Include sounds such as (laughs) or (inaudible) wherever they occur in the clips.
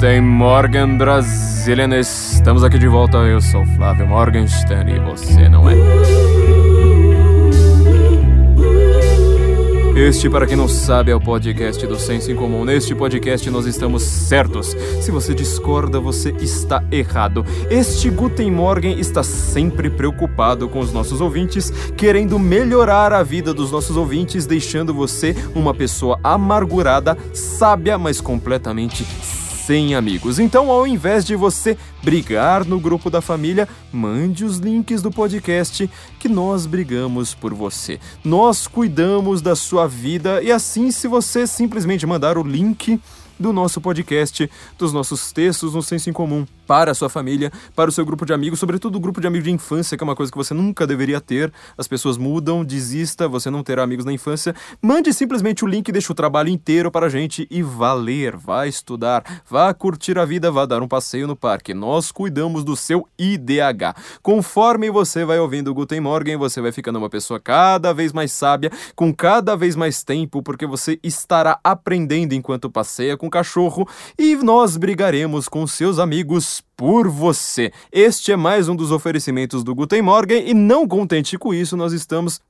Guten Morgen, Brasilian. Estamos aqui de volta. Eu sou Flávio Morgenstern e você não é. Este, para quem não sabe, é o podcast do Senso em Comum. Neste podcast nós estamos certos. Se você discorda, você está errado. Este Guten Morgen está sempre preocupado com os nossos ouvintes, querendo melhorar a vida dos nossos ouvintes, deixando você uma pessoa amargurada, sábia, mas completamente sem amigos. Então, ao invés de você brigar no grupo da família, mande os links do podcast que nós brigamos por você. Nós cuidamos da sua vida e assim, se você simplesmente mandar o link do nosso podcast, dos nossos textos no Senso em Comum, para a sua família, para o seu grupo de amigos, sobretudo o grupo de amigos de infância, que é uma coisa que você nunca deveria ter. As pessoas mudam, desista, você não terá amigos na infância. Mande simplesmente o link, deixa o trabalho inteiro para a gente e vá ler, vá estudar, vá curtir a vida, vá dar um passeio no parque. Nós cuidamos do seu IDH. Conforme você vai ouvindo o Guten Morgen, você vai ficando uma pessoa cada vez mais sábia, com cada vez mais tempo, porque você estará aprendendo enquanto passeia com cachorro e nós brigaremos com seus amigos por você. Este é mais um dos oferecimentos do Guten Morgen e não contente com isso, nós estamos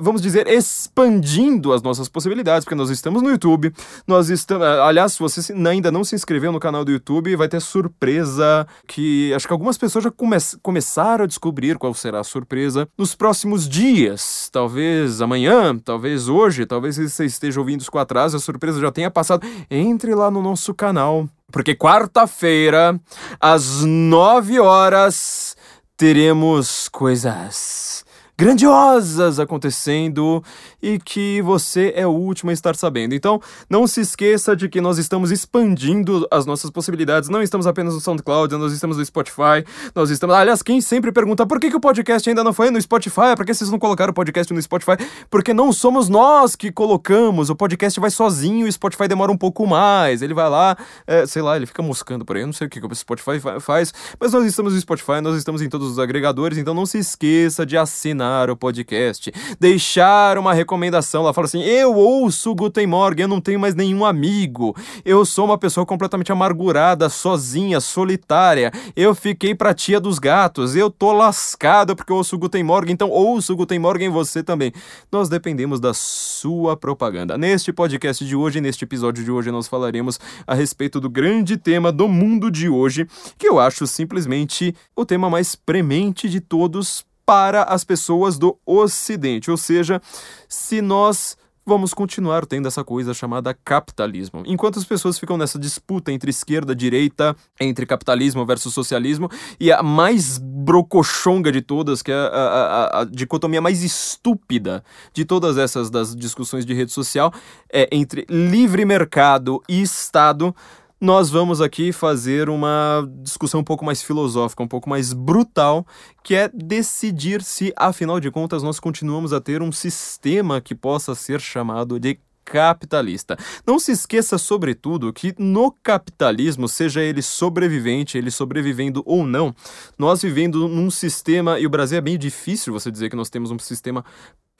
vamos dizer, expandindo as nossas possibilidades, porque nós estamos no YouTube, nós estamos, uh, aliás, se você ainda não se inscreveu no canal do YouTube, vai ter surpresa que acho que algumas pessoas já come começaram a descobrir qual será a surpresa nos próximos dias, talvez amanhã, talvez hoje, talvez você esteja ouvindo isso com atraso, a surpresa já tenha passado. Entre lá no nosso canal, porque quarta-feira, às 9 horas, teremos coisas grandiosas acontecendo e que você é o último a estar sabendo. Então, não se esqueça de que nós estamos expandindo as nossas possibilidades. Não estamos apenas no SoundCloud, nós estamos no Spotify, nós estamos. Aliás, quem sempre pergunta por que, que o podcast ainda não foi no Spotify? Por que vocês não colocaram o podcast no Spotify? Porque não somos nós que colocamos. O podcast vai sozinho o Spotify demora um pouco mais. Ele vai lá, é, sei lá, ele fica moscando por aí. Eu não sei o que, que o Spotify faz, mas nós estamos no Spotify, nós estamos em todos os agregadores, então não se esqueça de assinar o podcast, deixar uma recomendação lá, fala assim: "Eu ouço Guten Morgen, eu não tenho mais nenhum amigo. Eu sou uma pessoa completamente amargurada, sozinha, solitária. Eu fiquei pra tia dos gatos. Eu tô lascado porque eu ouço Guten Morgen, então ouço Guten Morgen você também. Nós dependemos da sua propaganda. Neste podcast de hoje, neste episódio de hoje, nós falaremos a respeito do grande tema do mundo de hoje, que eu acho simplesmente o tema mais premente de todos para as pessoas do Ocidente. Ou seja, se nós vamos continuar tendo essa coisa chamada capitalismo. Enquanto as pessoas ficam nessa disputa entre esquerda direita, entre capitalismo versus socialismo, e a mais brocochonga de todas, que é a, a, a, dicotomia mais estúpida de todas essas das discussões de rede social, é entre livre mercado e Estado nós vamos aqui fazer uma discussão um pouco mais filosófica, um pouco mais brutal, que é decidir se, afinal de contas, nós continuamos a ter um sistema que possa ser chamado de capitalista. Não se esqueça, sobretudo, que no capitalismo, seja ele sobrevivente, ele sobrevivendo ou não, nós vivendo num sistema, e o Brasil é bem difícil você dizer que nós temos um sistema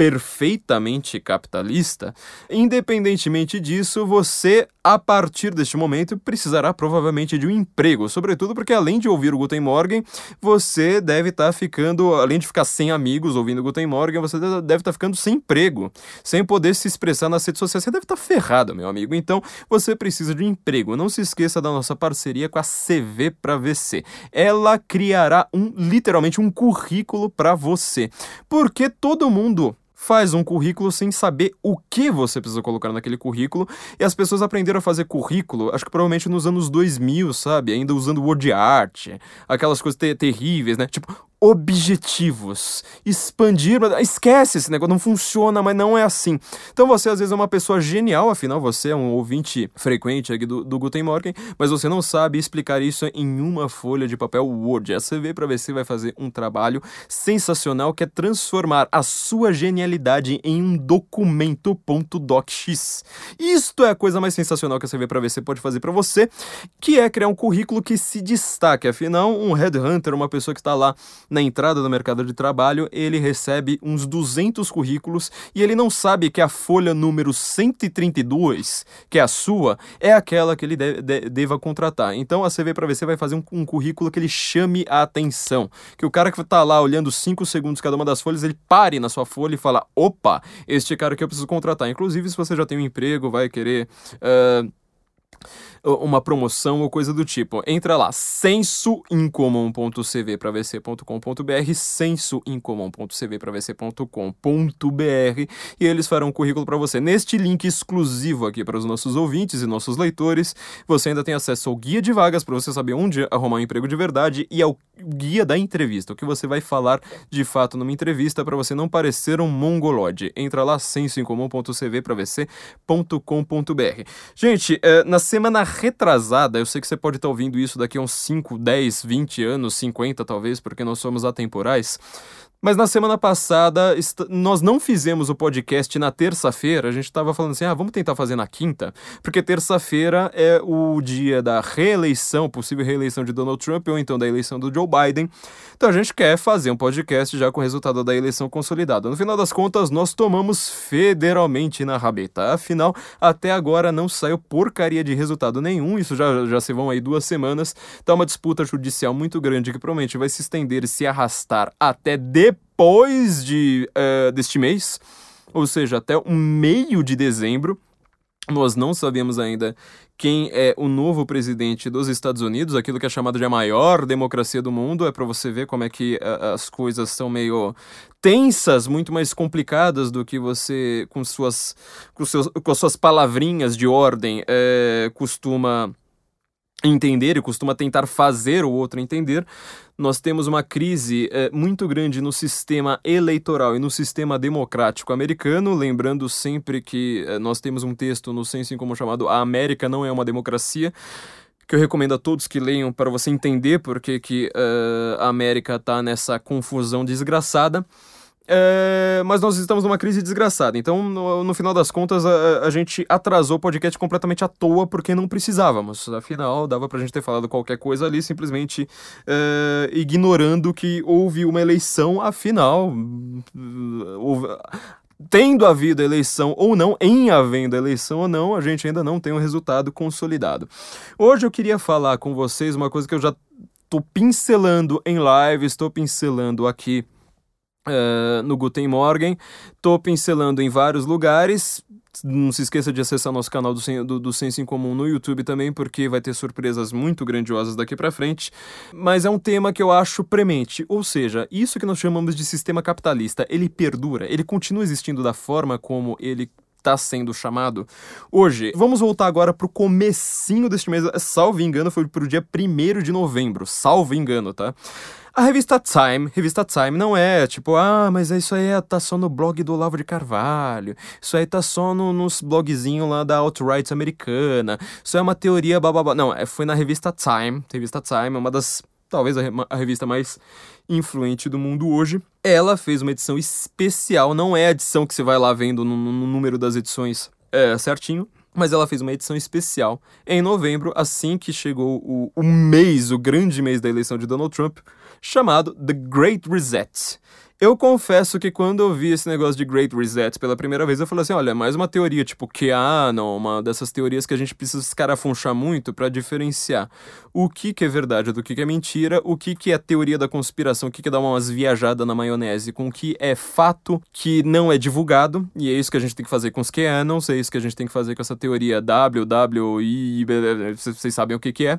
perfeitamente capitalista, independentemente disso, você, a partir deste momento, precisará provavelmente de um emprego, sobretudo porque além de ouvir o Guten Morgen, você deve estar tá ficando, além de ficar sem amigos ouvindo o Guten Morgen, você deve estar tá ficando sem emprego, sem poder se expressar nas redes sociais, você deve estar tá ferrado, meu amigo. Então, você precisa de um emprego. Não se esqueça da nossa parceria com a CV para VC. Ela criará um literalmente um currículo para você. Porque todo mundo faz um currículo sem saber o que você precisa colocar naquele currículo. E as pessoas aprenderam a fazer currículo, acho que provavelmente nos anos 2000, sabe? Ainda usando word art, aquelas coisas ter terríveis, né? Tipo, objetivos, expandir, esquece esse negócio, não funciona, mas não é assim. Então você às vezes é uma pessoa genial, afinal você é um ouvinte frequente aqui do, do Guten Morgen, mas você não sabe explicar isso em uma folha de papel Word. A CV para VC vai fazer um trabalho sensacional que é transformar a sua genialidade em um documento .docx. Isto é a coisa mais sensacional que a CV para VC pode fazer para você, que é criar um currículo que se destaque. Afinal, um headhunter, uma pessoa que está lá na entrada do mercado de trabalho, ele recebe uns 200 currículos e ele não sabe que a folha número 132, que é a sua, é aquela que ele de, de, deva contratar. Então a CV para você vai fazer um, um, currículo que ele chame a atenção. Que o cara que tá lá olhando 5 segundos cada uma das folhas, ele pare na sua folha e fala: opa, este cara que eu preciso contratar. Inclusive, se você já tem um emprego, vai querer. Uh, uma promoção ou coisa do tipo. Entra lá, sensoincomum.cv para vc.com.br, sensoincomum.cv para vc.com.br e eles farão um currículo para você. Neste link exclusivo aqui para os nossos ouvintes e nossos leitores, você ainda tem acesso ao guia de vagas para você saber onde arrumar um emprego de verdade e ao guia da entrevista, o que você vai falar de fato numa entrevista para você não parecer um mongolode. Entra lá, sensoincomum.cv para vc.com.br. Gente, eh, na semana retrasada, eu sei que você pode estar ouvindo isso daqui a uns 5, 10, 20 anos, 50 talvez, porque nós somos atemporais. Mas na semana passada, nós não fizemos o podcast na terça-feira. A gente estava falando assim: ah, vamos tentar fazer na quinta, porque terça-feira é o dia da reeleição, possível reeleição de Donald Trump ou então da eleição do Joe Biden. Então a gente quer fazer um podcast já com o resultado da eleição consolidado. No final das contas, nós tomamos federalmente na rabeta. Afinal, até agora não saiu porcaria de resultado nenhum. Isso já, já se vão aí duas semanas. Tá uma disputa judicial muito grande que provavelmente vai se estender e se arrastar até depois de, uh, deste mês. Ou seja, até o meio de dezembro. Nós não sabemos ainda quem é o novo presidente dos Estados Unidos, aquilo que é chamado de a maior democracia do mundo, é para você ver como é que uh, as coisas são meio tensas, muito mais complicadas do que você com suas com, seus, com as suas palavrinhas de ordem é, costuma entender e costuma tentar fazer o outro entender, nós temos uma crise é, muito grande no sistema eleitoral e no sistema democrático americano, lembrando sempre que é, nós temos um texto no senso em como chamado A América não é uma democracia, que eu recomendo a todos que leiam para você entender por que, que uh, a América está nessa confusão desgraçada. É, mas nós estamos numa crise desgraçada. Então, no, no final das contas, a, a, gente atrasou o podcast completamente à toa porque não precisávamos. Afinal, dava pra gente ter falado qualquer coisa ali, simplesmente é, ignorando que houve uma eleição. Afinal, houve, tendo havido eleição ou não, em havendo eleição ou não, a gente ainda não tem um resultado consolidado. Hoje eu queria falar com vocês uma coisa que eu já tô pincelando em live, estou pincelando aqui Uh, no Guten Morgen. Tô pincelando em vários lugares. Não se esqueça de acessar nosso canal do, do, do Senso em Comum no YouTube também, porque vai ter surpresas muito grandiosas daqui para frente. Mas é um tema que eu acho premente. Ou seja, isso que nós chamamos de sistema capitalista, ele perdura, ele continua existindo da forma como ele está sendo chamado hoje. Vamos voltar agora pro comecinho deste mês, salvo engano, foi pro dia 1 de novembro, salvo engano, tá? A revista Time, revista Time não é tipo, ah, mas isso aí tá só no blog do Olavo de Carvalho, isso aí tá só no, nos blogzinhos lá da alt-right americana, isso é uma teoria bababá. Não, é, foi na revista Time, revista Time, é uma das, talvez a, a revista mais influente do mundo hoje. Ela fez uma edição especial, não é a edição que você vai lá vendo no, no número das edições é, certinho, mas ela fez uma edição especial em novembro, assim que chegou o, o mês, o grande mês da eleição de Donald Trump, chamado The Great Reset. Eu confesso que quando eu vi esse negócio de Great Reset pela primeira vez, eu falei assim: olha, mais uma teoria tipo QAnon, uma dessas teorias que a gente precisa escarafunchar muito para diferenciar o que, que é verdade do que, que é mentira, o que, que é teoria da conspiração, o que, que dá umas viajadas na maionese com o que é fato que não é divulgado, e é isso que a gente tem que fazer com os QAnons, é isso que a gente tem que fazer com essa teoria WWI, vocês sabem o que, que é.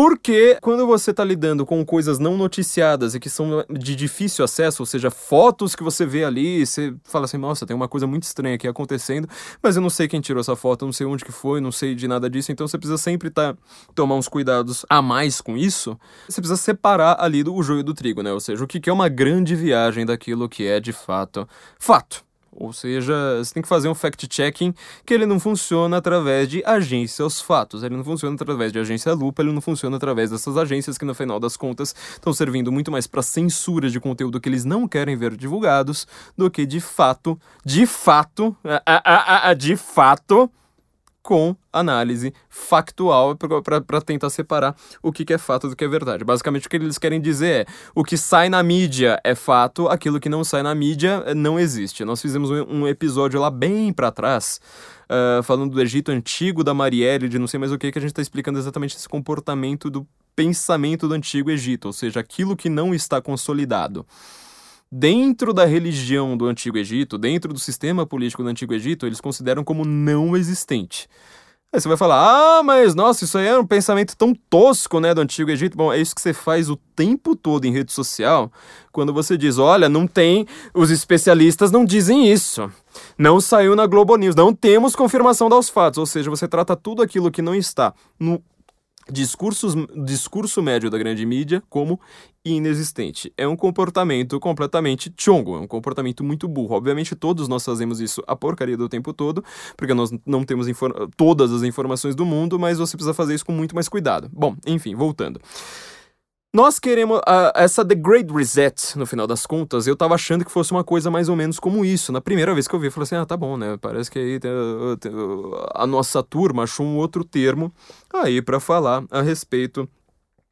Porque quando você está lidando com coisas não noticiadas e que são de difícil acesso, ou seja, fotos que você vê ali, você fala assim, nossa, tem uma coisa muito estranha aqui acontecendo, mas eu não sei quem tirou essa foto, eu não sei onde que foi, não sei de nada disso, então você precisa sempre tá, tomar uns cuidados a mais com isso. Você precisa separar ali do, o joio do trigo, né? Ou seja, o que, que é uma grande viagem daquilo que é de fato fato. Ou seja, você tem que fazer um fact-checking que ele não funciona através de agência aos fatos, ele não funciona através de agência lupa, ele não funciona através dessas agências que no final das contas estão servindo muito mais para censura de conteúdo que eles não querem ver divulgados do que de fato, de fato, a, a, a, de fato, com análise factual para tentar separar o que, que é fato do que é verdade. Basicamente, o que eles querem dizer é: o que sai na mídia é fato, aquilo que não sai na mídia eh, não existe. Nós fizemos um, um episódio lá bem para trás. Uh, falando do Egito Antigo, da Marielle, de não sei mais o que, que a gente está explicando exatamente esse comportamento do pensamento do Antigo Egito, ou seja, aquilo que não está consolidado dentro da religião do Antigo Egito, dentro do sistema político do Antigo Egito, eles consideram como não existente. Aí você vai falar, ah, mas nossa, isso aí é um pensamento tão tosco, né, do Antigo Egito. Bom, é isso que você faz o tempo todo em rede social, quando você diz, olha, não tem, os especialistas não dizem isso. Não saiu na Globo News, não temos confirmação dos fatos. Ou seja, você trata tudo aquilo que não está no discursos, discurso médio da grande mídia como inexistente. É um comportamento completamente chongo, é um comportamento muito burro. Obviamente, todos nós fazemos isso a porcaria do tempo todo, porque nós não temos todas as informações do mundo, mas você precisa fazer isso com muito mais cuidado. Bom, enfim, voltando. Nós queremos essa The Great Reset, no final das contas, eu tava achando que fosse uma coisa mais ou menos como isso. Na primeira vez que eu vi, eu falei assim: ah, tá bom, né? Parece que aí a nossa turma achou um outro termo aí para falar a respeito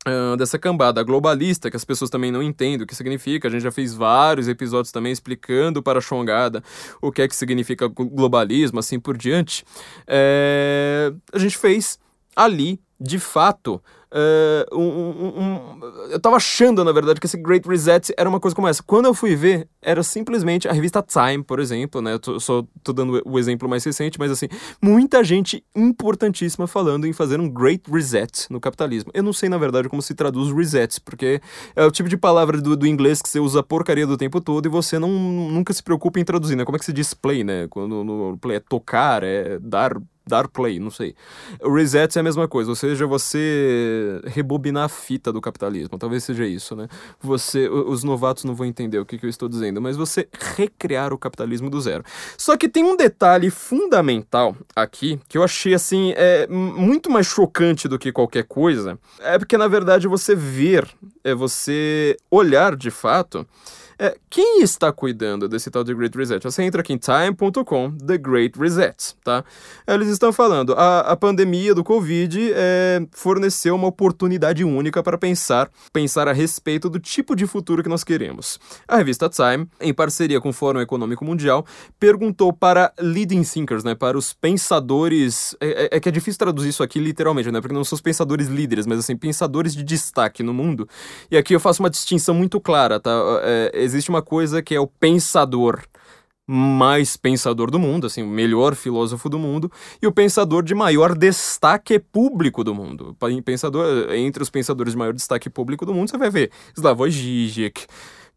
uh, dessa cambada globalista, que as pessoas também não entendem o que significa. A gente já fez vários episódios também explicando para a Xongada o que é que significa globalismo, assim por diante. É... A gente fez ali, de fato, Uh, um, um, eu tava achando, na verdade, que esse Great Reset era uma coisa como essa. Quando eu fui ver, era simplesmente a revista Time, por exemplo, né? Eu tô, só tô dando o exemplo mais recente, mas assim, muita gente importantíssima falando em fazer um Great Reset no capitalismo. Eu não sei, na verdade, como se traduz reset, porque é o tipo de palavra do, do inglês que você usa porcaria do tempo todo e você não, nunca se preocupa em traduzir, né? Como é que se diz play, né? Quando no play é tocar, é dar dar play, não sei. Reset é a mesma coisa, ou seja, você rebobinar a fita do capitalismo, talvez seja isso, né? Você, os novatos não vão entender o que, que eu estou dizendo, mas você recriar o capitalismo do zero. Só que tem um detalhe fundamental aqui que eu achei assim é muito mais chocante do que qualquer coisa, é porque na verdade você ver, é você olhar de fato é, quem está cuidando desse tal de Great Reset? Você entra aqui em time.com, The Great Reset, tá? Eles estão falando, a, a pandemia do Covid é, forneceu uma oportunidade única para pensar, pensar a respeito do tipo de futuro que nós queremos. A revista Time, em parceria com o Fórum Econômico Mundial, perguntou para leading thinkers, né, para os pensadores, é, é, é que é difícil traduzir isso aqui literalmente, né, porque não são os pensadores líderes, mas assim, pensadores de destaque no mundo. E aqui eu faço uma distinção muito clara, tá? É, existe uma coisa que é o pensador mais pensador do mundo, assim, o melhor filósofo do mundo, e o pensador de maior destaque público do mundo. Pensador, entre os pensadores de maior destaque público do mundo, você vai ver Slavoj Žižek,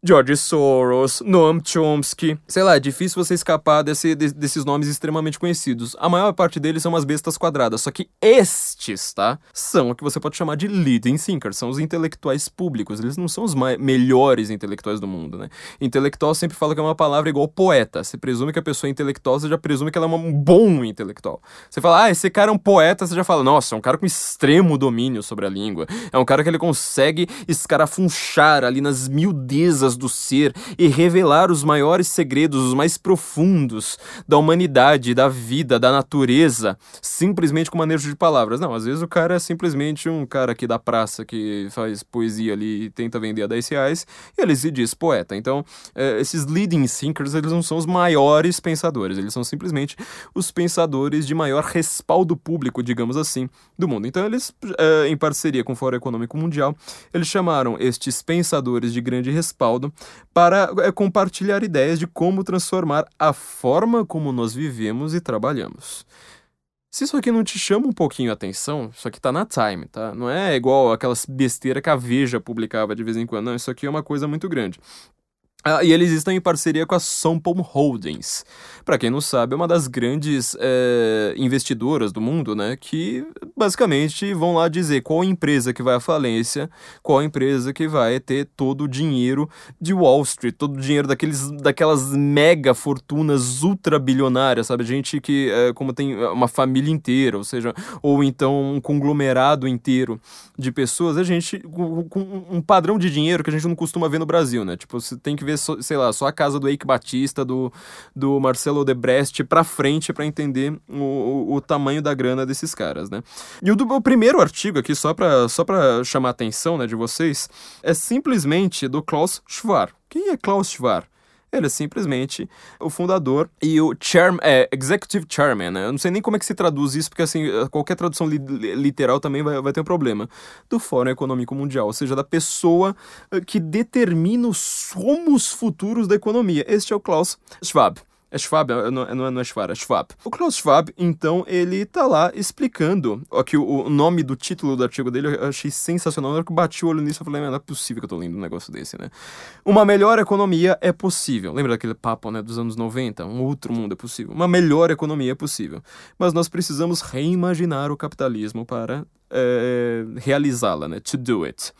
George Soros, Noam Chomsky. Sei lá, é difícil você escapar desse, de, desses nomes extremamente conhecidos. A maior parte deles são umas bestas quadradas, só que estes, tá? São o que você pode chamar de leading thinkers, são os intelectuais públicos. Eles não são os melhores intelectuais do mundo, né? Intelectual sempre fala que é uma palavra igual poeta. Você presume que a pessoa é intelectual, você já presume que ela é um bom intelectual. Você fala, ah, esse cara é um poeta, você já fala, nossa, é um cara com extremo domínio sobre a língua. É um cara que ele consegue escarafunchar ali nas miudezas do ser e revelar os maiores segredos, os mais profundos da humanidade, da vida, da natureza, simplesmente com manejo de palavras. Não, às vezes o cara é simplesmente um cara aqui da praça que faz poesia ali e tenta vender a 10 reais e ele se diz poeta. Então, é, esses leading thinkers, eles não são os maiores pensadores, eles são simplesmente os pensadores de maior respaldo público, digamos assim, do mundo. Então, eles, é, em parceria com o Fórum Econômico Mundial, eles chamaram estes pensadores de grande respaldo para é, compartilhar ideias de como transformar a forma como nós vivemos e trabalhamos. Se isso aqui não te chama um pouquinho a atenção, isso aqui tá na Time, tá? Não é igual aquelas besteiras que a Veja publicava de vez em quando, não, isso aqui é uma coisa muito grande. Ah, e eles estão em parceria com a Sompom Holdings. Para quem não sabe, é uma das grandes é, investidoras do mundo, né? Que basicamente vão lá dizer qual empresa que vai à falência, qual empresa que vai ter todo o dinheiro de Wall Street, todo o dinheiro daqueles, daquelas mega fortunas ultra bilionárias, sabe? Gente que, é, como tem uma família inteira, ou seja, ou então um conglomerado inteiro de pessoas, a gente com um padrão de dinheiro que a gente não costuma ver no Brasil, né? Tipo, você tem que ver ver, sei lá, só a casa do Eike Batista, do, do Marcelo Debrecht pra frente para entender o, o, o, tamanho da grana desses caras, né? E o, do, o primeiro artigo aqui, só pra, só pra chamar a atenção né, de vocês, é simplesmente do Klaus Schwab. Quem é Klaus Schwab? Ele é simplesmente o fundador e o chairman, é, executive chairman, né? Eu não sei nem como é que se traduz isso, porque assim, qualquer tradução li literal também vai, vai ter um problema. Do Fórum Econômico Mundial, ou seja, da pessoa eh, que determina os rumos futuros da economia. Este é o Klaus Schwab. É Schwab, não, não, não é Schwab, é Schwab. O Klaus Schwab, então, ele tá lá explicando. Aqui, o, o nome do título do artigo dele eu achei sensacional. Na hora que eu bati o olho nisso, eu falei, não é possível que eu tô lendo um negócio desse, né? Uma melhor economia é possível. Lembra daquele papo, né, dos anos 90? Um outro mundo é possível. Uma melhor economia é possível. Mas nós precisamos reimaginar o capitalismo para é, realizá-la, né? To do it.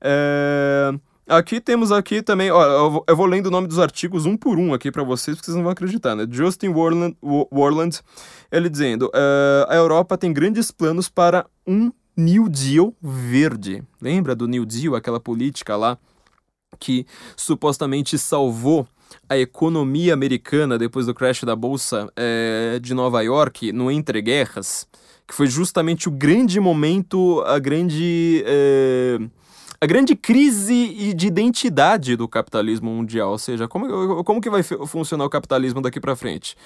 É... Aqui temos aqui também, ó, eu vou lendo o nome dos artigos um por um aqui para vocês, porque vocês não vão acreditar, né? Justin Warland, Warland ele dizendo, uh, a Europa tem grandes planos para um New Deal verde. Lembra do New Deal, aquela política lá que supostamente salvou a economia americana depois do crash da bolsa é, de Nova York no entre guerras, que foi justamente o grande momento, a grande é, a grande crise de identidade do capitalismo mundial, ou seja, como, como que vai funcionar o capitalismo daqui para frente?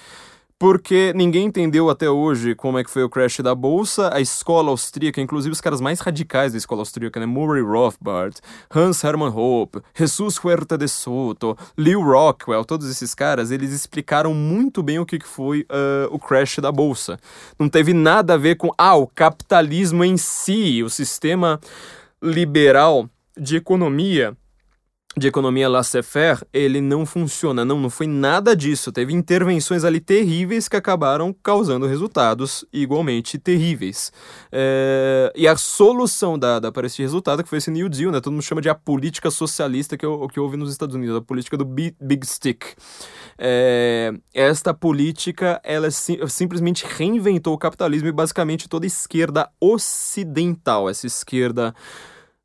Porque ninguém entendeu até hoje como é que foi o crash da bolsa. A escola austríaca, inclusive os caras mais radicais da escola austríaca, né? Murray Rothbard, Hans Hermann Hoppe, Jesus Huerta de Soto, Leo Rockwell, todos esses caras, eles explicaram muito bem o que foi uh, o crash da bolsa. Não teve nada a ver com, ah, o capitalismo em si, o sistema liberal de economia, de economia laissez-faire, ele não funciona. Não, não foi nada disso. Teve intervenções ali terríveis que acabaram causando resultados igualmente terríveis. É... E a solução dada para esse resultado, que foi esse New Deal, né? Todo mundo chama de a política socialista que, que houve nos Estados Unidos, a política do Big, big Stick. É... Esta política, ela sim, simplesmente reinventou o capitalismo e basicamente toda a esquerda ocidental, essa esquerda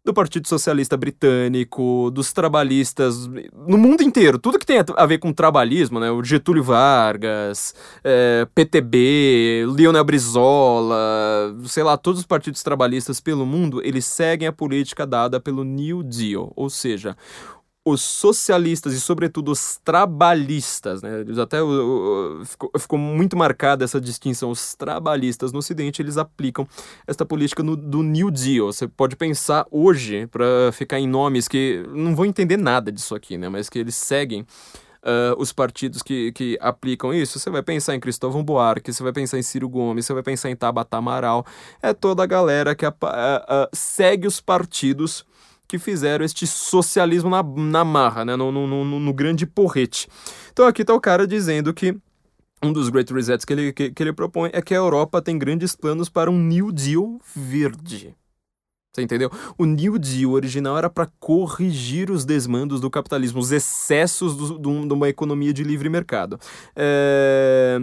do Partido Socialista Britânico, dos trabalhistas, no mundo inteiro, tudo que tem a ver com trabalhismo, né? O Getúlio Vargas, é, PTB, Leonel Brizola, sei lá, todos os partidos trabalhistas pelo mundo, eles seguem a política dada pelo New Deal, ou seja, os socialistas e, sobretudo, os trabalhistas, né? Eles até uh, ficou, ficou, muito marcada essa distinção. Os trabalhistas no Ocidente eles aplicam esta política no, do New Deal. Você pode pensar hoje, para ficar em nomes que não vão entender nada disso aqui, né? Mas que eles seguem. Uh, os partidos que, que aplicam isso, você vai pensar em Cristóvão Buarque, você vai pensar em Ciro Gomes, você vai pensar em Tabata Amaral, é toda a galera que uh, uh, segue os partidos que fizeram este socialismo na, na marra, né? no, no, no, no grande porrete. Então aqui está o cara dizendo que um dos Great Resets que ele, que, que ele propõe é que a Europa tem grandes planos para um New Deal verde. Você entendeu? O New Deal original era para corrigir os desmandos do capitalismo, os excessos do, do, de uma economia de livre mercado. É...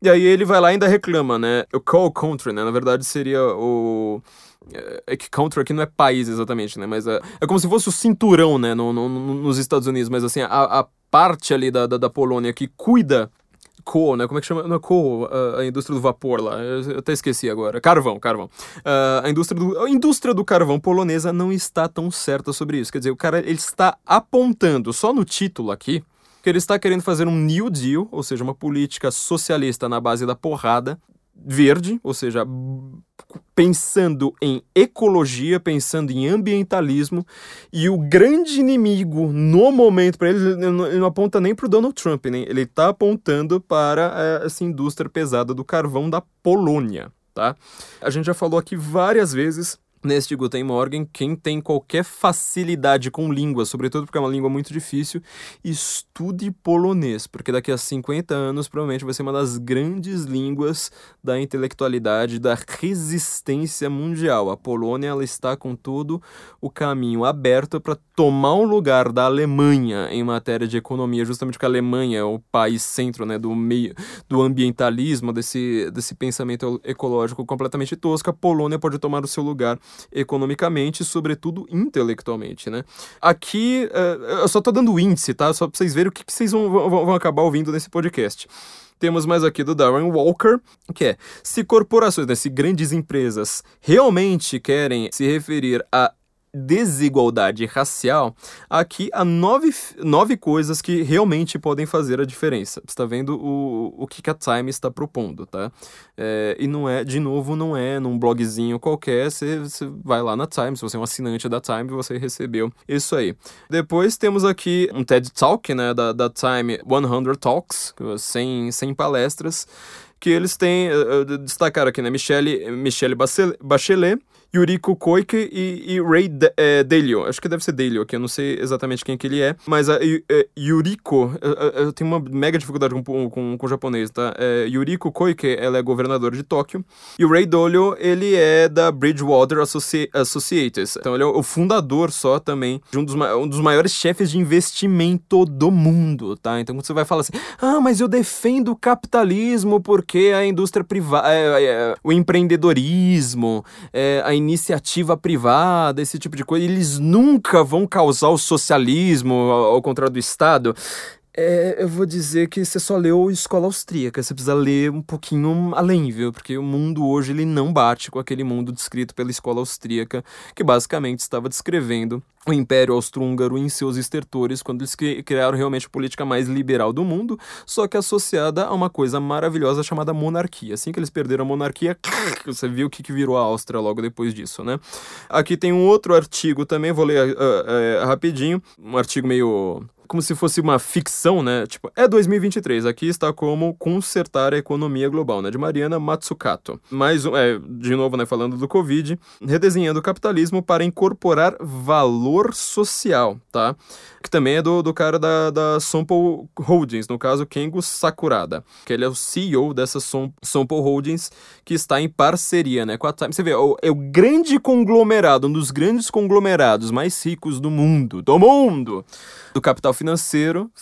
E aí ele vai lá e ainda reclama, né? O Coal Country, né? Na verdade seria o é, que country aqui não é país exatamente, né? Mas é, é como se fosse o cinturão, né? No, no, nos Estados Unidos. Mas assim, a, a parte ali da, da, da, Polônia que cuida. Co, né? Como é que chama? Não co, a, a indústria do vapor lá. Eu até esqueci agora. Carvão, carvão. Uh, a, indústria do, a indústria do carvão polonesa não está tão certa sobre isso. Quer dizer, o cara ele está apontando só no título aqui que ele está querendo fazer um New Deal, ou seja, uma política socialista na base da porrada, verde, ou seja, pensando em ecologia, pensando em ambientalismo, e o grande inimigo no momento para ele, ele não aponta nem para o Donald Trump, né? ele está apontando para eh, essa indústria pesada do carvão da Polônia. Tá? A gente já falou aqui várias vezes neste Guten Morgen, quem tem qualquer facilidade com língua, sobretudo porque é uma língua muito difícil, estude polonês, porque daqui a 50 anos provavelmente vai ser uma das grandes línguas da intelectualidade, da resistência mundial. A Polônia ela está com todo o caminho aberto para tomar o lugar da Alemanha em matéria de economia, justamente porque a Alemanha é o país centro né, do meio do ambientalismo, desse, desse pensamento ecológico completamente tosco, a Polônia pode tomar o seu lugar economicamente, sobretudo intelectualmente. Né? Aqui, uh, eu só tô dando índice, tá? Só pra vocês verem o que, que vocês vão, vão, vão acabar ouvindo nesse podcast. Temos mais aqui do Darren Walker, que é: se corporações, né, se grandes empresas realmente querem se referir a desigualdade racial, aqui há nove, nove coisas que realmente podem fazer a diferença. Você está vendo o, o que a Time está propondo, tá? É, e não é, de novo, não é num blogzinho qualquer, você, você vai lá na Time, se você é um assinante da Time, você recebeu isso aí. Depois temos aqui um TED Talk, né, da, da Time 100 Talks, 100, 100 palestras, que eles têm, destacaram aqui, né, Michelle, Michelle Bachelet, Yuriko Koike e, e Ray De, é. Acho que deve ser Dalio aqui, eu não sei exatamente quem que ele é. Mas a é, Yuriko, eu, eu, tenho uma mega dificuldade com, com, com o japonês, tá? É, Yuriko Koike, ela é governadora de Tóquio. E o Ray Dalio, ele é da Bridgewater Associ Associates. Então ele é o fundador só também de um dos, um dos maiores chefes de investimento do mundo, tá? Então você vai falar assim, ah, mas eu defendo o capitalismo porque a indústria privada, é, é, o empreendedorismo, é, a iniciativa privada, esse tipo de coisa, eles nunca vão causar o socialismo, ao, contrário do Estado. É, eu vou dizer que você só leu Escola Austríaca, você precisa ler um pouquinho além, viu? Porque o mundo hoje ele não bate com aquele mundo descrito pela Escola Austríaca, que basicamente estava descrevendo o Império Austro-Húngaro em seus estertores, quando eles criaram realmente a política mais liberal do mundo, só que associada a uma coisa maravilhosa chamada monarquia. Assim que eles perderam a monarquia, (laughs) você viu o que virou a Áustria logo depois disso, né? Aqui tem um outro artigo também, vou ler uh, uh, rapidinho, um artigo meio como se fosse uma ficção, né? Tipo, é 2023, aqui está como consertar a economia global, né? De Mariana Matsukato. Mais um, é, de novo, né, falando do Covid, redesenhando o capitalismo para incorporar valor social, tá? Que também é do, do cara da, da Sompo Holdings, no caso, Kengo Sakurada, que ele é o CEO dessa Som, Sompo Holdings, que está em parceria, né, com a Time. Você vê, é o, é o grande conglomerado, um dos grandes conglomerados mais ricos do mundo, do mundo, do capital financeiro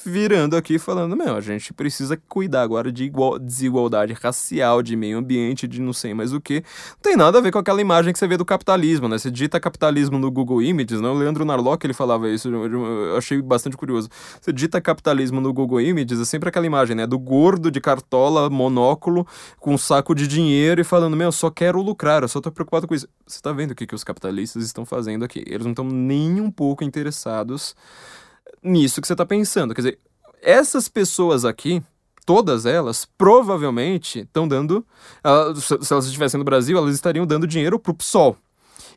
virando aqui falando: meu, a gente precisa cuidar agora de igual, desigualdade racial, de meio ambiente, de não sei mais o que. Não tem nada a ver com aquela imagem que você vê do capitalismo, né? Você digita capitalismo no Google Images, né? O Leandro Narlock ele falava isso, eu achei bastante curioso. Você digita capitalismo no Google Images, é sempre aquela imagem, né? Do gordo de cartola, monóculo, com um saco de dinheiro e falando: meu, eu só quero lucrar, eu só tô preocupado com isso. Você tá vendo o que, que os capitalistas estão fazendo aqui? Eles não estão nem um pouco interessados nisso que você está pensando. Quer dizer, essas pessoas aqui, todas elas, provavelmente estão dando. se elas estivessem no Brasil, elas estariam dando dinheiro pro PSOL.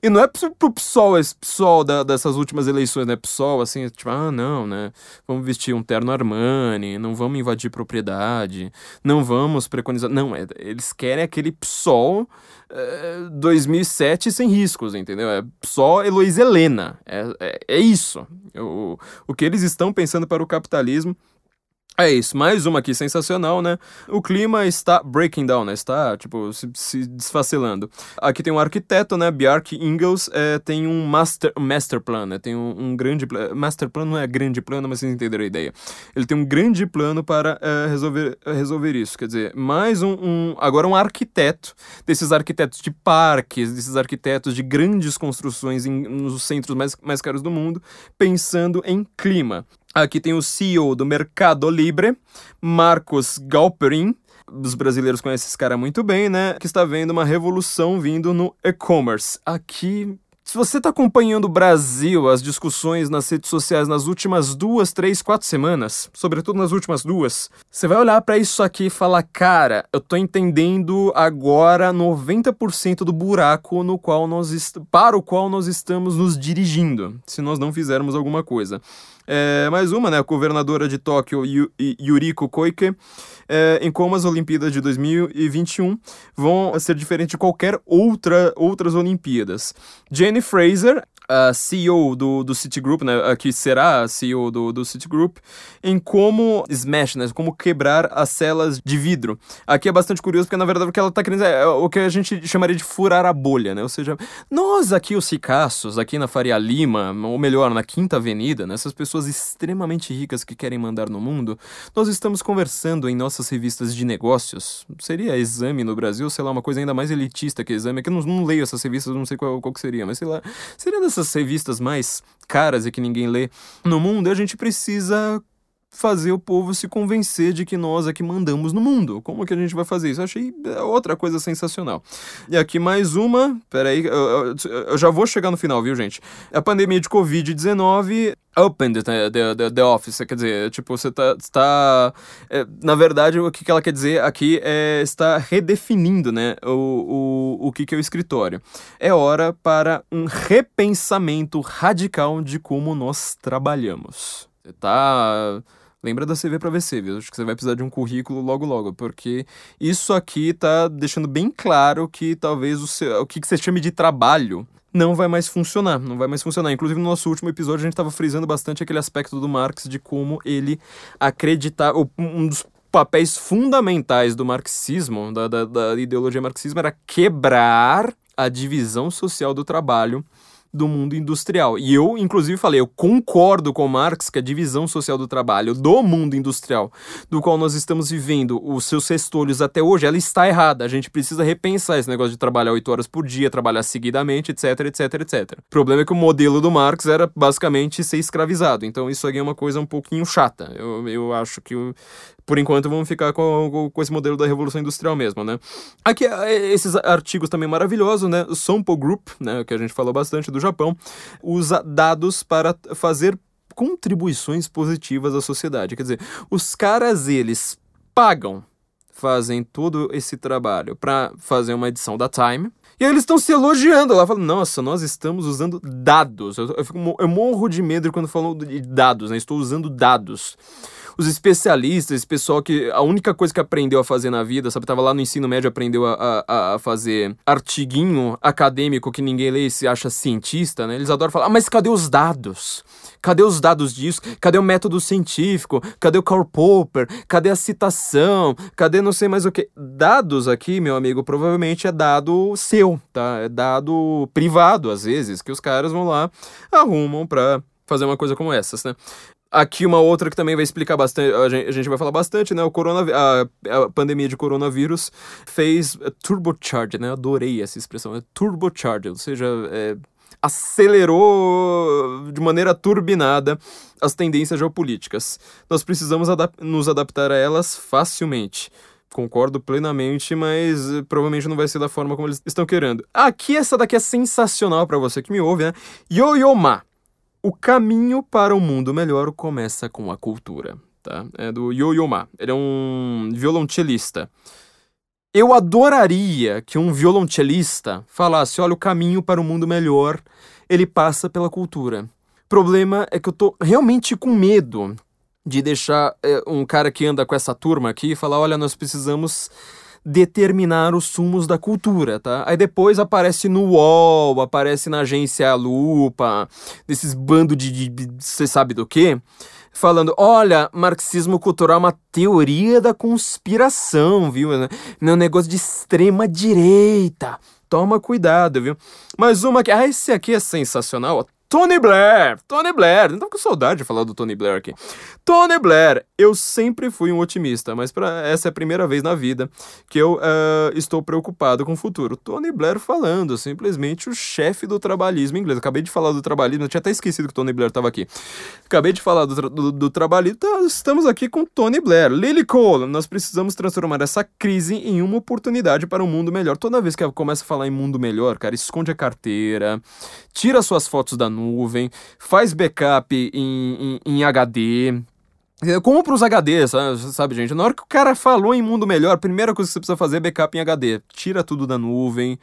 E não é pro PSOL, esse PSOL da, dessas últimas eleições, né? PSOL, assim, tipo, ah, não, né? Vamos vestir um terno Armani, não vamos invadir propriedade, não vamos preconizar. Não, é, eles querem aquele PSOL é, 2007 sem riscos, entendeu? É só Heloísa Helena. É, é, é isso. O, o que eles estão pensando para o capitalismo é isso, mais uma aqui sensacional, né? O clima está breaking down, né? Está, tipo, se, se desfacelando. Aqui tem um arquiteto, né? Bjark Ingels, é, tem um master, master plan, né? Tem um, um grande... Master plan não é grande plano, mas vocês entenderam a ideia. Ele tem um grande plano para é, resolver, resolver isso. Quer dizer, mais um, um... Agora um arquiteto, desses arquitetos de parques, desses arquitetos de grandes construções em, nos centros mais, mais caros do mundo, pensando em clima. Aqui tem o CEO do Mercado Libre, Marcos Galperin. Os brasileiros conhecem esse cara muito bem, né? Que está vendo uma revolução vindo no e-commerce. Aqui se você está acompanhando o Brasil, as discussões nas redes sociais nas últimas duas, três, quatro semanas, sobretudo nas últimas duas, você vai olhar para isso aqui e falar: cara, eu tô entendendo agora 90% do buraco no qual nós para o qual nós estamos nos dirigindo, se nós não fizermos alguma coisa. É, mais uma, né? A governadora de Tóquio, Yuriko Koike, é, em como as Olimpíadas de 2021 vão ser diferentes de qualquer outra outras Olimpíadas. Jenny Fraser, a CEO do, do Citigroup, né, que será a CEO do, do Citigroup, em como smash, né, como quebrar as celas de vidro. Aqui é bastante curioso porque, na verdade, o que ela está querendo dizer é o que a gente chamaria de furar a bolha, né, ou seja, nós aqui, os ricaços, aqui na Faria Lima, ou melhor, na Quinta Avenida, né, essas pessoas extremamente ricas que querem mandar no mundo, nós estamos conversando em nossas revistas de negócios, seria Exame no Brasil, sei lá, uma coisa ainda mais elitista que Exame, é que eu não, não leio essas revistas, não sei qual, qual que seria, mas sei lá, seria dessas essas revistas mais caras e que ninguém lê no mundo, a gente precisa fazer o povo se convencer de que nós é que mandamos no mundo. Como que a gente vai fazer isso? Eu achei é, outra coisa sensacional. E aqui mais uma, peraí, eu, eu já vou chegar no final, viu, gente? A pandemia de Covid-19 opened the, the, the, office, quer dizer, tipo, você tá, está, é, na verdade, o que, que ela quer dizer aqui é está redefinindo, né, o, o, o que, que é o escritório. É hora para um repensamento radical de como nós trabalhamos. Você tá Lembra da CV para VC, viu? Acho que você vai precisar de um currículo logo logo, porque isso aqui tá deixando bem claro que talvez o, seu, o que você chame de trabalho não vai mais funcionar, não vai mais funcionar. Inclusive, no nosso último episódio, a gente estava frisando bastante aquele aspecto do Marx de como ele acreditava. Um dos papéis fundamentais do marxismo, da, da, da ideologia marxismo, era quebrar a divisão social do trabalho do mundo industrial. E eu, inclusive, falei, eu concordo com Marx que a divisão social do trabalho do mundo industrial, do qual nós estamos vivendo os seus restolhos até hoje, ela está errada. A gente precisa repensar esse negócio de trabalhar oito horas por dia, trabalhar seguidamente, etc, etc, etc. O problema é que o modelo do Marx era basicamente ser escravizado. Então isso aqui é uma coisa um pouquinho chata. Eu, eu acho que por enquanto vamos ficar com, com esse modelo da revolução industrial mesmo, né? Aqui é, esses artigos também maravilhosos, né? Sompo Group, né, que a gente falou bastante do Japão, usa dados para fazer contribuições positivas à sociedade. Quer dizer, os caras eles pagam, fazem todo esse trabalho para fazer uma edição da Time. E aí eles estão se elogiando lá, falando, nossa, nós estamos usando dados. Eu, eu, fico, eu morro de medo quando falam de dados, né? Estou usando dados os especialistas, esse pessoal que a única coisa que aprendeu a fazer na vida, sabe, tava lá no ensino médio, aprendeu a, a, a fazer artiguinho acadêmico que ninguém lê e se acha cientista, né? Eles adoram falar, ah, mas cadê os dados? Cadê os dados disso? Cadê o método científico? Cadê o Karl Popper? Cadê a citação? Cadê não sei mais o que? Dados aqui, meu amigo, provavelmente é dado seu, tá? É dado privado, às vezes, que os caras vão lá, arrumam pra fazer uma coisa como essas, né? Aqui uma outra que também vai explicar bastante, a gente, a gente vai falar bastante, né? O corona, a, a pandemia de coronavírus fez turbocharge, né? Adorei essa expressão, é turbocharge, ou seja, é, acelerou de maneira turbinada as tendências geopolíticas. Nós precisamos adap nos adaptar a elas facilmente. Concordo plenamente, mas eh, provavelmente não vai ser da forma como eles estão querendo. Aqui, essa daqui é sensacional para você que me ouve, né? Yo-Yo Ma. O caminho para um mundo melhor começa com a cultura, tá? É do Yo-Yo Ma. Ele é um violonchelista. Eu adoraria que um violonchelista falasse: olha, o caminho para um mundo melhor, ele passa pela cultura. O problema é que eu tô realmente com medo de deixar é, um cara que anda com essa turma aqui falar: olha, nós precisamos determinar os sumos da cultura, tá? Aí depois aparece no UOL, aparece na agência Lupa, desses bando de você sabe do que? Falando, olha, marxismo cultural é uma teoria da conspiração, viu? É um negócio de extrema direita. Toma cuidado, viu? Mas uma que. Ah, esse aqui é sensacional. Tony Blair! Tony Blair! Não tô com saudade de falar do Tony Blair aqui. Tony Blair! Eu sempre fui um otimista, mas para essa é a primeira vez na vida que eu uh, estou preocupado com o futuro. Tony Blair falando, simplesmente o chefe do trabalhismo inglês. Acabei de falar do trabalhismo, eu tinha até esquecido que Tony Blair estava aqui. Acabei de falar do, tra do, do trabalhismo, então estamos aqui com Tony Blair. Lily Cole, nós precisamos transformar essa crise em uma oportunidade para um mundo melhor. Toda vez que eu começo a falar em mundo melhor, cara, esconde a carteira, tira suas fotos da nuvem, faz backup em, em, em HD, Compra os HDs, sabe, gente? Na hora que o cara falou em mundo melhor, a primeira coisa que você precisa fazer é backup em HD. Tira tudo da nuvem,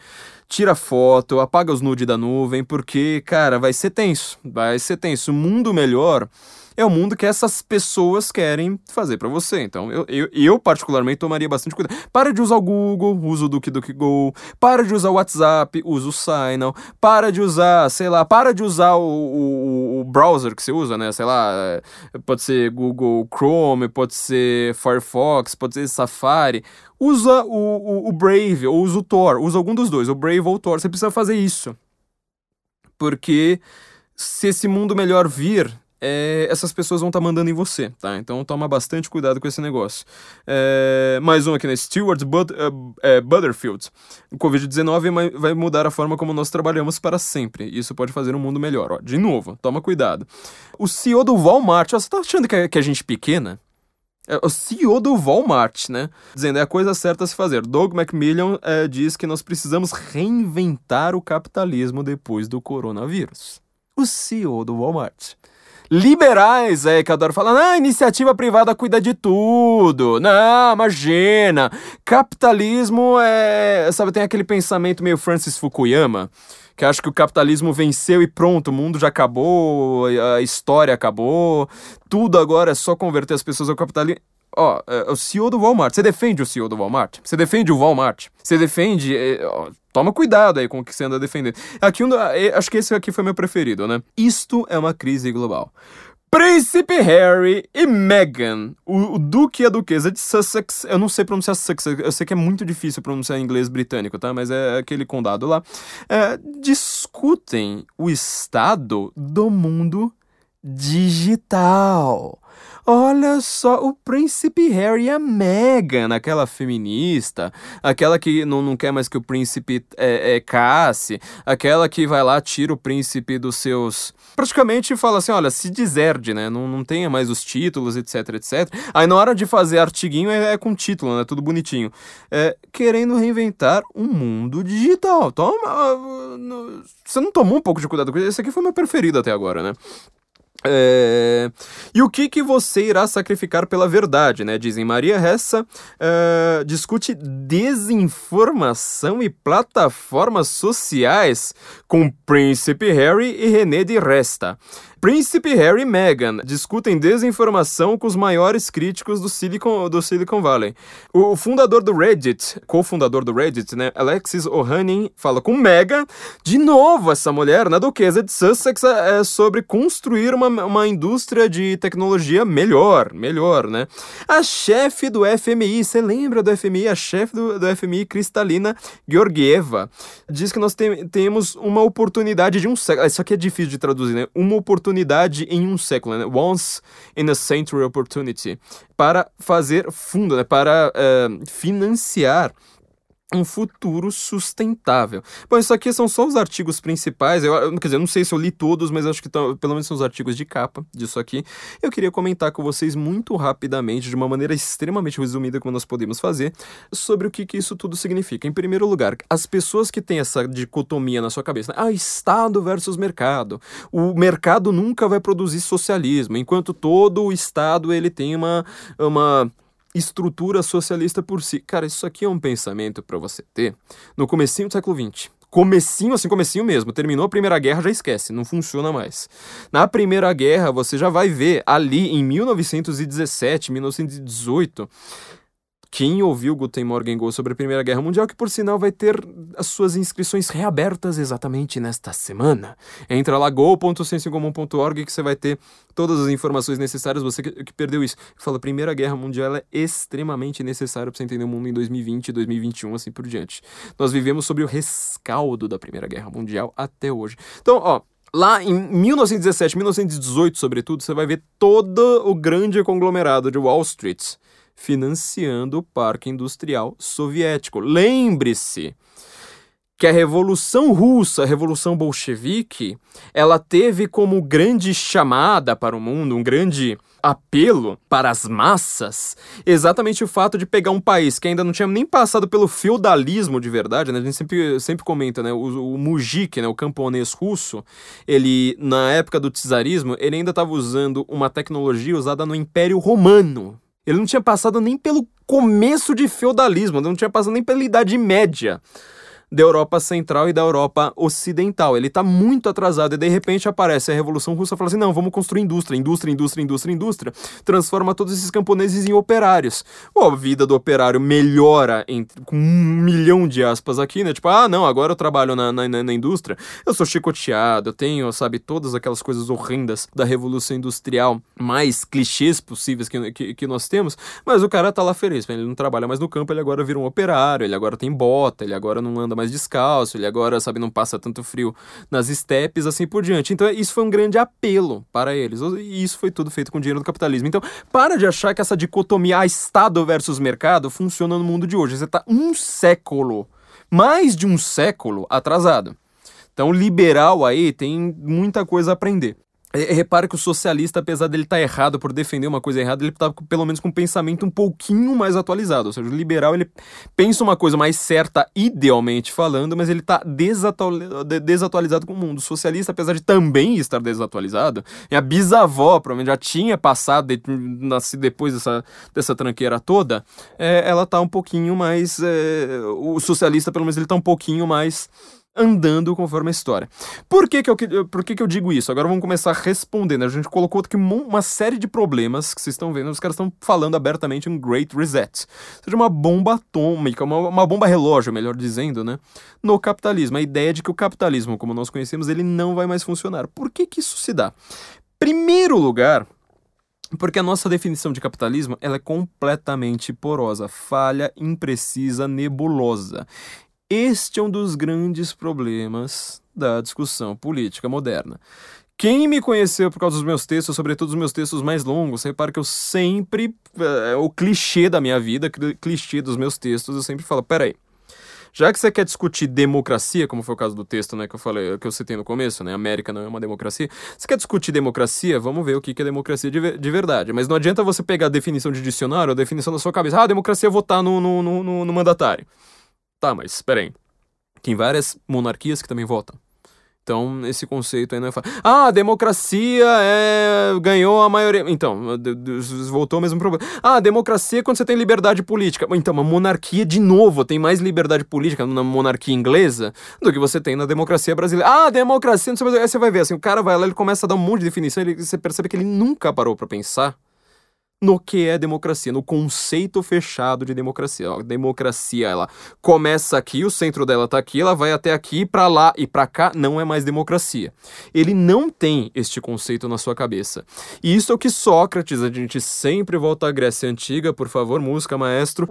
tira foto, apaga os nudes da nuvem, porque, cara, vai ser tenso. Vai ser tenso. O mundo melhor é o mundo que essas pessoas querem fazer para você. Então, eu, eu, eu, particularmente tomaria bastante cuidado. Para de usar o Google, usa o DuckDuckGo. Para de usar o WhatsApp, usa o Signal. Para de usar, sei lá, para de usar o, o, o browser que você usa, né? Sei lá, é, pode ser Google Chrome, pode ser Firefox, pode ser Safari usa o, o, o, Brave ou usa o Tor, usa algum dos dois, o Brave ou o Tor. Você precisa fazer isso. Porque se esse mundo melhor vir, é, essas pessoas vão estar tá mandando em você, tá? Então toma bastante cuidado com esse negócio. É, mais um aqui, né? Stewart But, uh, é, Butterfield. O Covid-19 vai mudar a forma como nós trabalhamos para sempre. Isso pode fazer um mundo melhor. Ó, de novo, toma cuidado. O CEO do Walmart, ó, você tá achando que é, que é gente pequena? É o CEO do Walmart, né? Dizendo é a coisa certa a se fazer. Doug McMillan é, diz que nós precisamos reinventar o capitalismo depois do coronavírus. O CEO do Walmart. Liberais, é, que adoro falar, ah, iniciativa privada cuida de tudo. Não, imagina. Capitalismo é. Sabe, tem aquele pensamento meio Francis Fukuyama que acha que o capitalismo venceu e pronto, o mundo já acabou, a história acabou, tudo agora é só converter as pessoas ao capitalismo. Ó, é, o CEO do Walmart, você defende o CEO do Walmart? Você defende o Walmart? Você defende. Ó, toma cuidado aí com o que você anda defendendo. Aqui, é, acho que esse aqui foi meu preferido, né? Isto é uma crise global. Príncipe Harry e Meghan, o, o, duque e a duquesa de Sussex, eu não sei pronunciar Sussex, eu sei que é muito difícil pronunciar em inglês britânico, tá? Mas é aquele condado lá. É, discutem o estado do mundo digital. Olha só, o príncipe Harry e a Meghan, aquela feminista, aquela que não, não quer mais que o príncipe é, é, casse, aquela que vai lá, tira o príncipe dos seus. Praticamente fala assim: olha, se deserde, né? Não, não tenha mais os títulos, etc, etc. Aí na hora de fazer artiguinho é, é com título, né? Tudo bonitinho. É, querendo reinventar um mundo digital. Toma. Uh, você não tomou um pouco de cuidado com isso? Esse aqui foi meu preferido até agora, né? É... E o que, que você irá sacrificar pela verdade, né? Dizem Maria Ressa, uh, discute desinformação e plataformas sociais com Príncipe Harry e René de Resta. Príncipe Harry e Meghan discutem desinformação com os maiores críticos do Silicon, do Silicon Valley. O fundador do Reddit, cofundador do Reddit, né, Alexis Ohanian, fala com Meghan, de novo essa mulher, na duquesa de Sussex, é, é sobre construir uma, uma indústria de tecnologia melhor, melhor, né? A chefe do FMI, você lembra do FMI? A chefe do, do FMI, Kristalina Georgieva, diz que nós te, temos uma oportunidade de um século. Isso aqui é difícil de traduzir, né? Uma oportunidade oportunidade em um século, né? Once in a century opportunity, para fazer fundo, né? para uh, financiar um futuro sustentável. Bom, isso aqui são só os artigos principais. Eu, quer dizer, eu não sei se eu li todos, mas acho que tão, pelo menos são os artigos de capa disso aqui. Eu queria comentar com vocês muito rapidamente, de uma maneira extremamente resumida, como nós podemos fazer, sobre o que, que isso tudo significa. Em primeiro lugar, as pessoas que têm essa dicotomia na sua cabeça, né? ah, Estado versus mercado. O mercado nunca vai produzir socialismo, enquanto todo o Estado ele tem uma, uma estrutura socialista por si. Cara, isso aqui é um pensamento para você ter no comecinho do século XX. Comecinho, assim, comecinho mesmo. Terminou a Primeira Guerra, já esquece, não funciona mais. Na Primeira Guerra, você já vai ver ali em 1917, 1918, quem ouviu Guten Morgen Go sobre a Primeira Guerra Mundial, que por sinal vai ter as suas inscrições reabertas exatamente nesta semana. Entra lá go.sensocomum.org que você vai ter todas as informações necessárias, você que, perdeu isso. Fala, Primeira Guerra Mundial é extremamente necessária para você entender o mundo em 2020, 2021, assim por diante. Nós vivemos sobre o rescaldo da Primeira Guerra Mundial até hoje. Então, ó, Lá em 1917, 1918, sobretudo, você vai ver todo o grande conglomerado de Wall Street financiando o parque industrial soviético. Lembre-se que a Revolução Russa, a Revolução Bolchevique, ela teve como grande chamada para o mundo, um grande apelo para as massas, exatamente o fato de pegar um país que ainda não tinha nem passado pelo feudalismo de verdade, né? A gente sempre, sempre comenta, né? O, o mujik, né? o camponês russo, ele, na época do czarismo, ele ainda estava usando uma tecnologia usada no Império Romano. Ele não tinha passado nem pelo começo de feudalismo, não tinha passado nem pela Idade Média. Da Europa Central e da Europa Ocidental. Ele está muito atrasado e de repente aparece a Revolução Russa e fala assim: não, vamos construir indústria, indústria, indústria, indústria, indústria. Transforma todos esses camponeses em operários. A vida do operário melhora entre, com um milhão de aspas aqui, né? Tipo, ah, não, agora eu trabalho na, na, na indústria, eu sou chicoteado, eu tenho, sabe, todas aquelas coisas horrendas da Revolução Industrial, mais clichês possíveis que, que, que nós temos, mas o cara tá lá feliz, ele não trabalha mais no campo, ele agora vira um operário, ele agora tem bota, ele agora não anda mais descalço, ele agora, sabe, não passa tanto frio nas estepes, assim por diante. Então, isso foi um grande apelo para eles. E isso foi tudo feito com dinheiro do capitalismo. Então, para de achar que essa dicotomia Estado versus mercado funciona no mundo de hoje. Você está um século, mais de um século atrasado. Então, liberal aí tem muita coisa a aprender. É, repara que o socialista, apesar dele estar tá errado por defender uma coisa errada, ele está pelo menos com um pensamento um pouquinho mais atualizado. Ou seja, o liberal ele pensa uma coisa mais certa, idealmente falando, mas ele está desatualizado com o mundo. O socialista, apesar de também estar desatualizado, a bisavó provavelmente já tinha passado, nascido depois dessa, dessa tranqueira toda, é, ela está um pouquinho mais. É, o socialista, pelo menos, ele está um pouquinho mais andando conforme a história. Por que que eu, por que que eu digo isso? Agora vamos começar respondendo. A gente colocou aqui uma série de problemas que vocês estão vendo. Os caras estão falando abertamente um Great Reset. Ou seja, uma bomba atômica, uma, uma bomba relógio, melhor dizendo, né? No capitalismo. A ideia de que o capitalismo, como nós conhecemos, ele não vai mais funcionar. Por que que isso se dá? Primeiro lugar, porque a nossa definição de capitalismo ela é completamente porosa, falha, imprecisa, nebulosa. Este é um dos grandes problemas da discussão política moderna. Quem me conheceu por causa dos meus textos, sobretudo os meus textos mais longos, repara que eu sempre. É, o clichê da minha vida, clichê dos meus textos, eu sempre falo: peraí. Já que você quer discutir democracia, como foi o caso do texto né, que eu falei, que eu citei no começo, né? América não é uma democracia. Você quer discutir democracia? Vamos ver o que é democracia de, de verdade. Mas não adianta você pegar a definição de dicionário, a definição da sua cabeça. Ah, democracia é votar no, no, no, no mandatário. Tá, mas espera aí. Tem várias monarquias que também votam. Então, esse conceito aí não é fácil. Ah, a democracia é... ganhou a maioria. Então, voltou ao mesmo problema. Ah, a democracia é quando você tem liberdade política. Então, uma monarquia, de novo, tem mais liberdade política na monarquia inglesa do que você tem na democracia brasileira. Ah, a democracia, não sei mais. Aí você vai ver assim, o cara vai lá, ele começa a dar um monte de definição, e você percebe que ele nunca parou para pensar no que é democracia, no conceito fechado de democracia. A democracia, ela começa aqui, o centro dela está aqui, ela vai até aqui, para lá e para cá, não é mais democracia. Ele não tem este conceito na sua cabeça. E isso é o que Sócrates, a gente sempre volta à Grécia Antiga, por favor, música, maestro.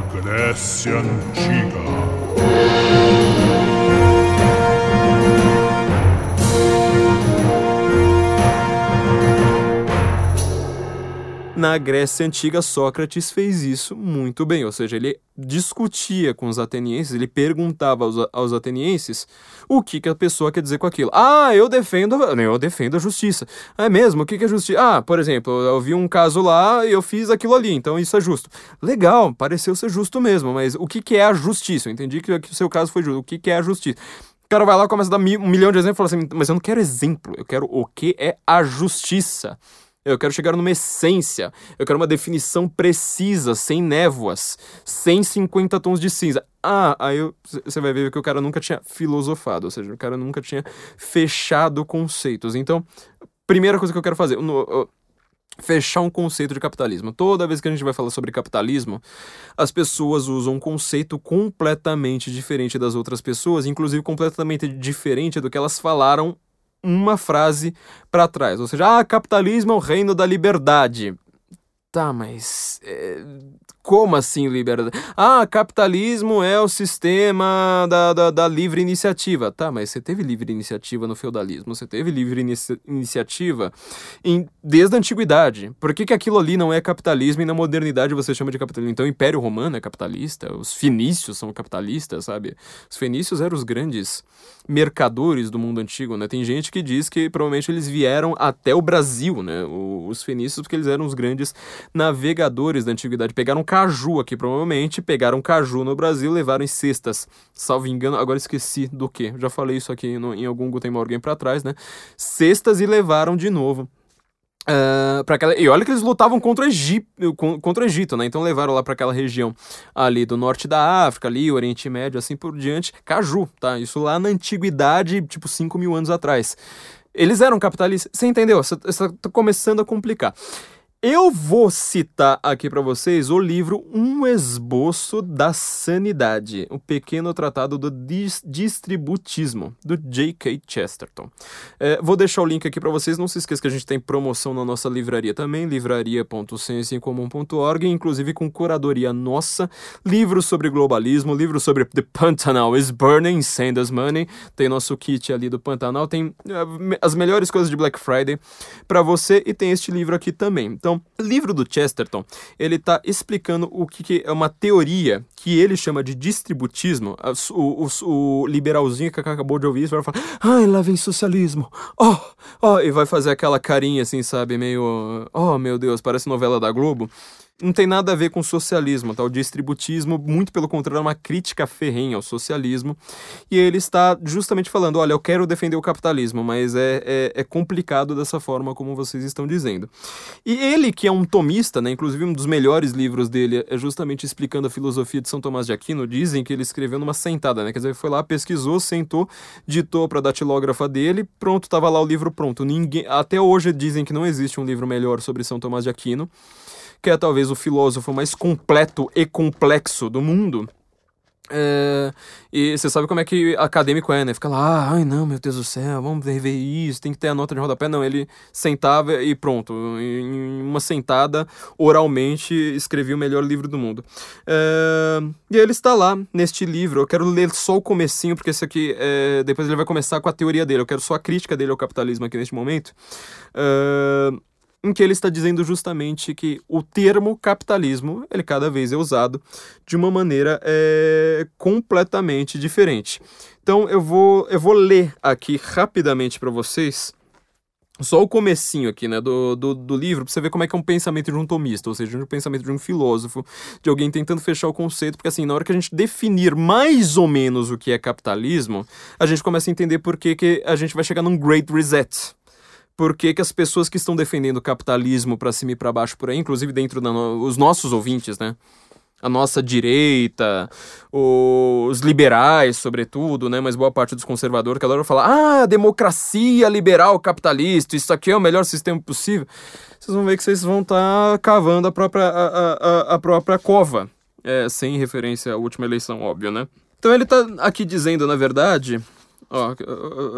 Grécia Antiga. Na Grécia Antiga, Sócrates fez isso muito bem, ou seja, ele discutia com os atenienses, ele perguntava aos, aos atenienses o que, que a pessoa quer dizer com aquilo. Ah, eu defendo, eu defendo a justiça. É mesmo? O que, que é justiça? Ah, por exemplo, eu vi um caso lá e eu fiz aquilo ali, então isso é justo. Legal, pareceu ser justo mesmo, mas o que, que é a justiça? Eu entendi que, que o seu caso foi justo. O que, que é a justiça? O cara vai lá, começa a dar um milhão de exemplos e fala assim, mas eu não quero exemplo, eu quero o que é a justiça. Eu quero chegar numa essência. Eu quero uma definição precisa, sem névoas, sem 50 tons de cinza. Ah, aí você vai ver que o cara nunca tinha filosofado, ou seja, o cara nunca tinha fechado conceitos. Então, primeira coisa que eu quero fazer, no, fechar um conceito de capitalismo. Toda vez que a gente vai falar sobre capitalismo, as pessoas usam um conceito completamente diferente das outras pessoas, inclusive completamente diferente do que elas falaram uma frase para trás. Ou seja, ah, capitalismo é o reino da liberdade. Tá, mas. É, como assim liberdade? Ah, capitalismo é o sistema da, da, da, livre iniciativa. Tá, mas você teve livre iniciativa no feudalismo, você teve livre inici iniciativa em, desde a antiguidade. Por que, que aquilo ali não é capitalismo e na modernidade você chama de capitalismo? Então o Império Romano é capitalista, os fenícios são capitalistas, sabe? Os fenícios eram os grandes mercadores do mundo antigo, né? Tem gente que diz que provavelmente eles vieram até o Brasil, né? Os fenícios, porque eles eram os grandes navegadores da antiguidade. Pegaram caju aqui, provavelmente. Pegaram caju no Brasil, levaram em cestas. Salvo engano, agora esqueci do que. Já falei isso aqui no, em algum Guten Morgen pra trás, né? Cestas e levaram de novo. Uh, para aquela e olha que eles lutavam contra Egito, contra o Egito, né? Então levaram lá para aquela região ali do norte da África, ali, Oriente Médio, assim por diante, caju, tá? Isso lá na antiguidade, tipo 5 mil anos atrás. Eles eram capitalistas. Você entendeu? Você tá começando a complicar. Eu vou citar aqui para vocês o livro Um Esboço da Sanidade, o um pequeno tratado do dis distributismo, do J.K. Chesterton. É, vou deixar o link aqui para vocês, não se esqueça que a gente tem promoção na nossa livraria também, livraria.sensoincomum.org, inclusive com curadoria nossa, livros sobre globalismo, livros sobre The Pantanal is Burning, Send Us Money, tem nosso kit ali do Pantanal, tem é, as melhores coisas de Black Friday para você e tem este livro aqui também. Então, o livro do Chesterton, ele está explicando o que, que, é uma teoria que ele chama de distributismo. O, o, o liberalzinho que acabou de ouvir isso vai falar, ai, lá vem socialismo. Oh, oh, e vai fazer aquela carinha assim, sabe, meio, oh, meu Deus, parece novela da Globo não tem nada a ver com socialismo, tá? O distributismo, muito pelo contrário, é uma crítica ferrenha ao socialismo. E ele está justamente falando: olha, eu quero defender o capitalismo, mas é, é, é, complicado dessa forma como vocês estão dizendo. E ele, que é um tomista, né? Inclusive, um dos melhores livros dele é justamente explicando a filosofia de São Tomás de Aquino. Dizem que ele escreveu numa sentada, né? Quer dizer, foi lá, pesquisou, sentou, ditou para a datilógrafa dele, pronto, tava lá o livro pronto. Ninguém, até hoje dizem que não existe um livro melhor sobre São Tomás de Aquino que é talvez o filósofo mais completo e complexo do mundo. É, e você sabe como é que acadêmico é, né? Fica lá, ai não, meu Deus do céu, vamos rever isso, tem que ter a nota de rodapé. Não, ele sentava e pronto, em uma sentada, oralmente, escrevia o melhor livro do mundo. É, e ele está lá, neste livro, eu quero ler só o comecinho, porque esse aqui, é, depois ele vai começar com a teoria dele, eu quero só a crítica dele ao capitalismo aqui neste momento. É, em que ele está dizendo justamente que o termo capitalismo ele cada vez é usado de uma maneira é, completamente diferente. Então eu vou, eu vou ler aqui rapidamente para vocês só o comecinho aqui, né, do, do, do livro, para você ver como é que é um pensamento de um tomista, ou seja, um pensamento de um filósofo, de alguém tentando fechar o conceito, porque assim, na hora que a gente definir mais ou menos o que é capitalismo, a gente começa a entender por que, que a gente vai chegar num Great Reset, por que, que as pessoas que estão defendendo o capitalismo para cima e para baixo por aí, inclusive dentro dos no... nossos ouvintes, né? A nossa direita, os liberais, sobretudo, né? Mas boa parte dos conservadores que adora falar: ah, democracia liberal capitalista, isso aqui é o melhor sistema possível. Vocês vão ver que vocês vão estar tá cavando a própria, a, a, a própria cova. É, sem referência à última eleição, óbvio, né? Então ele está aqui dizendo, na verdade, Ó,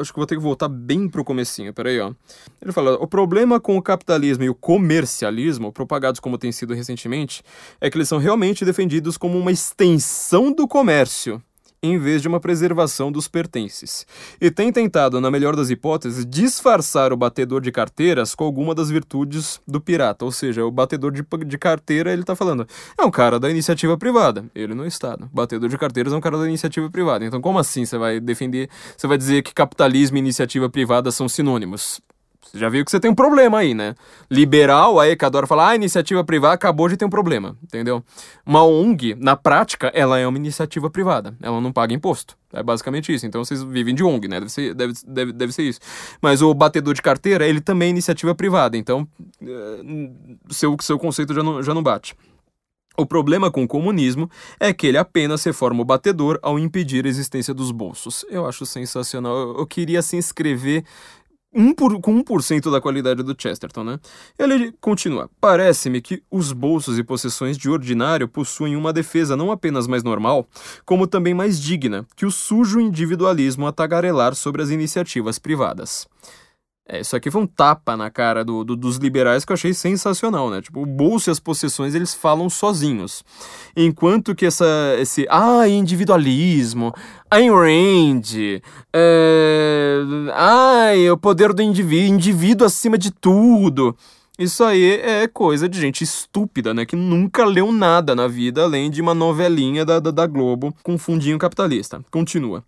acho que vou ter que voltar bem pro comecinho, peraí, ó. Ele fala, o problema com o capitalismo e o comercialismo, propagados como tem sido recentemente, é que eles são realmente defendidos como uma extensão do comércio em vez de uma preservação dos pertences. E tem tentado, na melhor das hipóteses, disfarçar o batedor de carteiras com alguma das virtudes do pirata. Ou seja, o batedor de, de carteira, ele tá falando, é um cara da iniciativa privada. Ele não está. O batedor de carteiras é um cara da iniciativa privada. Então, como assim você vai defender, você vai dizer que capitalismo e iniciativa privada são sinônimos? Você já viu que você tem um problema aí, né? Liberal, aí que adora falar, ah, iniciativa privada acabou de ter um problema, entendeu? Uma ONG, na prática, ela é uma iniciativa privada. Ela não paga imposto. É basicamente isso. Então vocês vivem de ONG, né? Deve ser, deve, deve, deve ser isso. Mas o batedor de carteira, ele também é iniciativa privada. Então, uh, seu, seu conceito já não, já não bate. O problema com o comunismo é que ele apenas reforma o batedor ao impedir a existência dos bolsos. Eu acho sensacional. Eu, eu queria assim escrever um por, com 1% da qualidade do Chesterton, né? Ele continua: Parece-me que os bolsos e possessões de ordinário possuem uma defesa não apenas mais normal, como também mais digna que o sujo individualismo a tagarelar sobre as iniciativas privadas. É, isso aqui foi um tapa na cara do, do, dos liberais que eu achei sensacional, né? Tipo, o bolso e as possessões eles falam sozinhos. Enquanto que essa, esse ah, individualismo, Ayn Rand, é, ai, o poder do indivíduo, indivíduo acima de tudo. Isso aí é coisa de gente estúpida, né? Que nunca leu nada na vida além de uma novelinha da, da, da Globo com fundinho capitalista. Continua.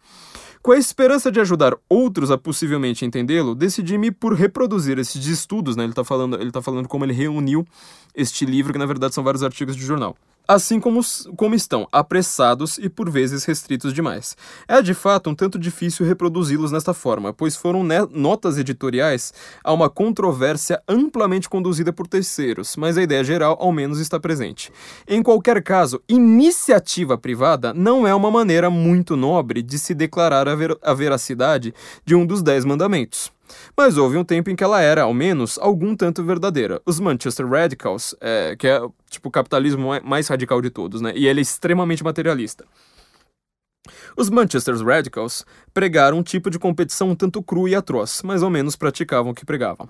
Com a esperança de ajudar outros a possivelmente entendê-lo, decidi-me por reproduzir esses estudos, né? Ele está falando, ele tá falando como ele reuniu este livro, que na verdade são vários artigos de jornal. Assim como, como estão apressados e por vezes restritos demais. É de fato um tanto difícil reproduzi-los nesta forma, pois foram notas editoriais a uma controvérsia amplamente conduzida por terceiros, mas a ideia geral ao menos está presente. Em qualquer caso, iniciativa privada não é uma maneira muito nobre de se declarar a, ver a veracidade de um dos dez mandamentos. Mas houve um tempo em que ela era, ao menos, algum tanto verdadeira. Os Manchester Radicals, é, que é tipo o capitalismo mais radical de todos, né? E ele é extremamente materialista. Os Manchester Radicals pregaram um tipo de competição um tanto cru e atroz, mas ao menos praticavam o que pregavam.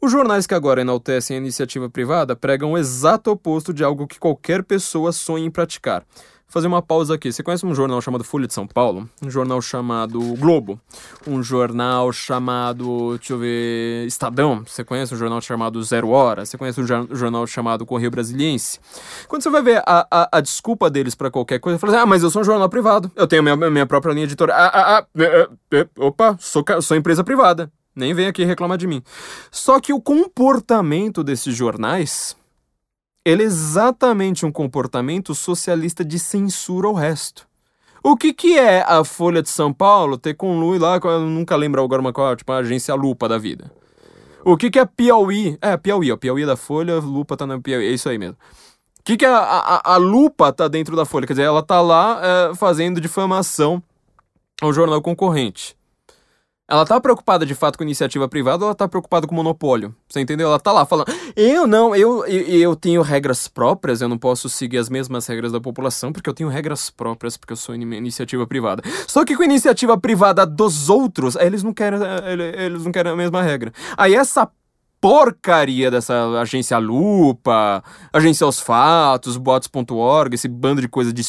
Os jornais que agora enaltecem a iniciativa privada pregam o exato oposto de algo que qualquer pessoa sonha em praticar fazer uma pausa aqui. Você conhece um jornal chamado Folha de São Paulo? Um jornal chamado Globo? Um jornal chamado, deixa eu ver, Estadão? Você conhece um jornal chamado Zero Hora? Você conhece um jornal chamado Correio Brasiliense? Quando você vai ver a, a, a desculpa deles para qualquer coisa, fala assim, ah, mas eu sou um jornal privado. Eu tenho minha, minha própria linha editorial. Ah, ah, ah, eh, eh, eh, opa, sou, sou empresa privada. Nem vem aqui reclamar de mim. Só que o comportamento desses jornais ele é exatamente um comportamento socialista de censura ao resto. O que, que é a Folha de São Paulo ter com Lui lá, eu nunca lembro agora uma qual, tipo a agência Lupa da vida. O que, que é Piauí? É, Piauí, ó, Piauí é da Folha, Lupa tá na Piauí, é isso aí mesmo. O que, que é a, a, a Lupa tá dentro da Folha? Quer dizer, ela tá lá é, fazendo difamação ao jornal concorrente. Ela tá preocupada de fato com iniciativa privada ou ela tá preocupada com monopólio? Você entendeu? Ela tá lá falando, eu não, eu, eu, eu, tenho regras próprias, eu não posso seguir as mesmas regras da população porque eu tenho regras próprias, porque eu sou iniciativa privada. Só que com iniciativa privada dos outros, eles não querem, eles não querem a mesma regra. Aí essa porcaria dessa agência Lupa, agência Aos Fatos, bots.org, esse bando de coisa de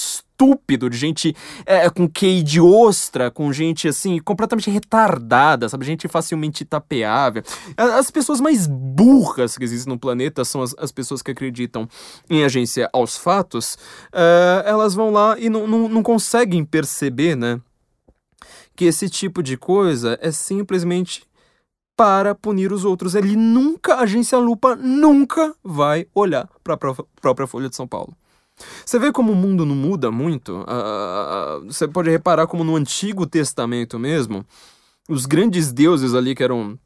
estúpido, de gente é, com QI de ostra, com gente assim, completamente retardada, sabe? Gente facilmente tapeável. As pessoas mais burras que existem no planeta são as, as pessoas que acreditam em agência aos fatos. Uh, elas vão lá e não, não, não conseguem perceber, né? Que esse tipo de coisa é simplesmente para punir os outros. Ele nunca, a agência Lupa nunca vai olhar para a própria Folha de São Paulo. Você vê como o mundo não muda muito? Uh, você pode reparar como no Antigo Testamento mesmo, os grandes deuses ali que eram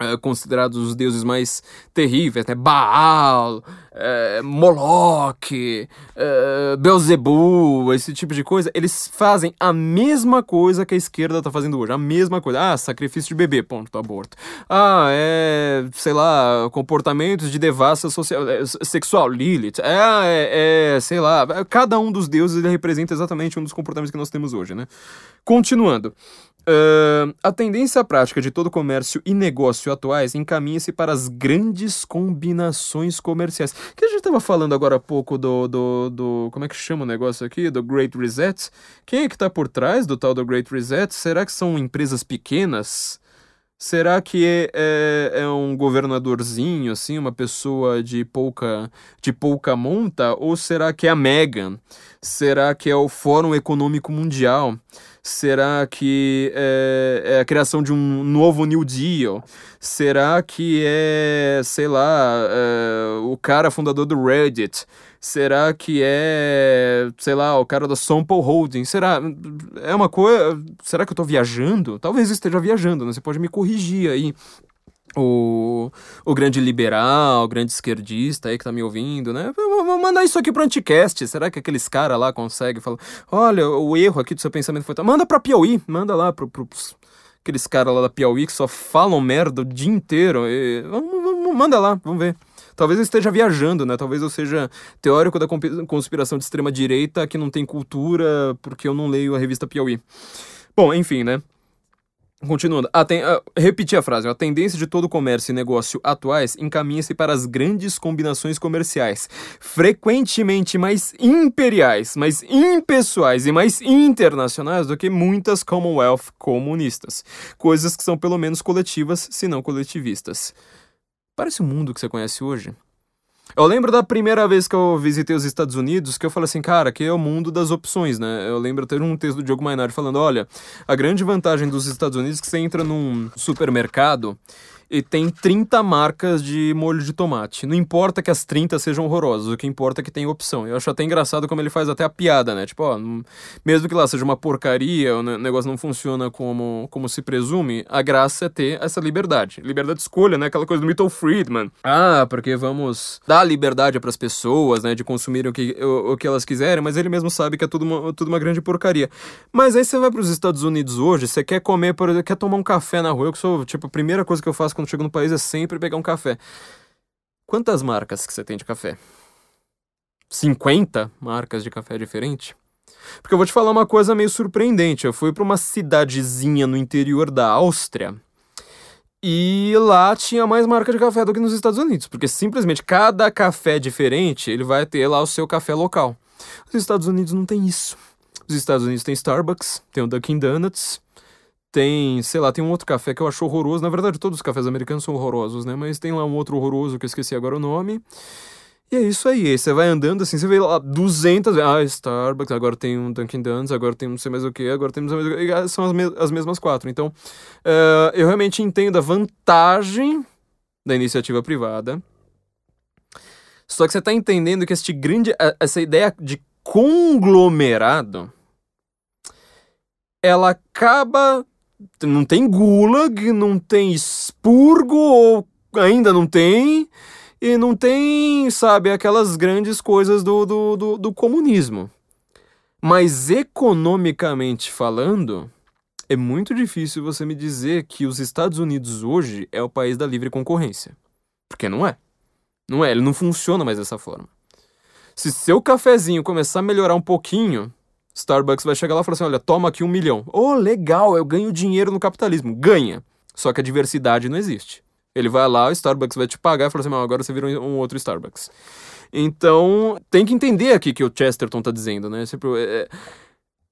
é, considerados os deuses mais terríveis, né? Baal, é, Moloch, é, Beelzebub, esse tipo de coisa, eles fazem a mesma coisa que a esquerda tá fazendo hoje, a mesma coisa. Ah, sacrifício de bebê, ponto, aborto. Ah, é, sei lá, comportamentos de devassa social, é, sexual, Lilith. É, é, é, sei lá, cada um dos deuses ele representa exatamente um dos comportamentos que nós temos hoje, né? Continuando. Uh, a tendência prática de todo comércio e negócio atuais encaminha-se para as grandes combinações comerciais. Que a gente estava falando agora há pouco do, do, do, Como é que chama o negócio aqui? Do Great Reset. Quem é que está por trás do tal do Great Reset? Será que são empresas pequenas? Será que é, é, é, um governadorzinho, assim, uma pessoa de pouca, de pouca monta? Ou será que é a Megan? Será que é o Fórum Econômico Mundial? Será que é, é, a criação de um novo New Deal? Será que é, sei lá, é, o cara fundador do Reddit? Será que é, sei lá, o cara da Sample Holding? Será? É uma coisa. Será que eu tô viajando? Talvez eu esteja viajando, né? Você pode me corrigir aí o, o grande liberal, o grande esquerdista aí que tá me ouvindo, né? Vou mandar isso aqui pro Anticast. Será que aqueles caras lá conseguem falar, olha, o erro aqui do seu pensamento foi. Manda pra Piauí, manda lá pro, pro, aqueles caras lá da Piauí que só falam merda o dia inteiro. E, manda lá, vamos ver. Talvez eu esteja viajando, né? Talvez eu seja teórico da conspiração de extrema direita que não tem cultura porque eu não leio a revista Piauí. Bom, enfim, né? Continuando, a ten... repetir a frase. A tendência de todo comércio e negócio atuais encaminha-se para as grandes combinações comerciais, frequentemente mais imperiais, mais impessoais e mais internacionais do que muitas Commonwealth comunistas. Coisas que são pelo menos coletivas, se não coletivistas. Parece o mundo que você conhece hoje. Eu lembro da primeira vez que eu visitei os Estados Unidos, que eu falei assim, cara, aqui é o mundo das opções, né? Eu lembro ter um texto do Diogo Mainardi falando, olha, a grande vantagem dos Estados Unidos é que você entra num supermercado e tem 30 marcas de molho de tomate. Não importa que as 30 sejam horrorosas, o que importa é que tem opção. Eu acho até engraçado como ele faz até a piada, né? Tipo, ó, mesmo que lá seja uma porcaria, o negócio não funciona como, como se presume, a graça é ter essa liberdade. Liberdade de escolha, né? Aquela coisa do Milton Friedman. Ah, porque vamos dar liberdade para as pessoas, né? De consumirem o que, o, o, que elas quiserem, mas ele mesmo sabe que é tudo uma, tudo uma grande porcaria. Mas aí você vai para os Estados Unidos hoje, você quer comer, por quer tomar um café na rua, eu que sou, tipo, a primeira coisa que eu faço quando chego no país é sempre pegar um café. Quantas marcas que você tem de café? 50 marcas de café diferente? Porque eu vou te falar uma coisa meio surpreendente. Eu fui para uma cidadezinha no interior da Áustria e lá tinha mais marca de café do que nos Estados Unidos, porque simplesmente cada café diferente, ele vai ter lá o seu café local. Os Estados Unidos não tem isso. Os Estados Unidos tem Starbucks, tem o Dunkin' Donuts, tem, sei lá, tem um outro café que eu acho horroroso. Na verdade, todos os cafés americanos são horrorosos, né? Mas tem lá um outro horroroso que eu esqueci agora o nome. E é isso aí. Você vai andando assim, você vê lá 200. Ah, Starbucks, agora tem um Dunkin' Donuts, agora tem não sei mais o que, agora tem não sei mais o que. Ah, são as, as mesmas quatro. Então, uh, eu realmente entendo a vantagem da iniciativa privada. Só que você está entendendo que este grande, essa ideia de conglomerado ela acaba não tem Gulag, não tem expurgo, ou ainda não tem, e não tem, sabe, aquelas grandes coisas do, do, do, do comunismo. Mas economicamente falando, é muito difícil você me dizer que os Estados Unidos hoje é o país da livre concorrência. Porque não é. Não é, ele não funciona mais dessa forma. Se seu cafezinho começar a melhorar um pouquinho, Starbucks vai chegar lá e falar assim: olha, toma aqui um milhão. Oh, legal, eu ganho dinheiro no capitalismo. Ganha. Só que a diversidade não existe. Ele vai lá, o Starbucks vai te pagar e fala assim: agora você vira um outro Starbucks. Então, tem que entender aqui que o Chesterton tá dizendo, né? É,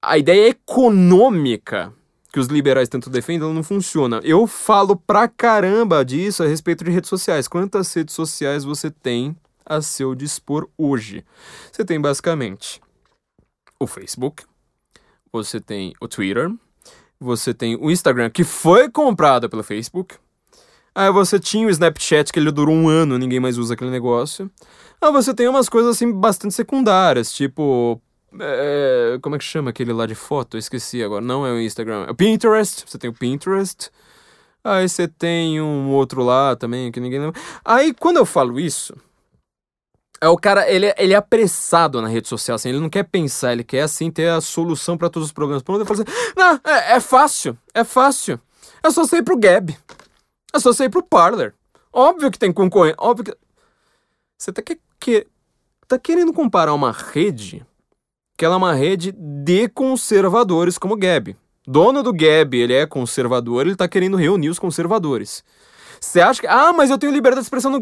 a ideia econômica que os liberais tanto defendem não funciona. Eu falo pra caramba disso a respeito de redes sociais. Quantas redes sociais você tem a seu dispor hoje? Você tem basicamente o Facebook, você tem o Twitter, você tem o Instagram, que foi comprado pelo Facebook. Aí você tinha o Snapchat, que ele durou um ano, ninguém mais usa aquele negócio. Aí você tem umas coisas assim bastante secundárias, tipo. É, como é que chama aquele lá de foto? Eu esqueci agora. Não é o Instagram. É o Pinterest. Você tem o Pinterest. Aí você tem um outro lá também que ninguém lembra. Aí quando eu falo isso, é o cara, ele, ele é apressado na rede social, assim, ele não quer pensar, ele quer, assim, ter a solução para todos os problemas. Pronto, ele fala assim, não, é, é, fácil, é fácil. É só sair pro Gab. É só sair pro Parler. Óbvio que tem concorrente, óbvio que... Você tá, que, que, tá querendo comparar uma rede, que ela é uma rede de conservadores como o Gab. Dono do Gab, ele é conservador, ele tá querendo reunir os conservadores. Você acha que. Ah, mas eu tenho liberdade de expressão no.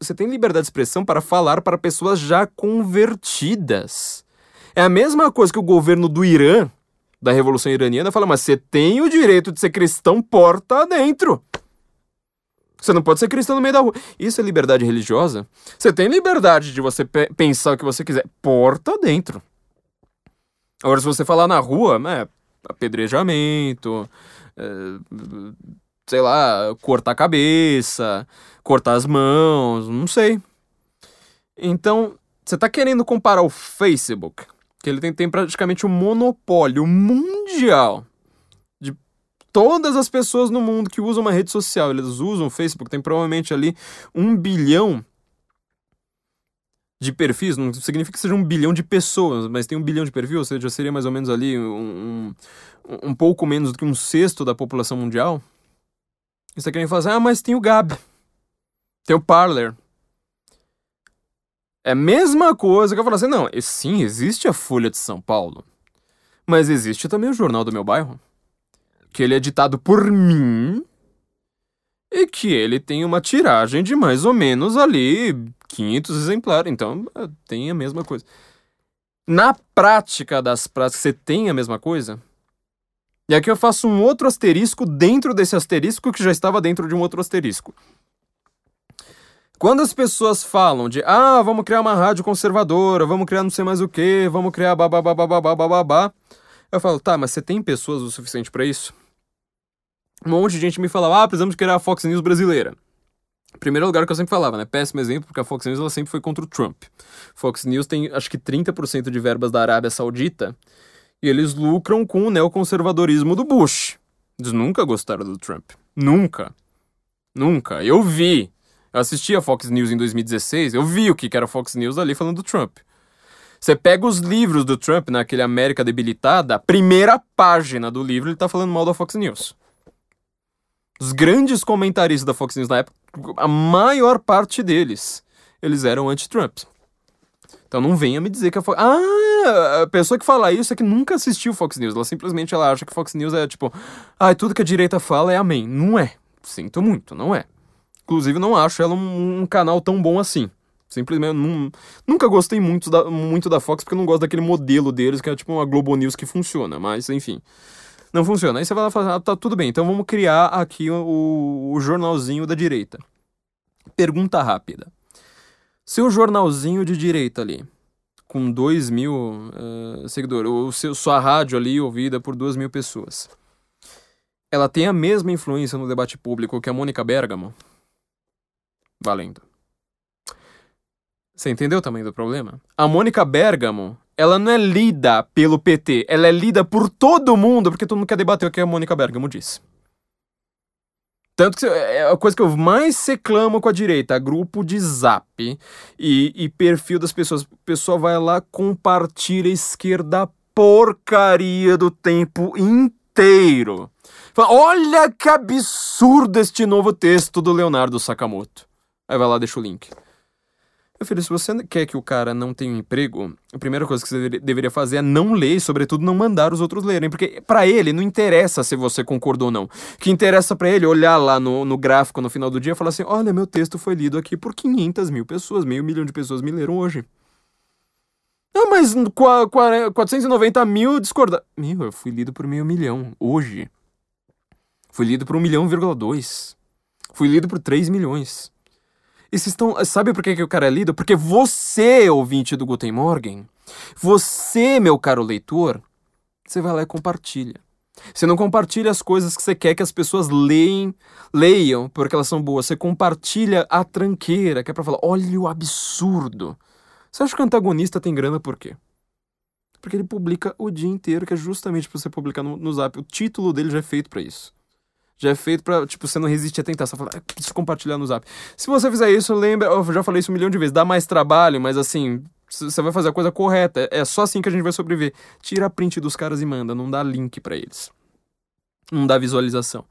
Você tem liberdade de expressão para falar para pessoas já convertidas. É a mesma coisa que o governo do Irã, da Revolução Iraniana, fala, mas você tem o direito de ser cristão porta dentro. Você não pode ser cristão no meio da rua. Isso é liberdade religiosa? Você tem liberdade de você pe pensar o que você quiser. Porta dentro. Agora, se você falar na rua, é apedrejamento, é, sei lá, cortar a cabeça, cortar as mãos, não sei. Então, você tá querendo comparar o Facebook, que ele tem, tem praticamente um monopólio mundial de todas as pessoas no mundo que usam uma rede social, eles usam o Facebook, tem provavelmente ali um bilhão de perfis, não significa que seja um bilhão de pessoas, mas tem um bilhão de perfis, ou seja, seria mais ou menos ali um, um, um pouco menos do que um sexto da população mundial. Aqui vem falar assim, ah, mas tem o Gab. Tem o Parler. É a mesma coisa que eu falo assim, não, sim, existe a Folha de São Paulo. Mas existe também o Jornal do Meu Bairro. Que ele é ditado por mim. E que ele tem uma tiragem de mais ou menos ali 500 exemplares. Então, é, tem a mesma coisa. Na prática das práticas, você tem a mesma coisa? E aqui eu faço um outro asterisco dentro desse asterisco que já estava dentro de um outro asterisco. Quando as pessoas falam de, ah, vamos criar uma rádio conservadora, vamos criar não sei mais o que, vamos criar babá, eu falo, tá, mas você tem pessoas o suficiente para isso? um monte de gente me falava, ah, precisamos criar a Fox News brasileira. Primeiro lugar que eu sempre falava, né? Péssimo exemplo, porque a Fox News ela sempre foi contra o Trump. Fox News tem acho que 30% de verbas da Arábia Saudita e eles lucram com o neoconservadorismo do Bush. Eles nunca gostaram do Trump. Nunca. Nunca. Eu vi. Eu assisti a Fox News em 2016, eu vi o que era Fox News ali falando do Trump. Você pega os livros do Trump naquele América Debilitada, a primeira página do livro ele tá falando mal da Fox News. Os grandes comentaristas da Fox News na época, a maior parte deles, eles eram anti-Trump. Então não venha me dizer que a Fox... Ah, a pessoa que fala isso é que nunca assistiu Fox News. Ela simplesmente ela acha que Fox News é tipo... Ah, tudo que a direita fala é amém. Não é. Sinto muito, não é. Inclusive não acho ela um, um canal tão bom assim. Simplesmente nunca gostei muito da, muito da Fox porque eu não gosto daquele modelo deles que é tipo uma Globo News que funciona. Mas enfim não funciona. Aí você vai lá e fala, ah, tá tudo bem, então vamos criar aqui o, o jornalzinho da direita. Pergunta rápida. Seu jornalzinho de direita ali, com 2 mil uh, seguidores, ou seu, sua rádio ali ouvida por 2 mil pessoas, ela tem a mesma influência no debate público que a Mônica Bergamo? Valendo. Você entendeu o tamanho do problema? A Mônica Bergamo ela não é lida pelo PT, ela é lida por todo mundo, porque todo mundo quer debater o que a Mônica Bergamo disse. Tanto que é a coisa que eu mais reclamo com a direita, grupo de zap e, e perfil das pessoas. O pessoal vai lá, compartilha a esquerda porcaria do tempo inteiro. Fala, Olha que absurdo este novo texto do Leonardo Sakamoto. Aí vai lá, deixa o link. Meu filho, se você quer que o cara não tenha um emprego, a primeira coisa que você deveria fazer é não ler e, sobretudo, não mandar os outros lerem. Porque para ele não interessa se você concordou ou não. O que interessa para ele é olhar lá no, no gráfico no final do dia e falar assim: olha, meu texto foi lido aqui por 500 mil pessoas, meio milhão de pessoas me leram hoje. Ah, mas 490 mil discorda. Meu, eu fui lido por meio milhão hoje. Fui lido por 1 milhão, 2. Fui lido por 3 milhões. E vocês estão. Sabe por que, que o cara é lido? Porque você, ouvinte do Guten Morgen, você, meu caro leitor, você vai lá e compartilha. Você não compartilha as coisas que você quer que as pessoas leem, leiam, porque elas são boas. Você compartilha a tranqueira, que é pra falar: olha o absurdo. Você acha que o antagonista tem grana por quê? Porque ele publica o dia inteiro, que é justamente pra você publicar no, no zap. O título dele já é feito para isso já é feito pra, tipo, você não resiste a tentar. Você fala, ah, preciso compartilhar no zap. Se você fizer isso, lembra, eu já falei isso um milhão de vezes, dá mais trabalho, mas assim, você vai fazer a coisa correta. É só assim que a gente vai sobreviver. Tira a print dos caras e manda, não dá link para eles. Não dá visualização.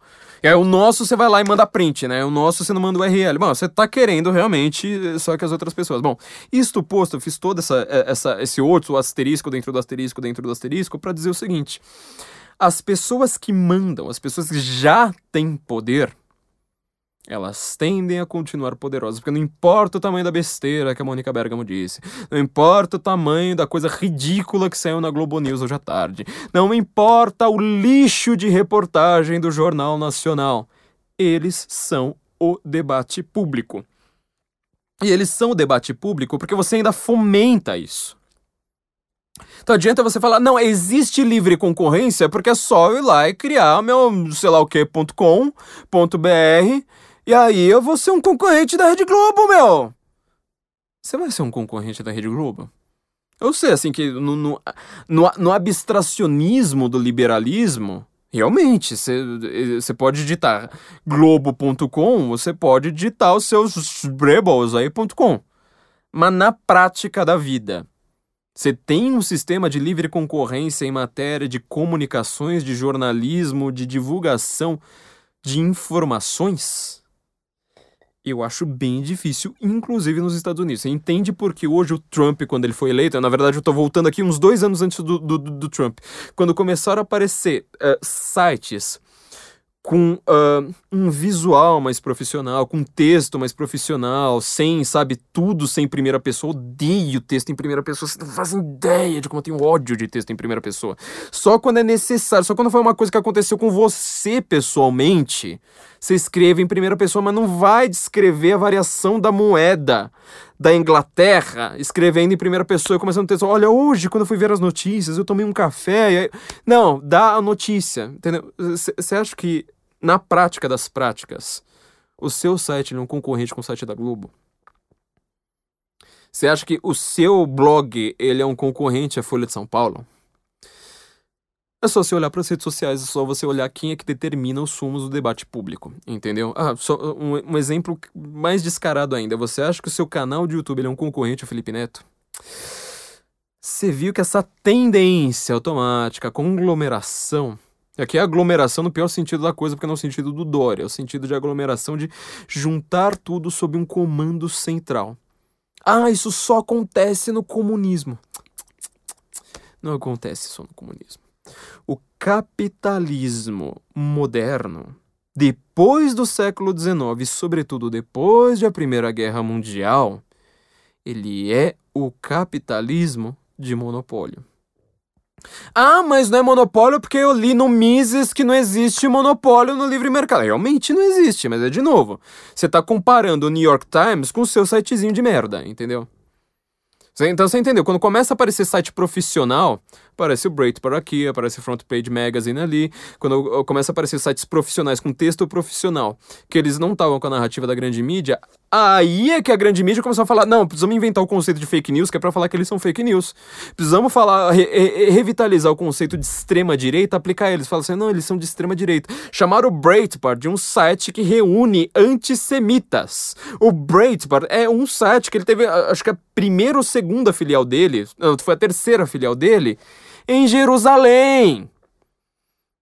Aí o nosso você vai lá e manda print, né? O nosso você não manda URL. Bom, você tá querendo realmente só que as outras pessoas. Bom, isto posto, eu fiz todo essa, essa, esse outro asterisco dentro do asterisco dentro do asterisco para dizer o seguinte as pessoas que mandam, as pessoas que já têm poder, elas tendem a continuar poderosas, porque não importa o tamanho da besteira que a Mônica Bergamo disse, não importa o tamanho da coisa ridícula que saiu na Globo News hoje à tarde, não importa o lixo de reportagem do Jornal Nacional, eles são o debate público. E eles são o debate público porque você ainda fomenta isso. Então adianta você falar, não, existe livre concorrência porque é só eu ir lá e criar meu sei lá o que.com.br e aí eu vou ser um concorrente da Rede Globo, meu. Você vai ser um concorrente da Rede Globo? Eu sei, assim, que no, no, no, no abstracionismo do liberalismo, realmente, você pode digitar globo.com, você pode digitar os seus rebels aí.com. Mas na prática da vida, você tem um sistema de livre concorrência em matéria de comunicações, de jornalismo, de divulgação de informações? Eu acho bem difícil, inclusive nos Estados Unidos. Você entende porque hoje o Trump, quando ele foi eleito, na verdade eu tô voltando aqui uns dois anos antes do, do, do Trump, quando começaram a aparecer uh, sites com uh, um visual mais profissional, com texto mais profissional, sem, sabe, tudo sem primeira pessoa. Odeio texto em primeira pessoa. Você não faz ideia de como eu tenho ódio de texto em primeira pessoa. Só quando é necessário, só quando foi uma coisa que aconteceu com você pessoalmente, você escreve em primeira pessoa, mas não vai descrever a variação da moeda da Inglaterra, escrevendo em primeira pessoa e começando o texto. Olha, hoje, quando eu fui ver as notícias, eu tomei um café. Aí... Não, dá a notícia, entendeu? Você acha que na prática das práticas, o seu site é um concorrente com o site da Globo? Você acha que o seu blog ele é um concorrente à Folha de São Paulo? É só você olhar para as redes sociais, é só você olhar quem é que determina os sumos do debate público, entendeu? Ah, só um, um exemplo mais descarado ainda. Você acha que o seu canal de YouTube é um concorrente ao Felipe Neto? Você viu que essa tendência automática, conglomeração, aqui é aglomeração no pior sentido da coisa, porque não é o sentido do Dória, é o sentido de aglomeração de juntar tudo sob um comando central. Ah, isso só acontece no comunismo. Não acontece só no comunismo. O capitalismo moderno, depois do século XIX, sobretudo depois da Primeira Guerra Mundial, ele é o capitalismo de monopólio. Ah, mas não é monopólio porque eu li no Mises que não existe monopólio no livre mercado. Realmente não existe, mas é de novo. Você está comparando o New York Times com o seu sitezinho de merda, entendeu? Então você entendeu? Quando começa a aparecer site profissional, aparece o Breitbart aqui, aparece o Front Page Magazine ali. Quando começa a aparecer sites profissionais com texto profissional, que eles não estavam com a narrativa da grande mídia, aí é que a grande mídia começou a falar: não, precisamos inventar o conceito de fake news, que é para falar que eles são fake news. Precisamos falar, re, re, revitalizar o conceito de extrema direita, aplicar eles. Falar assim: não, eles são de extrema direita. Chamaram o Breitbart de um site que reúne antissemitas. O Breitbart é um site que ele teve, acho que a primeira ou segunda filial dele, não, foi a terceira filial dele em Jerusalém.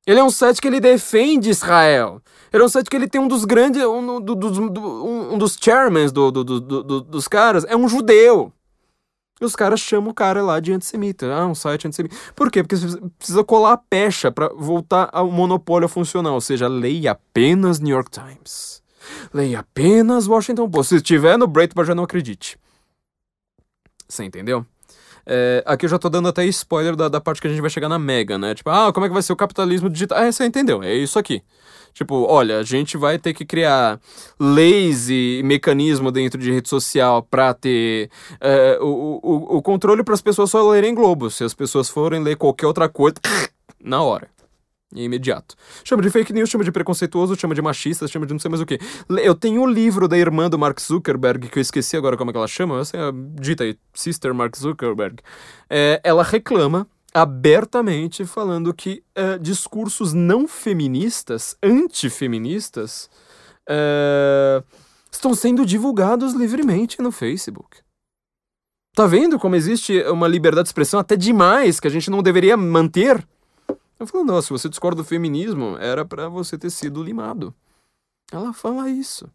Ele é um site que ele defende Israel. Ele é um site que ele tem um dos grandes, um, do, do, do, um dos chairmen do, dos caras, é um judeu. E os caras chamam o cara lá de antissemita. Ah, um site antissemita. Por quê? Porque você precisa colar a pecha para voltar ao monopólio a funcionar. Ou seja, leia apenas New York Times. Leia apenas Washington Post. Se estiver no Breitbart, já não acredite. Você entendeu? É, aqui eu já tô dando até spoiler da, da parte que a gente vai chegar na Mega, né? Tipo, ah, como é que vai ser o capitalismo digital? Ah, você entendeu, é isso aqui. Tipo, olha, a gente vai ter que criar leis e mecanismo dentro de rede social para ter é, o, o, o controle para as pessoas só lerem Globo. Se as pessoas forem ler qualquer outra coisa, (laughs) na hora é imediato. Chama de fake news, chama de preconceituoso, chama de machista, chama de não sei mais o que. Eu tenho o um livro da irmã do Mark Zuckerberg, que eu esqueci agora como é que ela chama, essa é dita aí, Sister Mark Zuckerberg. É, ela reclama abertamente falando que é, discursos não feministas, antifeministas, é, estão sendo divulgados livremente no Facebook. Tá vendo como existe uma liberdade de expressão até demais que a gente não deveria manter? Eu falo, não, se você discorda do feminismo, era para você ter sido limado. Ela fala isso.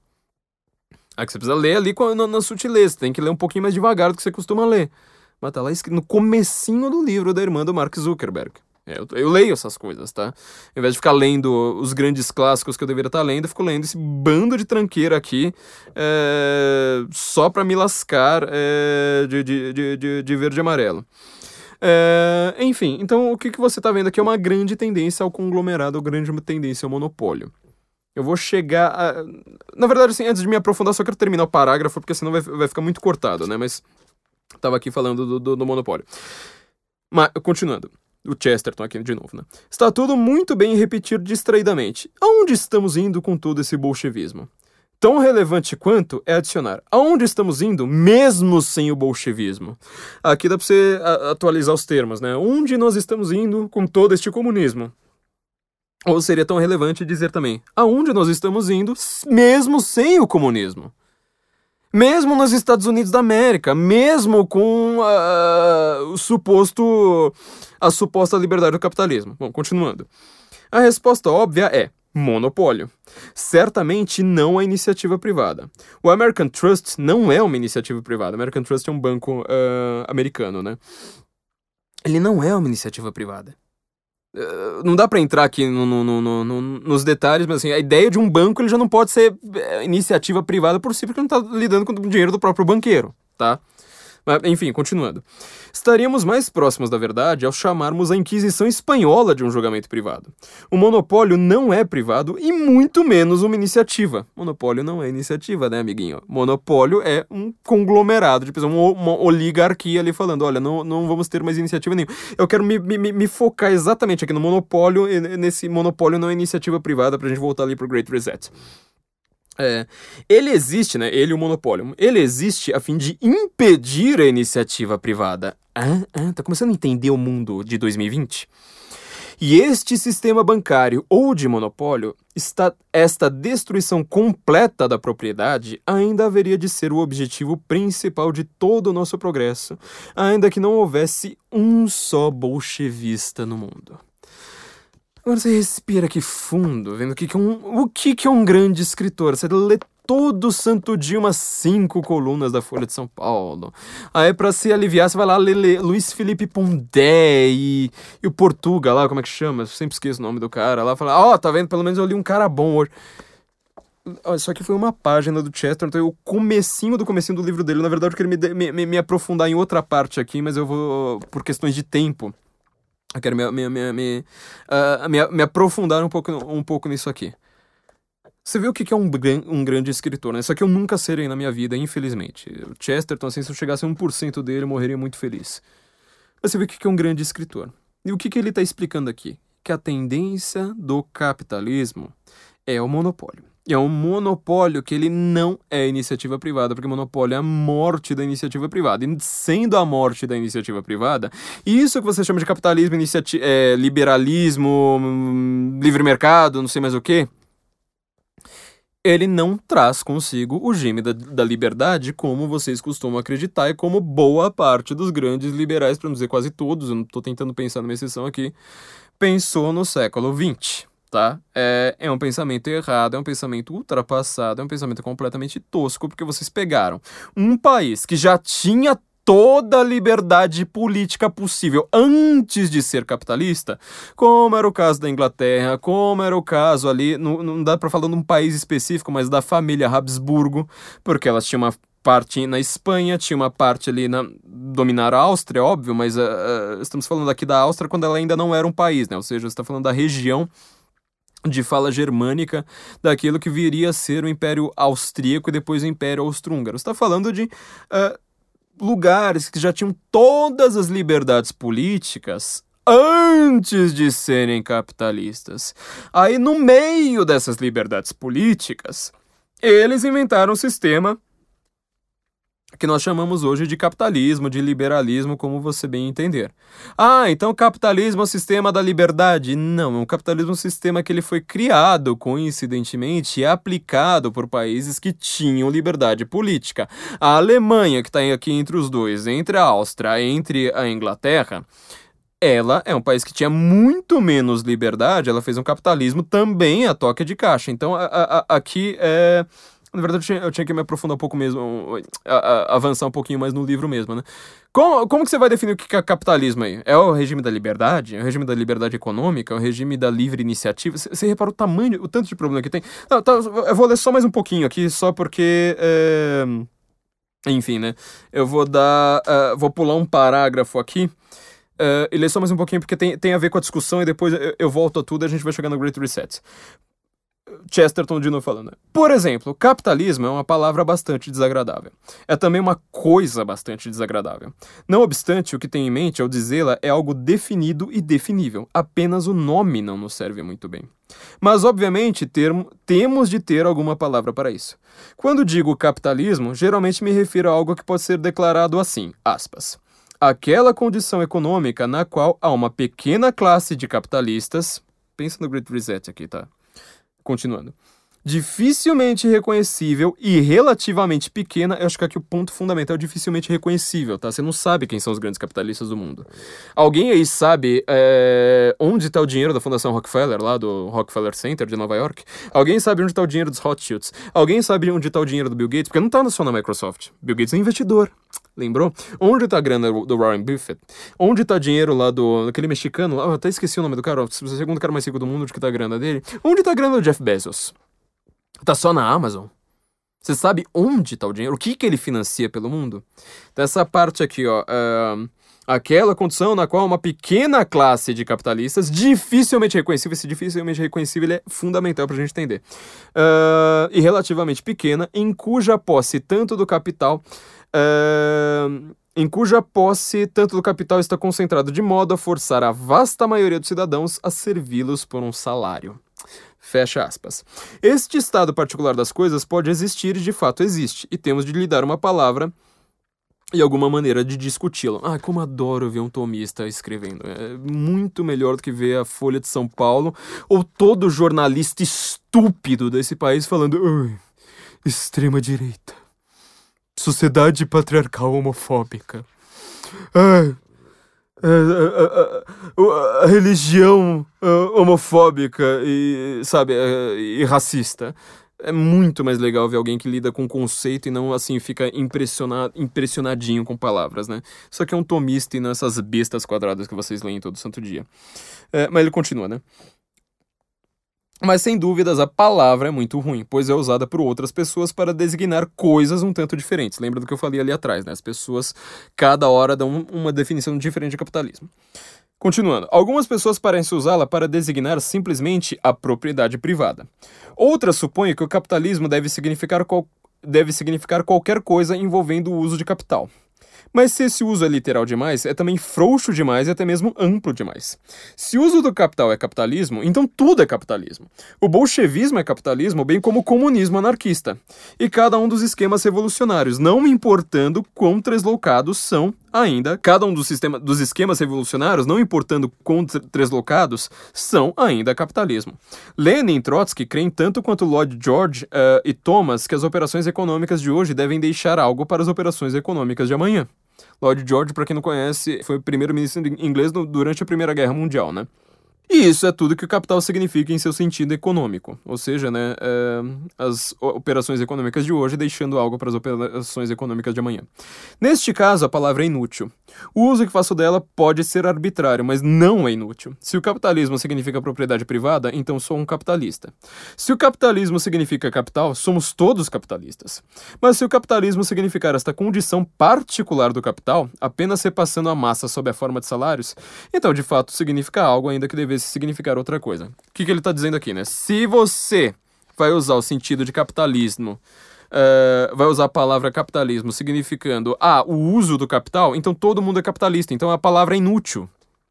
Ah, que você precisa ler ali na, na sutileza, tem que ler um pouquinho mais devagar do que você costuma ler. Mas tá lá escrito no comecinho do livro da irmã do Mark Zuckerberg. É, eu, eu, leio essas coisas, tá? Ao invés de ficar lendo os grandes clássicos que eu deveria estar tá lendo, eu fico lendo esse bando de tranqueira aqui é, só pra me lascar é, de, de, de, de verde e amarelo. É, enfim, então o que, que você está vendo aqui é uma grande tendência ao conglomerado, grande tendência ao monopólio. Eu vou chegar a... Na verdade, assim, antes de me aprofundar, só quero terminar o parágrafo, porque senão vai, vai ficar muito cortado, né? Mas tava aqui falando do, do, do monopólio. Mas, continuando. O Chesterton aqui de novo, né? Está tudo muito bem repetir distraidamente. Aonde estamos indo com todo esse bolchevismo? Tão relevante quanto é adicionar aonde estamos indo, mesmo sem o bolchevismo. Aqui dá para você atualizar os termos, né? Onde nós estamos indo com todo este comunismo? Ou seria tão relevante dizer também aonde nós estamos indo, mesmo sem o comunismo? Mesmo nos Estados Unidos da América, mesmo com uh, o suposto a suposta liberdade do capitalismo. Bom, continuando. A resposta óbvia é monopólio. Certamente não a iniciativa privada. O American Trust não é uma iniciativa privada. O American Trust é um banco uh, americano, né? Ele não é uma iniciativa privada. Uh, não dá para entrar aqui no, no, no, nos detalhes, mas assim, a ideia de um banco ele já não pode ser eh, iniciativa privada por si, porque ele não tá lidando com o dinheiro do próprio banqueiro, tá? Mas, enfim, continuando. Estaríamos mais próximos da verdade ao chamarmos a Inquisição Espanhola de um julgamento privado. O monopólio não é privado e muito menos uma iniciativa. Monopólio não é iniciativa, né, amiguinho? Monopólio é um conglomerado de pessoas, uma oligarquia ali falando: olha, não, não vamos ter mais iniciativa nenhuma. Eu quero me, me, me focar exatamente aqui no monopólio, nesse monopólio não é iniciativa privada, pra gente voltar ali pro Great Reset. É, ele existe, né? Ele, o monopólio, ele existe a fim de impedir a iniciativa privada. Ah, ah, tá começando a entender o mundo de 2020? E este sistema bancário ou de monopólio, está, esta destruição completa da propriedade ainda haveria de ser o objetivo principal de todo o nosso progresso, ainda que não houvesse um só bolchevista no mundo. Agora você respira aqui fundo, vendo o que, que, um, o que, que é um grande escritor. Você lê todo santo dia umas cinco colunas da Folha de São Paulo. Aí para se aliviar, você vai lá ler, ler Luiz Felipe Pondé e, e, o Portuga lá, como é que chama? Eu sempre esqueço o nome do cara lá. Fala, ó, oh, tá vendo? Pelo menos eu li um cara bom hoje. Só que foi uma página do Chester, então o comecinho do comecinho do livro dele. Na verdade, eu queria me, me, me aprofundar em outra parte aqui, mas eu vou, por questões de tempo, eu quero me, me, me, me, uh, me, me, aprofundar um pouco, um pouco nisso aqui. Você vê o que é um, um grande escritor, né? Isso aqui eu nunca serei na minha vida, infelizmente. O Chesterton, assim, se eu chegasse a 1% dele, eu morreria muito feliz. Mas você vê o que é um grande escritor. E o que, que ele está explicando aqui? Que a tendência do capitalismo é o monopólio. É um monopólio que ele não é iniciativa privada, porque monopólio é a morte da iniciativa privada. E sendo a morte da iniciativa privada, isso que você chama de capitalismo, é, liberalismo, hum, livre mercado, não sei mais o que, ele não traz consigo o gêmeo da, da, liberdade, como vocês costumam acreditar, e como boa parte dos grandes liberais, para não dizer quase todos, eu não estou tentando pensar numa exceção aqui, pensou no século XX tá? É, é um pensamento errado, é um pensamento ultrapassado, é um pensamento completamente tosco, porque vocês pegaram um país que já tinha toda a liberdade política possível antes de ser capitalista, como era o caso da Inglaterra, como era o caso ali, não, não dá para falar de um país específico, mas da família Habsburgo, porque elas tinham uma parte na Espanha, tinha uma parte ali na dominar a Áustria, óbvio, mas uh, uh, estamos falando aqui da Áustria quando ela ainda não era um país, né? Ou seja, está falando da região de fala germânica daquilo que viria a ser o Império Austríaco e depois o Império Austro-Húngaro. está falando de uh, lugares que já tinham todas as liberdades políticas antes de serem capitalistas. Aí, no meio dessas liberdades políticas, eles inventaram um sistema que nós chamamos hoje de capitalismo, de liberalismo, como você bem entender. Ah, então capitalismo é o sistema da liberdade? Não, o capitalismo é um sistema que ele foi criado, coincidentemente, e aplicado por países que tinham liberdade política. A Alemanha, que está aqui entre os dois, entre a Áustria, entre a Inglaterra, ela é um país que tinha muito menos liberdade, ela fez um capitalismo também a toque de caixa. Então, a, a, aqui é na verdade, eu tinha, eu tinha que me aprofundar um pouco mesmo, a, a, avançar um pouquinho mais no livro mesmo, né? Como, como que você vai definir o que é capitalismo aí? É o regime da liberdade? É o regime da liberdade econômica? É o regime da livre iniciativa? Você, repara o tamanho, o tanto de problema que tem? Não, tá, eu vou ler só mais um pouquinho aqui, só porque... É... Enfim, né? Eu vou dar... Uh, vou pular um parágrafo aqui. Uh, e ler só mais um pouquinho, porque tem, tem a ver com a discussão e depois eu, eu volto a tudo e a gente vai chegar no Great Reset. Chesterton de novo falando. Né? Por exemplo, capitalismo é uma palavra bastante desagradável. É também uma coisa bastante desagradável. Não obstante, o que tem em mente ao dizê-la é algo definido e definível. Apenas o nome não nos serve muito bem. Mas, obviamente, termo, temos de ter alguma palavra para isso. Quando digo capitalismo, geralmente me refiro a algo que pode ser declarado assim, aspas. Aquela condição econômica na qual há uma pequena classe de capitalistas. Pensa no Great Reset aqui, tá? Continuando. Dificilmente reconhecível e relativamente pequena, eu acho que aqui o ponto fundamental é dificilmente reconhecível, tá? Você não sabe quem são os grandes capitalistas do mundo. Alguém aí sabe é, onde está o dinheiro da Fundação Rockefeller, lá do Rockefeller Center de Nova York? Alguém sabe onde está o dinheiro dos Rothschilds? Alguém sabe onde está o dinheiro do Bill Gates? Porque não está só na Microsoft. Bill Gates é investidor. Lembrou? Onde tá a grana do Warren Buffett? Onde tá dinheiro lá do aquele mexicano? Ah, até esqueci o nome do cara. O segundo cara mais rico do mundo, onde que tá a grana dele? Onde tá a grana do Jeff Bezos? Tá só na Amazon? Você sabe onde está o dinheiro? O que, que ele financia pelo mundo? Então, essa parte aqui, ó. Uh, aquela condição na qual uma pequena classe de capitalistas, dificilmente reconhecível, esse dificilmente reconhecível é fundamental para a gente entender, uh, e relativamente pequena, em cuja posse tanto do capital. Uh, em cuja posse tanto do capital está concentrado de modo a forçar a vasta maioria dos cidadãos a servi-los por um salário. Fecha aspas. Este estado particular das coisas pode existir e de fato existe, e temos de lhe dar uma palavra e alguma maneira de discuti-lo. Ah, como adoro ver um tomista escrevendo. É muito melhor do que ver a Folha de São Paulo ou todo jornalista estúpido desse país falando extrema direita, sociedade patriarcal homofóbica. Ah, a, a, a, a, religião homofóbica e, sabe, e racista. É muito mais legal ver alguém que lida com conceito e não, assim, fica impressionado, impressionadinho com palavras, né? Isso aqui é um tomista e não essas bestas quadradas que vocês leem todo santo dia. É, mas ele continua, né? Mas sem dúvidas a palavra é muito ruim, pois é usada por outras pessoas para designar coisas um tanto diferentes. Lembra do que eu falei ali atrás, né? As pessoas cada hora dão uma definição diferente de capitalismo. Continuando, algumas pessoas parecem usá-la para designar simplesmente a propriedade privada. Outras supõem que o capitalismo deve significar, qual... deve significar qualquer coisa envolvendo o uso de capital. Mas se esse uso é literal demais, é também frouxo demais e até mesmo amplo demais. Se o uso do capital é capitalismo, então tudo é capitalismo. O bolchevismo é capitalismo, bem como o comunismo anarquista. E cada um dos esquemas revolucionários, não importando quão tresloucados são ainda, cada um dos, sistema, dos esquemas revolucionários, não importando quão treslocados, são ainda capitalismo. Lenin e Trotsky creem tanto quanto Lloyd George uh, e Thomas que as operações econômicas de hoje devem deixar algo para as operações econômicas de amanhã. Lloyd George, para quem não conhece, foi primeiro-ministro inglês durante a Primeira Guerra Mundial, né? E isso é tudo que o capital significa em seu sentido econômico, ou seja, né, é, as operações econômicas de hoje deixando algo para as operações econômicas de amanhã. Neste caso, a palavra é inútil. O uso que faço dela pode ser arbitrário, mas não é inútil. Se o capitalismo significa propriedade privada, então sou um capitalista. Se o capitalismo significa capital, somos todos capitalistas. Mas se o capitalismo significar esta condição particular do capital, apenas repassando a massa sob a forma de salários, então de fato significa algo ainda que devesse significar outra coisa. O que, que ele está dizendo aqui, né? Se você vai usar o sentido de capitalismo uh, vai usar a palavra capitalismo significando, ah, o uso do capital, então todo mundo é capitalista. Então a palavra é inútil.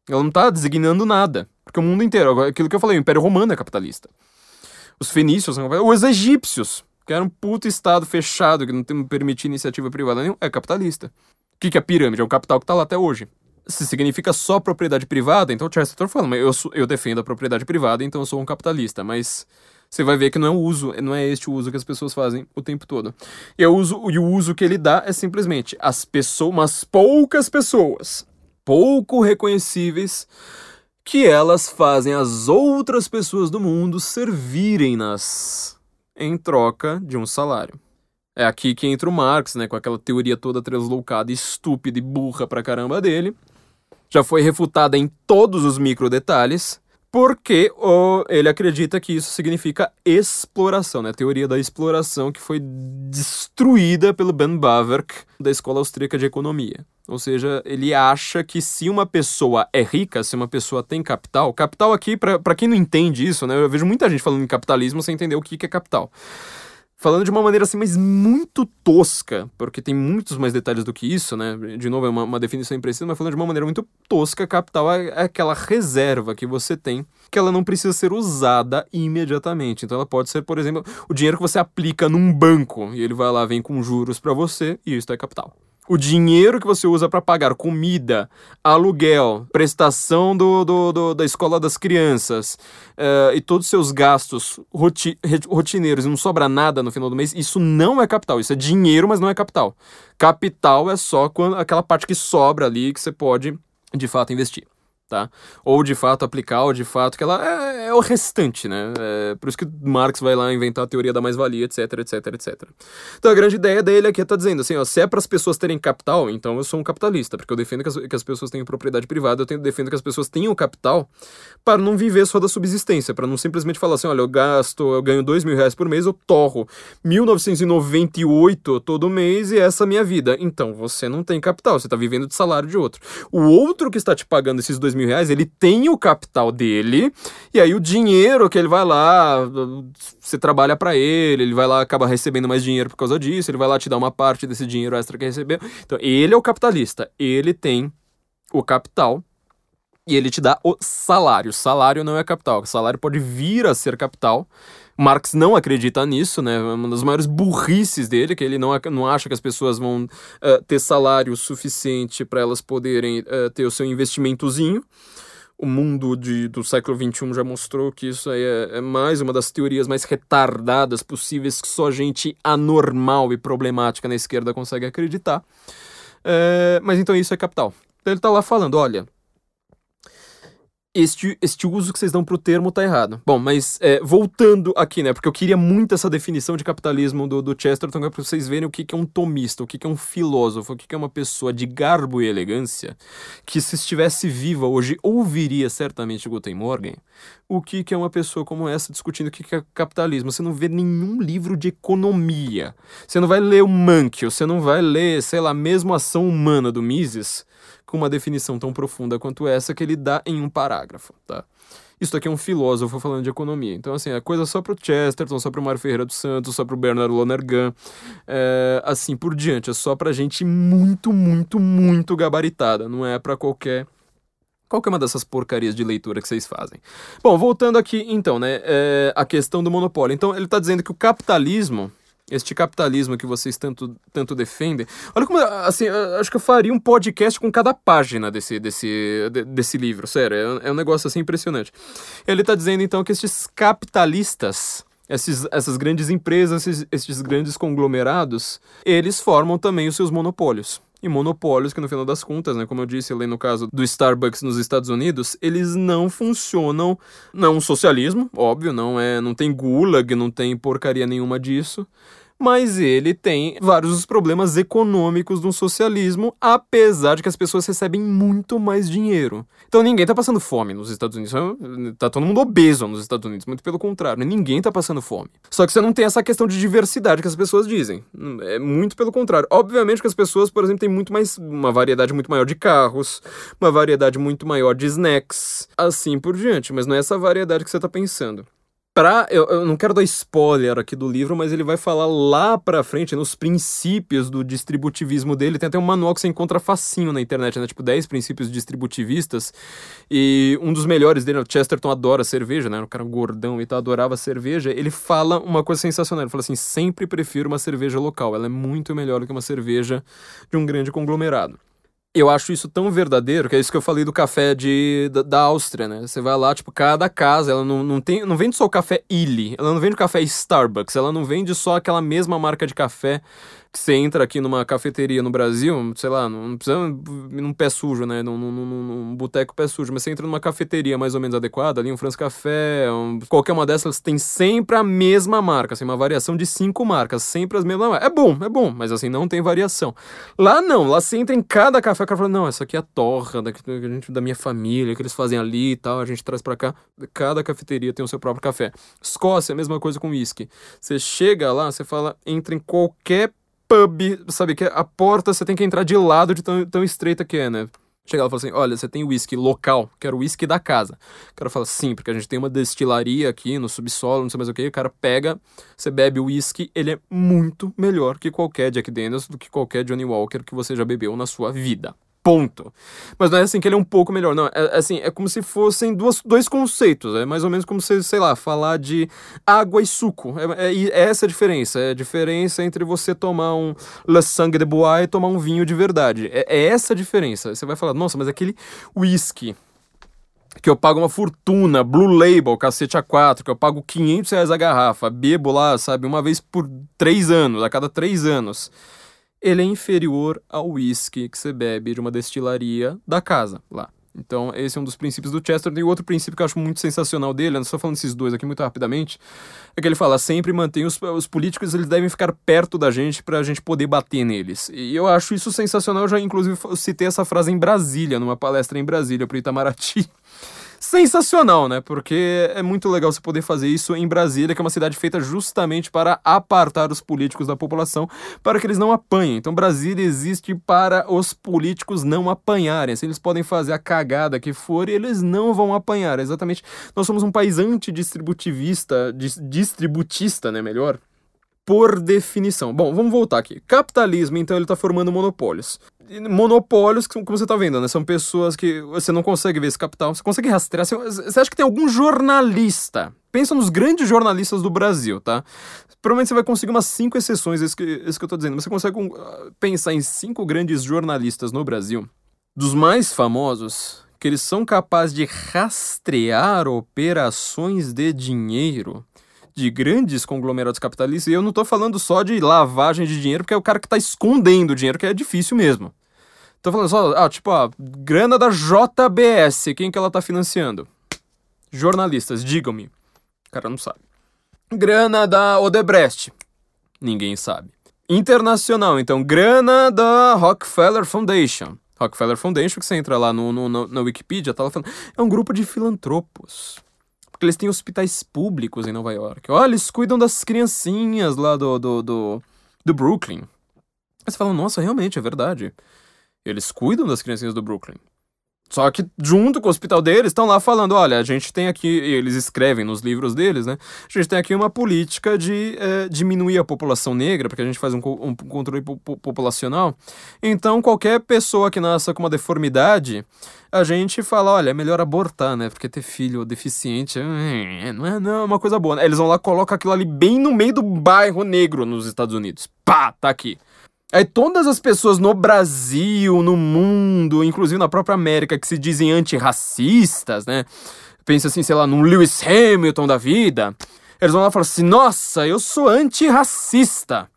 Ela não está designando nada. Porque o mundo inteiro, aquilo que eu falei, o Império Romano é capitalista. Os fenícios, os egípcios, que era um puto estado fechado, que não tem, permitir iniciativa privada nenhuma, é capitalista. O que, que é pirâmide? É um capital que está lá até hoje. Se significa só propriedade privada, então o Chesterton fala, mas eu, eu defendo a propriedade privada, então eu sou um capitalista. Mas você vai ver que não é o uso, não é este o uso que as pessoas fazem o tempo todo. E o uso, e o uso que ele dá é simplesmente as pessoas, umas poucas pessoas, pouco reconhecíveis, que elas fazem as outras pessoas do mundo servirem-nas em troca de um salário. É aqui que entra o Marx, né, com aquela teoria toda translocada, estúpida e burra pra caramba dele. Já foi refutada em todos os micro detalhes porque ele acredita que isso significa exploração, né? A teoria da exploração que foi destruída pelo Ben Bawerk da Escola Austríaca de Economia. Ou seja, ele acha que se uma pessoa é rica, se uma pessoa tem capital, capital aqui, para quem não entende isso, né? Eu vejo muita gente falando em capitalismo sem entender o que, que é capital falando de uma maneira assim, mas muito tosca, porque tem muitos mais detalhes do que isso, né? De novo, é uma, uma definição imprecisa, mas falando de uma maneira muito tosca, capital é, é, aquela reserva que você tem, que ela não precisa ser usada imediatamente. Então ela pode ser, por exemplo, o dinheiro que você aplica num banco e ele vai lá, vem com juros para você, e isso é capital o dinheiro que você usa para pagar comida, aluguel, prestação do, do, do da escola das crianças uh, e todos os seus gastos roti rotineiros e não sobra nada no final do mês, isso não é capital. Isso é dinheiro, mas não é capital. Capital é só quando, aquela parte que sobra ali que você pode de fato investir. Tá? Ou de fato aplicar, ou de fato que ela é, é o restante, né? É, por isso que Marx vai lá inventar a teoria da mais-valia, etc, etc, etc. Então a grande ideia dele aqui é tá dizendo assim, ó, se é para as pessoas terem capital, então eu sou um capitalista, porque eu defendo que as, que as pessoas tenham propriedade privada, eu tenho, defendo que as pessoas tenham capital para não viver só da subsistência, para não simplesmente falar assim, olha, eu gasto, eu ganho dois mil reais por mês, eu torro 1998 todo mês e essa é a minha vida. Então você não tem capital, você está vivendo de salário de outro. O outro que está te pagando esses dois mil reais, ele tem o capital dele, e aí o dinheiro que ele vai lá, você trabalha para ele, ele vai lá, acaba recebendo mais dinheiro por causa disso, ele vai lá te dar uma parte desse dinheiro extra que recebeu. Então, ele é o capitalista, ele tem o capital e ele te dá o salário. Salário não é capital, o salário pode vir a ser capital. Marx não acredita nisso, né? Uma das maiores burrices dele, que ele não, não acha que as pessoas vão uh, ter salário suficiente para elas poderem uh, ter o seu investimentozinho. O mundo de, do século XXI já mostrou que isso aí é, é, mais uma das teorias mais retardadas possíveis que só gente anormal e problemática na esquerda consegue acreditar. É, mas então isso é capital. Então ele está lá falando: olha, este, este uso que vocês dão pro termo tá errado. Bom, mas é, voltando aqui, né? Porque eu queria muito essa definição de capitalismo do, do Chesterton para vocês verem o que, que é um tomista, o que, que é um filósofo, o que, que é uma pessoa de garbo e elegância que, se estivesse viva hoje, ouviria certamente Guten Morgen. O que, que é uma pessoa como essa discutindo o que, que é capitalismo? Você não vê nenhum livro de economia. Você não vai ler o Mankio, você não vai ler, sei lá, mesmo Ação Humana do Mises com uma definição tão profunda quanto essa que ele dá em um parágrafo, tá? Isso aqui é um filósofo falando de economia. Então, assim, é coisa só pro Chesterton, só pro Mário Ferreira dos Santos, só pro Bernard Lonergan, é, assim por diante. É só pra gente muito, muito, muito gabaritada. Não é para qualquer qualquer uma dessas porcarias de leitura que vocês fazem. Bom, voltando aqui, então, né, é, a questão do monopólio. Então, ele está dizendo que o capitalismo este capitalismo que vocês tanto, tanto defendem. Olha como, assim, acho que eu faria um podcast com cada página desse, desse, desse livro, sério, é, é um negócio assim impressionante. Ele está dizendo então que estes capitalistas, esses, essas grandes empresas, esses, esses grandes conglomerados, eles formam também os seus monopólios e monopólios que no final das contas, né, como eu disse ali no caso do Starbucks nos Estados Unidos, eles não funcionam, não é um socialismo, óbvio, não é, não tem gulag, não tem porcaria nenhuma disso, mas ele tem vários problemas econômicos do socialismo, apesar de que as pessoas recebem muito mais dinheiro. Então ninguém tá passando fome nos Estados Unidos. Tá todo mundo obeso nos Estados Unidos, muito pelo contrário, ninguém tá passando fome. Só que você não tem essa questão de diversidade que as pessoas dizem. É muito pelo contrário. Obviamente que as pessoas, por exemplo, têm muito mais uma variedade muito maior de carros, uma variedade muito maior de snacks, assim por diante, mas não é essa variedade que você tá pensando pra. Eu, eu, não quero dar spoiler aqui do livro, mas ele vai falar lá pra frente, nos princípios do distributivismo dele. Tem até um manual que você encontra facinho na internet, né? Tipo, 10 princípios distributivistas. E um dos melhores dele, o Chesterton adora cerveja, né? O cara gordão e tal, adorava cerveja. Ele fala uma coisa sensacional. Ele fala assim: sempre prefiro uma cerveja local. Ela é muito melhor do que uma cerveja de um grande conglomerado eu acho isso tão verdadeiro, que é isso que eu falei do café de, da, da Áustria, né? Você vai lá, tipo, cada casa, ela não, não, tem, não vende só o café Illy, ela não vende o café Starbucks, ela não vende só aquela mesma marca de café que você entra aqui numa cafeteria no Brasil, sei lá, não precisa ir num pé sujo, né? Num, num, num boteco pé sujo, mas você entra numa cafeteria mais ou menos adequada, ali um France Café, um, qualquer uma dessas tem sempre a mesma marca, assim, uma variação de cinco marcas, sempre as mesmas. É bom, é bom, mas assim, não tem variação. Lá não, lá você entra em cada café, o cara fala, não, essa aqui é a torra da, da minha família, que eles fazem ali e tal, a gente traz para cá. Cada cafeteria tem o seu próprio café. Escócia, a mesma coisa com uísque. Você chega lá, você fala, entra em qualquer pub, sabe? Que a porta você tem que entrar de lado de tão, tão estreita que é, né? Chega lá e fala assim: olha, você tem whisky local, quero whisky da casa. O cara fala: sim, porque a gente tem uma destilaria aqui no subsolo, não sei mais o que. O cara pega, você bebe o whisky, ele é muito melhor que qualquer Jack Daniels, do que qualquer Johnny Walker que você já bebeu na sua vida ponto. Mas não é assim que ele é um pouco melhor, não. É, assim, é como se fossem duas, dois conceitos. É mais ou menos como se, sei lá, falar de água e suco. É, é, é essa a diferença. É a diferença entre você tomar um Le Sangue de Bois e tomar um vinho de verdade. É, é essa a diferença. Você vai falar, nossa, mas aquele whisky que eu pago uma fortuna, Blue Label, cacete A4, que eu pago 500 reais a garrafa, bebo lá, sabe, uma vez por três anos, a cada três anos ele é inferior ao whisky que você bebe de uma destilaria da casa lá. Então, esse é um dos princípios do Chester. E outro princípio que eu acho muito sensacional dele, só falando esses dois aqui muito rapidamente, é que ele fala: sempre mantém os, os políticos, eles devem ficar perto da gente pra gente poder bater neles. E eu acho isso sensacional. Eu já, inclusive, citei essa frase em Brasília, numa palestra em Brasília, pro Itamaraty (laughs) sensacional, né? Porque é muito legal você poder fazer isso em Brasília, que é uma cidade feita justamente para apartar os políticos da população, para que eles não apanhem. Então, Brasília existe para os políticos não apanharem. Assim, eles podem fazer a cagada que for eles não vão apanhar. Exatamente. Nós somos um país antidistributivista, distributista, né? Melhor por definição. Bom, vamos voltar aqui. Capitalismo, então, ele está formando monopólios monopólios, como você está vendo, né? São pessoas que você não consegue ver esse capital, você consegue rastrear. Você acha que tem algum jornalista? Pensa nos grandes jornalistas do Brasil, tá? Provavelmente você vai conseguir umas cinco exceções, isso que, isso que eu tô dizendo. Você consegue uh, pensar em cinco grandes jornalistas no Brasil, dos mais famosos, que eles são capazes de rastrear operações de dinheiro de grandes conglomerados capitalistas, e eu não estou falando só de lavagem de dinheiro, porque é o cara que está escondendo dinheiro, que é difícil mesmo. Tô falando só, ah, tipo, a grana da JBS, quem que ela tá financiando? Jornalistas, digam-me. O cara não sabe. Grana da Odebrecht. Ninguém sabe. Internacional, então, grana da Rockefeller Foundation. Rockefeller Foundation, que você entra lá no, no, no na Wikipedia, tá lá falando, é um grupo de filantropos. Eles têm hospitais públicos em Nova York. Olha, eles cuidam das criancinhas lá do, do, do, do Brooklyn. Aí você fala, nossa, realmente, é verdade. Eles cuidam das criancinhas do Brooklyn. Só que junto com o hospital deles estão lá falando, olha, a gente tem aqui, eles escrevem nos livros deles, né? A gente tem aqui uma política de é, diminuir a população negra, porque a gente faz um, um controle populacional. Então, qualquer pessoa que nasça com uma deformidade, a gente fala, olha, é melhor abortar, né? Porque ter filho deficiente é, não, é, não é uma coisa boa. Né? Eles vão lá, colocam aquilo ali bem no meio do bairro negro nos Estados Unidos. Pá, tá aqui. Aí todas as pessoas no Brasil, no mundo, inclusive na própria América, que se dizem antirracistas, né? Pensa assim, sei lá, num Lewis Hamilton da vida. Eles vão lá e falam assim: nossa, eu sou antirracista.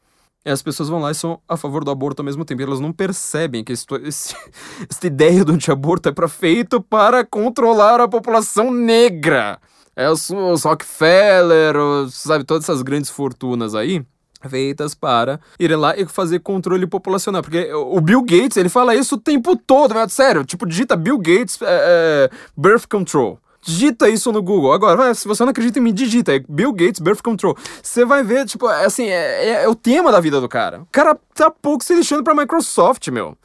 E as pessoas vão lá e são a favor do aborto ao mesmo tempo. Elas não percebem que esse, (laughs) esse, ideia do anti-aborto é pra, feito para controlar a população negra. É os, os Rockefeller, os, sabe, todas essas grandes fortunas aí feitas para irem lá e fazer controle populacional. Porque o Bill Gates, ele fala isso o tempo todo, mas sério, tipo, digita Bill Gates é, é, Birth Control. Digita isso no Google. Agora, se você não acredita em mim, digita. É Bill Gates Birth Control. Você vai ver, tipo, é, assim, é, é, é, o tema da vida do cara. O cara tá pouco se lixando pra Microsoft, meu.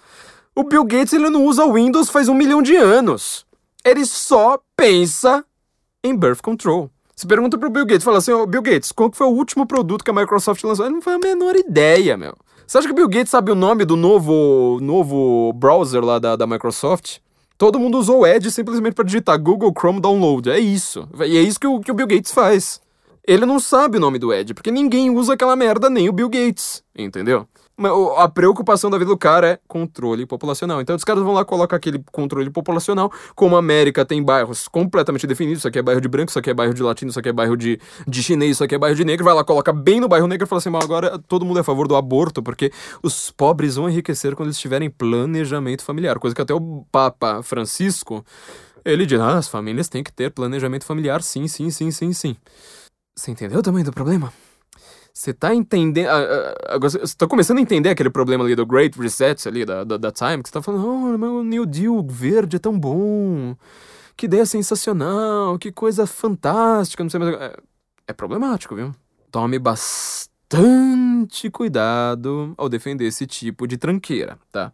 O Bill Gates, ele não usa Windows faz um milhão de anos. Ele só pensa em Birth Control. Você pergunta pro Bill Gates, fala assim, oh, Bill Gates, qual foi o último produto que a Microsoft lançou? Ele não foi a menor ideia, meu. Você acha que o Bill Gates sabe o nome do novo, novo browser lá da, da Microsoft? Todo mundo usou o Edge simplesmente para digitar Google Chrome Download. É isso. E é isso que o, que o Bill Gates faz. Ele não sabe o nome do Edge, porque ninguém usa aquela merda, nem o Bill Gates. Entendeu? A preocupação da vida do cara é controle populacional. Então os caras vão lá colocar aquele controle populacional. Como a América tem bairros completamente definidos, isso aqui é bairro de branco, isso aqui é bairro de latino, isso aqui é bairro de, de chinês, isso aqui é bairro de negro, vai lá, coloca bem no bairro negro e fala assim, mas agora todo mundo é a favor do aborto, porque os pobres vão enriquecer quando eles tiverem planejamento familiar. Coisa que até o Papa Francisco, ele diz, ah, as famílias têm que ter planejamento familiar, sim, sim, sim, sim, sim. Você entendeu o tamanho do problema? Você tá entendendo. Agora, você tá começando a entender aquele problema ali do Great Reset ali, da, da, da Time, que você tá falando, oh, meu New Deal verde é tão bom. Que ideia sensacional, que coisa fantástica, não sei mais. É, é problemático, viu? Tome bastante cuidado ao defender esse tipo de tranqueira, tá?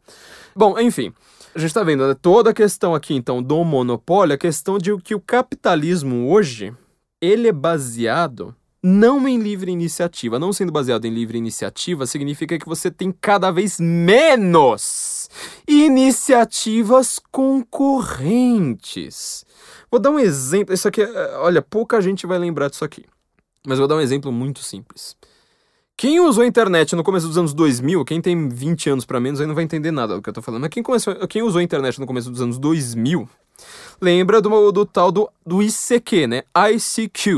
Bom, enfim. A gente tá vendo né, toda a questão aqui, então, do monopólio, a questão de que o capitalismo hoje, ele é baseado não em livre iniciativa. Não sendo baseado em livre iniciativa significa que você tem cada vez menos iniciativas concorrentes. Vou dar um exemplo. Isso aqui, é, olha, pouca gente vai lembrar disso aqui. Mas vou dar um exemplo muito simples. Quem usou a internet no começo dos anos 2000, quem tem 20 anos para menos aí não vai entender nada do que eu tô falando. Mas quem, começou, quem usou a internet no começo dos anos 2000 lembra do, do tal do, do ICQ, né? ICQ.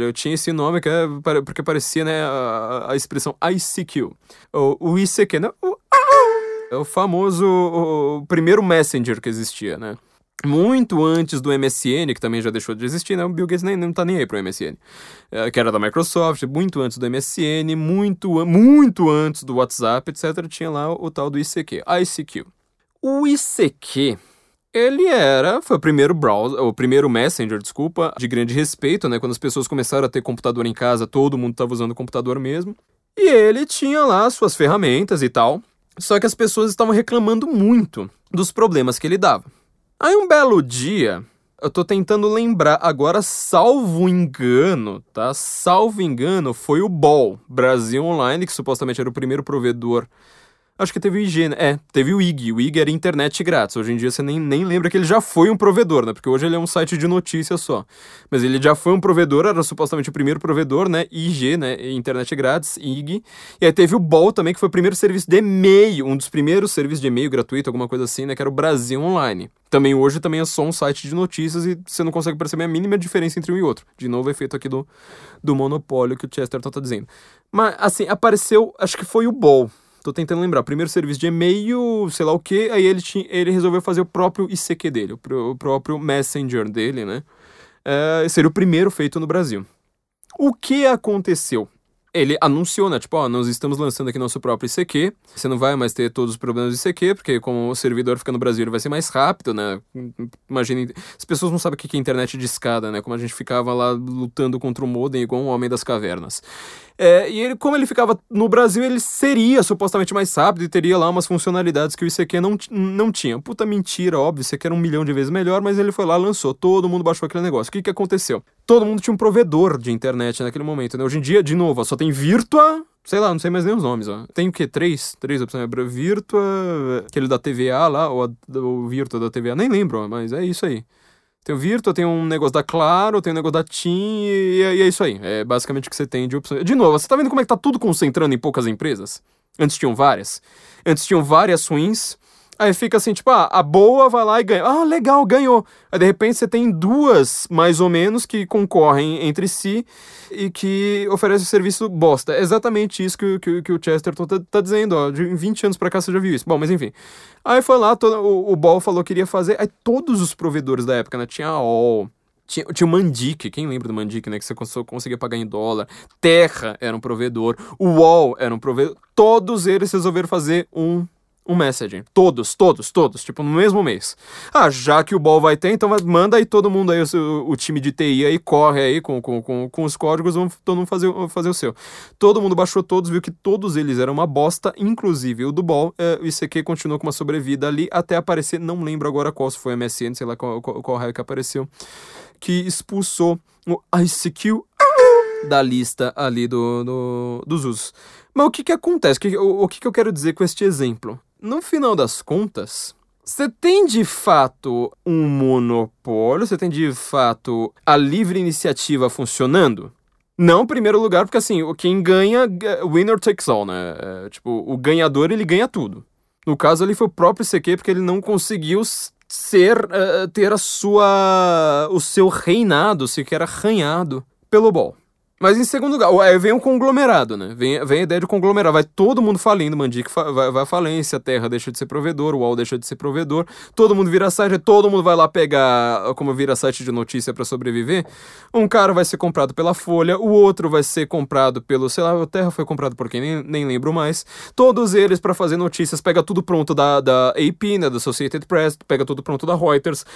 Eu tinha esse nome que é, porque parecia né, a, a expressão ICQ. O, o ICQ, né? O, é o famoso o primeiro messenger que existia, né? Muito antes do MSN, que também já deixou de existir, né? O Bill Gates nem, não tá nem aí pro MSN, é, que era da Microsoft, muito antes do MSN, muito, muito antes do WhatsApp, etc., tinha lá o, o tal do ICQ, ICQ. O ICQ, ele era, foi o primeiro browser, o primeiro messenger, desculpa, de grande respeito, né? Quando as pessoas começaram a ter computador em casa, todo mundo estava usando computador mesmo. E ele tinha lá suas ferramentas e tal, só que as pessoas estavam reclamando muito dos problemas que ele dava. Aí um belo dia, eu tô tentando lembrar agora, salvo engano, tá? Salvo engano, foi o Ball, Brasil Online, que supostamente era o primeiro provedor Acho que teve o IG, né? É, teve o IG. O IG era internet grátis. Hoje em dia você nem, nem lembra que ele já foi um provedor, né? Porque hoje ele é um site de notícias só. Mas ele já foi um provedor, era supostamente o primeiro provedor, né? IG, né? Internet grátis, IG. E aí teve o BOL também, que foi o primeiro serviço de e-mail, um dos primeiros serviços de e-mail gratuito, alguma coisa assim, né? Que era o Brasil Online. Também hoje também é só um site de notícias e você não consegue perceber a mínima diferença entre um e outro. De novo, efeito aqui do, do monopólio que o Chesterton tá dizendo. Mas, assim, apareceu, acho que foi o BOL Tô tentando lembrar. Primeiro serviço de e-mail, sei lá o que, aí ele, tinha, ele resolveu fazer o próprio ICQ dele, o, próprio Messenger dele, né? É, seria o primeiro feito no Brasil. O que aconteceu? Ele anunciou, né? Tipo, ó, nós estamos lançando aqui nosso próprio ICQ. Você não vai mais ter todos os problemas do ICQ, porque como o servidor fica no Brasil, ele vai ser mais rápido, né? Imagine, as pessoas não sabem o que é internet de escada, né? Como a gente ficava lá lutando contra o modem igual um homem das cavernas. É, e ele, como ele ficava no Brasil, ele seria supostamente mais rápido e teria lá umas funcionalidades que o ICQ não, não tinha. Puta mentira, óbvio, aqui era um milhão de vezes melhor, mas ele foi lá, lançou, todo mundo baixou aquele negócio. O que que aconteceu? Todo mundo tinha um provedor de internet naquele momento, né? Hoje em dia, de novo, só tem Virtua, sei lá, não sei mais nem os nomes, ó. Tem o quê? Três? Três opções. Virtua, aquele da TVA lá, ou o Virtua da TVA, nem lembro, mas é isso aí. Tem o Virtua, tem um negócio da Claro, tem um negócio da TIM e, e é isso aí. É basicamente o que você tem de opções. De novo, você tá vendo como é que tá tudo concentrando em poucas empresas? Antes tinham várias. Antes tinham várias ruins, Aí fica assim, tipo, ah, a boa vai lá e ganha. Ah, legal, ganhou. Aí de repente você tem duas, mais ou menos, que concorrem entre si e que oferecem serviço bosta. É exatamente isso que, que, que o Chesterton tá, tá, dizendo, ó. De 20 anos pra cá você já viu isso. Bom, mas enfim. Aí foi lá, todo, o, o Ball falou que iria fazer. Aí todos os provedores da época, né? Tinha a All. Tinha, tinha o Mandic, quem lembra do Mandic, né? Que você conseguia pagar em dólar. Terra era um provedor. O Wall era um provedor. Todos eles resolveram fazer um um messaging. Todos, todos, todos, tipo, no mesmo mês. Ah, já que o Ball vai ter, então manda aí todo mundo aí, o, o time de TI aí, corre aí com, com, com, com os códigos, vamos todo mundo fazer, fazer o seu. Todo mundo baixou todos, viu que todos eles eram uma bosta, inclusive o do Ball. É, o ICQ continuou com uma sobrevida ali até aparecer, não lembro agora qual, se foi MSN, sei lá qual, qual, qual raio que apareceu, que expulsou o ICQ da lista ali do, do, dos usos. Mas o que que acontece? O que, o, o que que eu quero dizer com este exemplo? No final das contas, você tem de fato um monopólio? Você tem de fato a livre iniciativa funcionando? Não, em primeiro lugar, porque assim, quem ganha, winner takes all, né? É, tipo, o ganhador ele ganha tudo. No caso ali foi o próprio CQ, porque ele não conseguiu ser, uh, ter a sua, o seu reinado, sequer arranhado pelo bol. Mas em segundo lugar, aí vem um conglomerado, né? Vem, vem a ideia de conglomerado. Vai todo mundo falindo, Mandic vai, vai à falência, a Terra deixa de ser provedor, o UOL deixa de ser provedor, todo mundo vira site, todo mundo vai lá pegar, como vira site de notícia para sobreviver. Um cara vai ser comprado pela Folha, o outro vai ser comprado pelo, sei lá, a Terra foi comprado por quem, nem, nem lembro mais. Todos eles para fazer notícias, pega tudo pronto da, da AP, né, da Associated Press, pega tudo pronto da Reuters,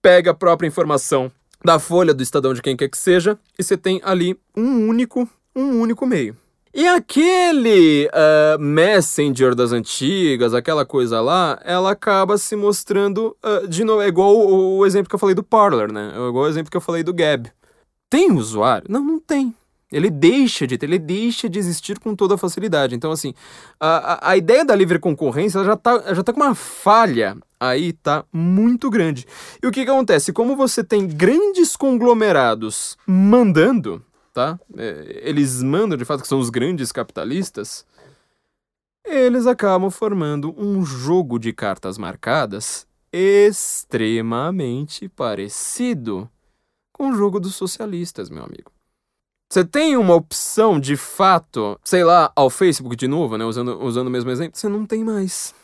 pega a própria informação da Folha, do Estadão, de quem quer que seja, e você tem ali um único, um único meio. E aquele uh, Messenger das antigas, aquela coisa lá, ela acaba se mostrando uh, de novo. É igual o, o, exemplo que eu falei do Parler, né? É igual o exemplo que eu falei do Gab. Tem usuário? Não, não tem. Ele deixa de ter, ele deixa de existir com toda facilidade. Então, assim, a, a, ideia da livre concorrência já está já tá com uma falha aí, tá muito grande. E o que, que acontece? Como você tem grandes conglomerados mandando, tá? É, eles mandam, de fato, que são os grandes capitalistas, eles acabam formando um jogo de cartas marcadas extremamente parecido com o jogo dos socialistas, meu amigo. Você tem uma opção de fato, sei lá, ao Facebook de novo, né? Usando, usando o mesmo exemplo, você não tem mais.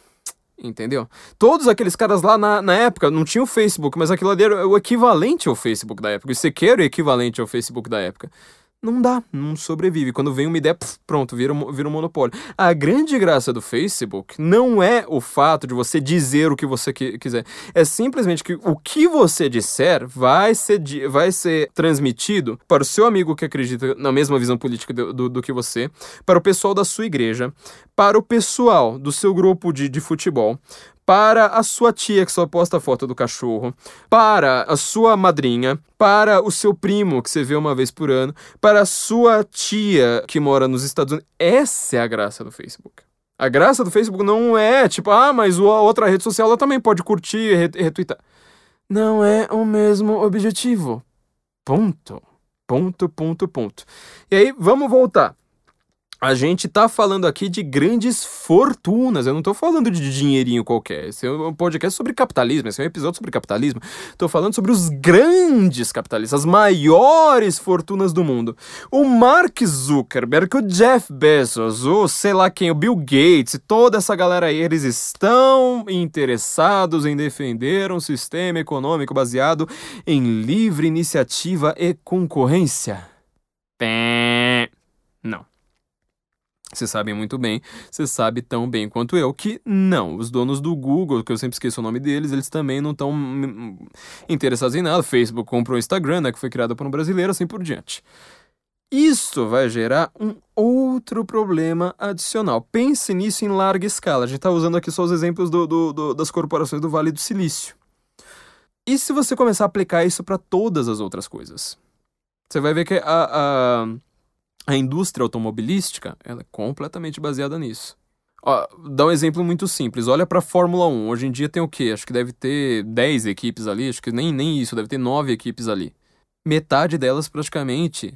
Entendeu? Todos aqueles caras lá na, na época não tinha o Facebook, mas aquilo ali era o equivalente ao Facebook da época. O ICQ era o equivalente ao Facebook da época não dá, não sobrevive. Quando vem uma ideia, pff, pronto, vira, vira um monopólio. A grande graça do Facebook não é o fato de você dizer o que você que, quiser. É simplesmente que o que você disser vai ser, vai ser transmitido para o seu amigo que acredita na mesma visão política do, do, do que você, para o pessoal da sua igreja, para o pessoal do seu grupo de, de futebol, para a sua tia que só posta foto do cachorro, para a sua madrinha, para o seu primo que você vê uma vez por ano, para a sua tia que mora nos Estados Unidos. Essa é a graça do Facebook. A graça do Facebook não é tipo, ah, mas a outra rede social ela também pode curtir e retweetar. Não é o mesmo objetivo. Ponto. Ponto, ponto, ponto. E aí, vamos voltar a gente tá falando aqui de grandes fortunas. Eu não tô falando de dinheirinho qualquer. Esse é um podcast sobre capitalismo, esse é um episódio sobre capitalismo. Tô falando sobre os grandes capitalistas, as maiores fortunas do mundo. O Mark Zuckerberg, o Jeff Bezos, o sei lá quem, o Bill Gates, toda essa galera aí, eles estão interessados em defender um sistema econômico baseado em livre iniciativa e concorrência. Não. Vocês sabem muito bem, você sabe tão bem quanto eu que não. Os donos do Google, que eu sempre esqueço o nome deles, eles também não estão interessados em nada. Facebook comprou o Instagram, né, que foi criado por um brasileiro, assim por diante. Isso vai gerar um outro problema adicional. Pense nisso em larga escala. A gente está usando aqui só os exemplos do, do, do, das corporações do Vale do Silício. E se você começar a aplicar isso para todas as outras coisas? Você vai ver que a, a a indústria automobilística ela é completamente baseada nisso. Ó, dá um exemplo muito simples. Olha para a Fórmula 1. Hoje em dia tem o quê? Acho que deve ter 10 equipes ali. Acho que nem, nem isso, deve ter 9 equipes ali. Metade delas praticamente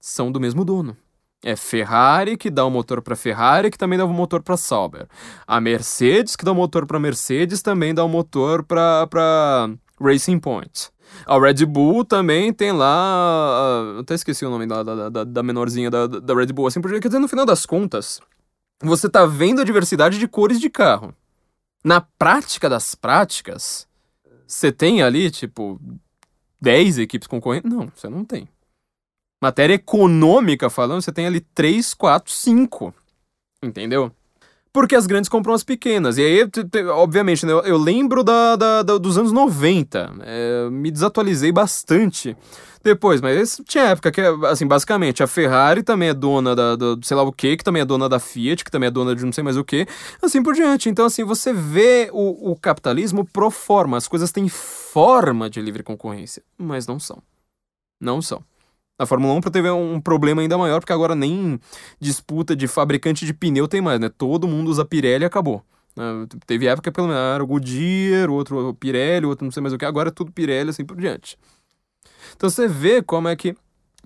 são do mesmo dono. É Ferrari que dá o motor para Ferrari, que também dá o motor para Sauber. A Mercedes que dá o motor para Mercedes, também dá o motor para Racing Point. A Red Bull também tem lá. Uh, até esqueci o nome da, da, da, da menorzinha da, da Red Bull. Assim, porque, quer dizer, no final das contas, você tá vendo a diversidade de cores de carro. Na prática das práticas, você tem ali, tipo, 10 equipes concorrentes? Não, você não tem. Matéria econômica falando, você tem ali 3, 4, 5. Entendeu? Porque as grandes compram as pequenas. E aí, obviamente, né, eu, lembro da, da, da, dos anos 90. É, me desatualizei bastante depois, mas tinha época que, assim, basicamente, a Ferrari também é dona da, da, sei lá o que, que também é dona da Fiat, que também é dona de não sei mais o que, assim por diante. Então, assim, você vê o, o capitalismo pro forma, as coisas têm forma de livre concorrência, mas não são. Não são. A Fórmula 1 teve um problema ainda maior, porque agora nem disputa de fabricante de pneu tem mais, né? Todo mundo usa Pirelli e acabou. Uh, teve época pelo menos era o Goodyear, outro Pirelli, outro não sei mais o que, agora é tudo Pirelli assim por diante. Então você vê como é que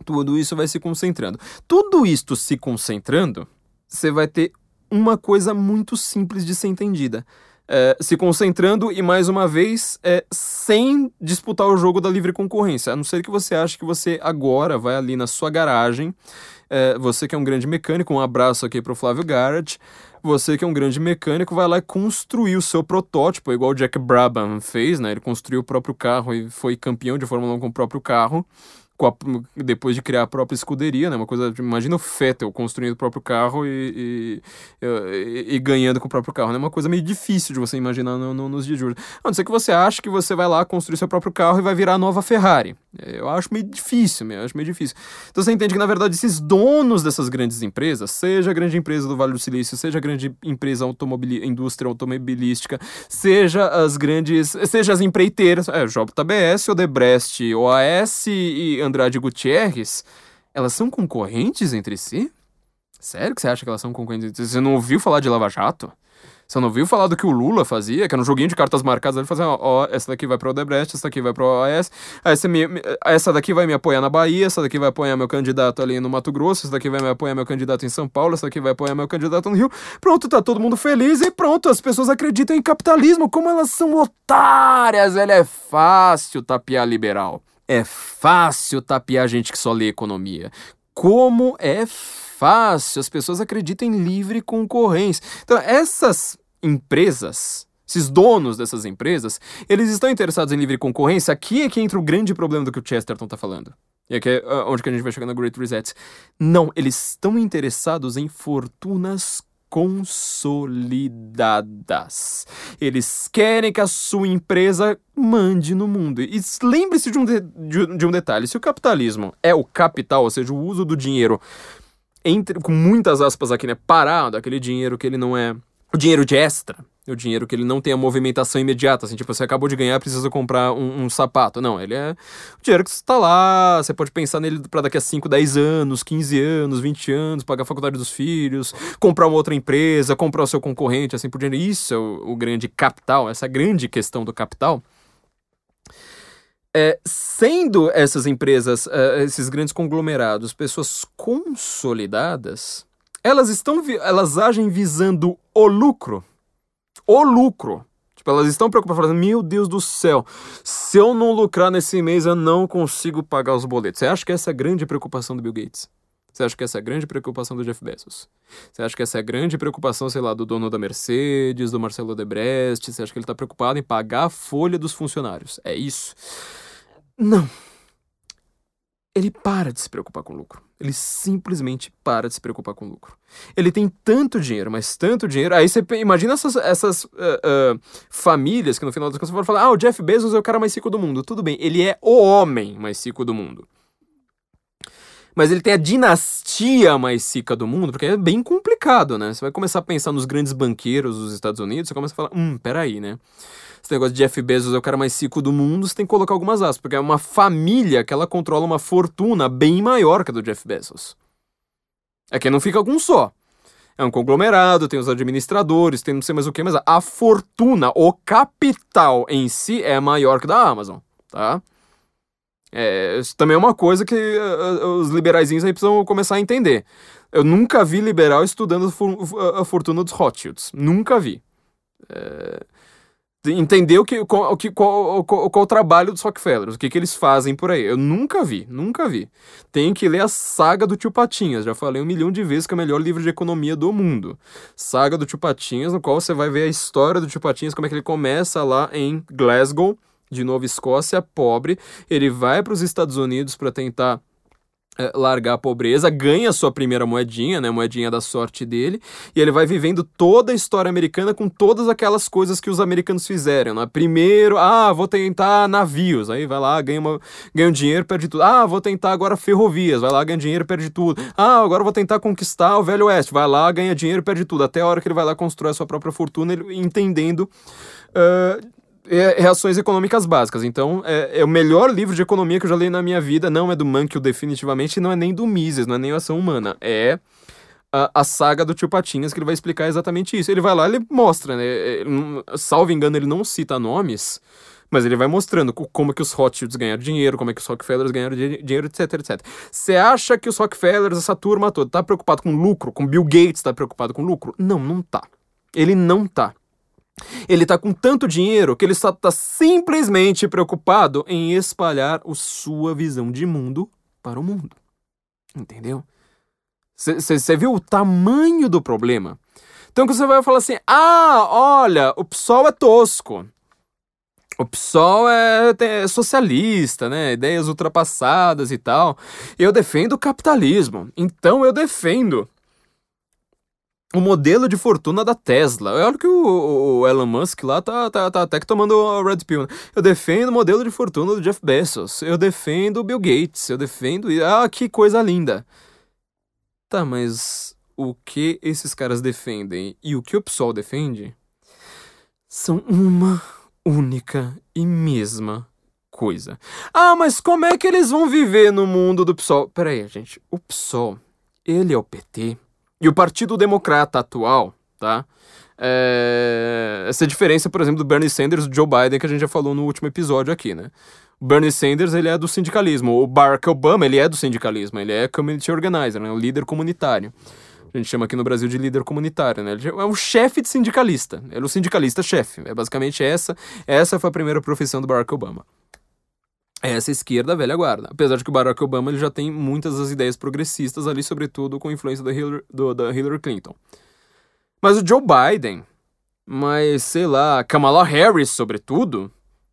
tudo isso vai se concentrando. Tudo isto se concentrando, você vai ter uma coisa muito simples de ser entendida é, se concentrando e, mais uma vez, é, sem disputar o jogo da livre concorrência. A não ser que você ache que você agora vai ali na sua garagem, é, você que é um grande mecânico, um abraço aqui pro Flávio Garrett, você que é um grande mecânico vai lá construir o seu protótipo, igual o Jack Brabham fez, né? Ele construiu o próprio carro e foi campeão de Fórmula 1 com o próprio carro a, depois de criar a própria escuderia, né? Uma coisa, imagina o Fettel construindo o próprio carro e, e, e, e, ganhando com o próprio carro, né? Uma coisa meio difícil de você imaginar no, no, nos dias de hoje. A não ser que você ache que você vai lá construir seu próprio carro e vai virar a nova Ferrari. Eu acho meio difícil, eu acho meio difícil. Então você entende que, na verdade, esses donos dessas grandes empresas, seja a grande empresa do Vale do Silício, seja a grande empresa automobili indústria automobilística, seja as grandes, seja as empreiteiras, é, JBS, Odebrecht, OAS e Andrade Gutierrez, elas são concorrentes entre si? Sério que você acha que elas são concorrentes entre si? Você não ouviu falar de Lava Jato? Você não ouviu falar do que o Lula fazia? Que era um joguinho de cartas marcadas. Ele fazia, ó, essa daqui vai pro Odebrecht, essa daqui vai pro OAS, essa, me, essa daqui vai me apoiar na Bahia, essa daqui vai apoiar meu candidato ali no Mato Grosso, essa daqui vai me apoiar meu candidato em São Paulo, essa daqui vai apoiar meu candidato no Rio. Pronto, tá todo mundo feliz e pronto, as pessoas acreditam em capitalismo. Como elas são otárias, ele é fácil tapear liberal. É fácil tapear gente que só lê economia. Como é fácil, as pessoas acreditam em livre concorrência. Então, essas empresas, esses donos dessas empresas, eles estão interessados em livre concorrência. Aqui é que entra o grande problema do que o Chesterton está falando. E aqui é ah, onde que a gente vai chegar na Great Reset. Não, eles estão interessados em fortunas consolidadas. Eles querem que a sua empresa mande no mundo. E lembre-se de, um de, de um detalhe: se o capitalismo é o capital, ou seja, o uso do dinheiro, entre, com muitas aspas aqui, né, parado, aquele dinheiro que ele não é. O dinheiro de extra, o dinheiro que ele não tem a movimentação imediata, assim, tipo, você acabou de ganhar, precisa comprar um, um sapato. Não, ele é o dinheiro que está lá, você pode pensar nele para daqui a 5, 10 anos, 15 anos, 20 anos, pagar a faculdade dos filhos, comprar uma outra empresa, comprar o seu concorrente, assim por diante. Isso é o, o grande capital, essa grande questão do capital. É, sendo essas empresas, uh, esses grandes conglomerados, pessoas consolidadas, elas estão, elas agem visando o lucro o lucro. Tipo, elas estão preocupadas, falando, meu Deus do céu, se eu não lucrar nesse mês, eu não consigo pagar os boletos. Você acha que essa é a grande preocupação do Bill Gates? Você acha que essa é a grande preocupação do Jeff Bezos? Você acha que essa é a grande preocupação, sei lá, do dono da Mercedes, do Marcelo Debrecht? Você acha que ele está preocupado em pagar a folha dos funcionários? É isso? Não ele para de se preocupar com lucro. Ele simplesmente para de se preocupar com lucro. Ele tem tanto dinheiro, mas tanto dinheiro. Aí você imagina essas, essas uh, uh, famílias que no final das contas vão falar: ah, o Jeff Bezos é o cara mais rico do mundo. Tudo bem, ele é o homem mais rico do mundo. Mas ele tem a dinastia mais rica do mundo, porque é bem complicado, né? Você vai começar a pensar nos grandes banqueiros dos Estados Unidos, você começa a falar: hum, peraí, né? Esse negócio de Jeff Bezos é o cara mais rico do mundo, você tem que colocar algumas aspas, porque é uma família que ela controla uma fortuna bem maior que a do Jeff Bezos. É que não fica com um só. É um conglomerado, tem os administradores, tem não sei mais o que, mas a fortuna, o capital em si é maior que da Amazon, tá? É, isso também é uma coisa que uh, os liberaizinhos aí precisam começar a entender. Eu nunca vi liberal estudando a fortuna dos Rothschilds. Nunca vi. É, entender o que, qual, que, qual, qual, qual o trabalho dos Rockefellers, o que, que eles fazem por aí. Eu nunca vi, nunca vi. Tem que ler a Saga do Tio Patinhas, já falei um milhão de vezes que é o melhor livro de economia do mundo. Saga do Tio Patinhas, no qual você vai ver a história do Tio Patinhas, como é que ele começa lá em Glasgow, de Nova Escócia, pobre. Ele vai para os Estados Unidos para tentar largar a pobreza, ganha sua primeira moedinha, né, moedinha da sorte dele, e ele vai vivendo toda a história americana com todas aquelas coisas que os americanos fizeram, né? Primeiro, ah, vou tentar navios, aí vai lá, ganha, uma, ganha um dinheiro, perde tudo. Ah, vou tentar agora ferrovias, vai lá, ganha dinheiro, perde tudo. Ah, agora vou tentar conquistar o Velho Oeste, vai lá, ganha dinheiro, perde tudo. Até a hora que ele vai lá construir a sua própria fortuna, ele entendendo uh, é, reações econômicas básicas. Então, é, é, o melhor livro de economia que eu já li na minha vida. Não é do Mankell, definitivamente, não é nem do Mises, não é nem Ação Humana. É a, a, saga do Tio Patinhas, que ele vai explicar exatamente isso. Ele vai lá, ele mostra, né? Ele, salvo engano, ele não cita nomes, mas ele vai mostrando como que os Rothschilds ganharam dinheiro, como é que os Rockefellers ganharam dinheiro, etc, etc. Você acha que os Rockefellers, essa turma toda, tá preocupado com lucro? Com Bill Gates tá preocupado com lucro? Não, não tá. Ele não tá. Ele está com tanto dinheiro que ele só está simplesmente preocupado em espalhar a sua visão de mundo para o mundo. Entendeu? Você viu o tamanho do problema? Então você vai falar assim: ah, olha, o PSOL é tosco. O PSOL é, é, socialista, né? Ideias ultrapassadas e tal. Eu defendo o capitalismo. Então eu defendo o modelo de fortuna da Tesla. Olha que o, o, Elon Musk lá tá, tá, tá até que tomando a Red Pill. Né? Eu defendo o modelo de fortuna do Jeff Bezos. Eu defendo o Bill Gates. Eu defendo. Ah, que coisa linda. Tá, mas o que esses caras defendem e o que o PSOL defende são uma única e mesma coisa. Ah, mas como é que eles vão viver no mundo do PSOL? Pera aí, gente. O PSOL, ele é o PT e o Partido Democrata atual, tá? É... Essa diferença, por exemplo, do Bernie Sanders e do Joe Biden, que a gente já falou no último episódio aqui, né? O Bernie Sanders, ele é do sindicalismo. O Barack Obama, ele é do sindicalismo. Ele é community organizer, né? O líder comunitário. A gente chama aqui no Brasil de líder comunitário, né? Ele é um chefe de sindicalista. Ele é o sindicalista-chefe. É basicamente essa. Essa foi a primeira profissão do Barack Obama essa esquerda velha guarda. Apesar de que o Barack Obama ele já tem muitas das ideias progressistas ali, sobretudo com influência da Hillary, do, da Hillary Clinton. Mas o Joe Biden, Mas, sei lá, Kamala Harris, sobretudo,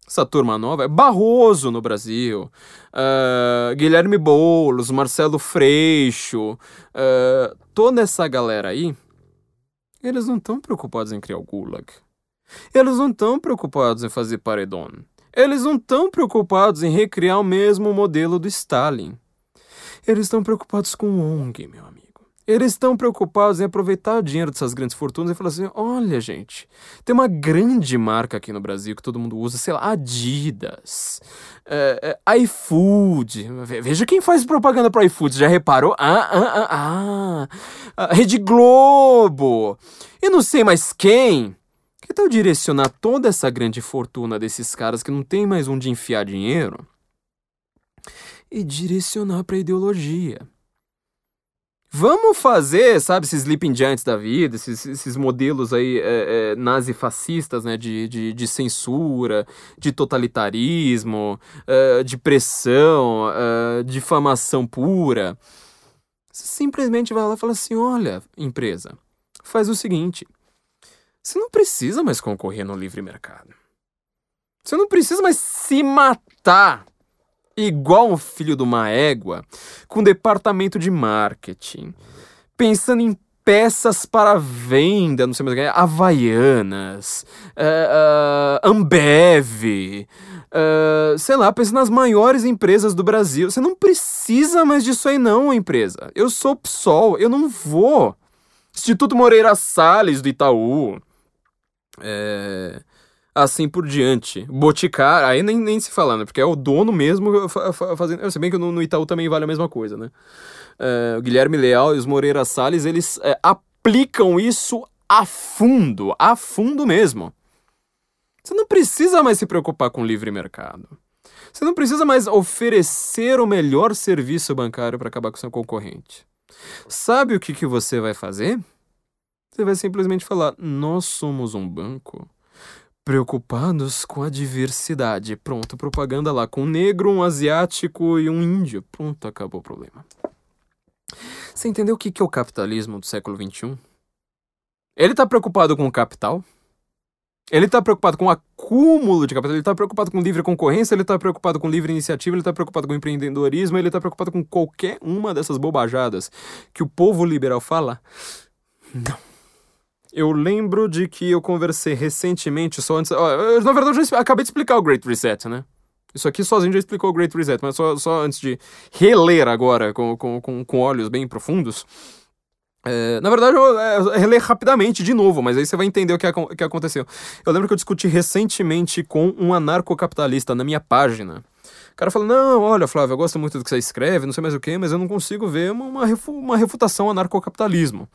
essa turma nova, Barroso no Brasil, uh, Guilherme Boulos, Marcelo Freixo, uh, toda essa galera aí, eles não estão preocupados em criar o Gulag. Eles não estão preocupados em fazer paredão. Eles não estão preocupados em recriar o mesmo modelo do Stalin. Eles estão preocupados com o ONG, meu amigo. Eles estão preocupados em aproveitar o dinheiro dessas grandes fortunas e falar assim: olha, gente, tem uma grande marca aqui no Brasil que todo mundo usa, sei lá, Adidas, é, é, iFood. Veja quem faz propaganda para iFood, já reparou? Ah, ah, ah, ah, Rede Globo. E não sei mais quem. Que tal direcionar toda essa grande fortuna desses caras que não tem mais onde enfiar dinheiro e direcionar para ideologia? Vamos fazer, sabe, esses Sleeping Giants da vida, esses, esses modelos aí é, é, nazi-fascistas, né, de, de, de, censura, de totalitarismo, é, de pressão, é, difamação pura. Você simplesmente vai lá e fala assim, olha, empresa, faz o seguinte, você não precisa mais concorrer no livre mercado. Você não precisa mais se matar igual um filho de uma égua, com departamento de marketing, pensando em peças para venda, não sei mais o que, Havaianas, uh, uh, Ambev, uh, sei lá, pensando nas maiores empresas do Brasil. Você não precisa mais disso aí não, empresa. Eu sou PSOL, eu não vou. Instituto Moreira Salles do Itaú. É assim por diante. Boticário, aí nem, nem se falando, né? porque é o dono mesmo fazendo. Se bem que no, no Itaú também vale a mesma coisa, né? É, o Guilherme Leal e os Moreira Salles, eles é, aplicam isso a fundo, a fundo mesmo. Você não precisa mais se preocupar com livre mercado. Você não precisa mais oferecer o melhor serviço bancário para acabar com seu concorrente. Sabe o que, que você vai fazer? Você vai simplesmente falar: Nós somos um banco Preocupados com a diversidade. Pronto, propaganda lá com um negro, um asiático e um índio. Pronto, acabou o problema. Você entendeu o que é o capitalismo do século XXI? Ele está preocupado com o capital. Ele está preocupado com o acúmulo de capital. Ele está preocupado com livre concorrência. Ele está preocupado com livre iniciativa. Ele está preocupado com empreendedorismo. Ele está preocupado com qualquer uma dessas bobajadas que o povo liberal fala. Não. Eu lembro de que eu conversei recentemente, só antes. Ó, na verdade, eu já acabei de explicar o Great Reset, né? Isso aqui sozinho já explicou o Great Reset, mas só, só antes de reler agora com, com, com, com olhos bem profundos. É, na verdade, eu é, reler rapidamente de novo, mas aí você vai entender o que, que aconteceu. Eu lembro que eu discuti recentemente com um anarcocapitalista na minha página. O cara falou: Não, olha, Flávio, eu gosto muito do que você escreve, não sei mais o que, mas eu não consigo ver uma, uma, uma refutação anarcocapitalismo.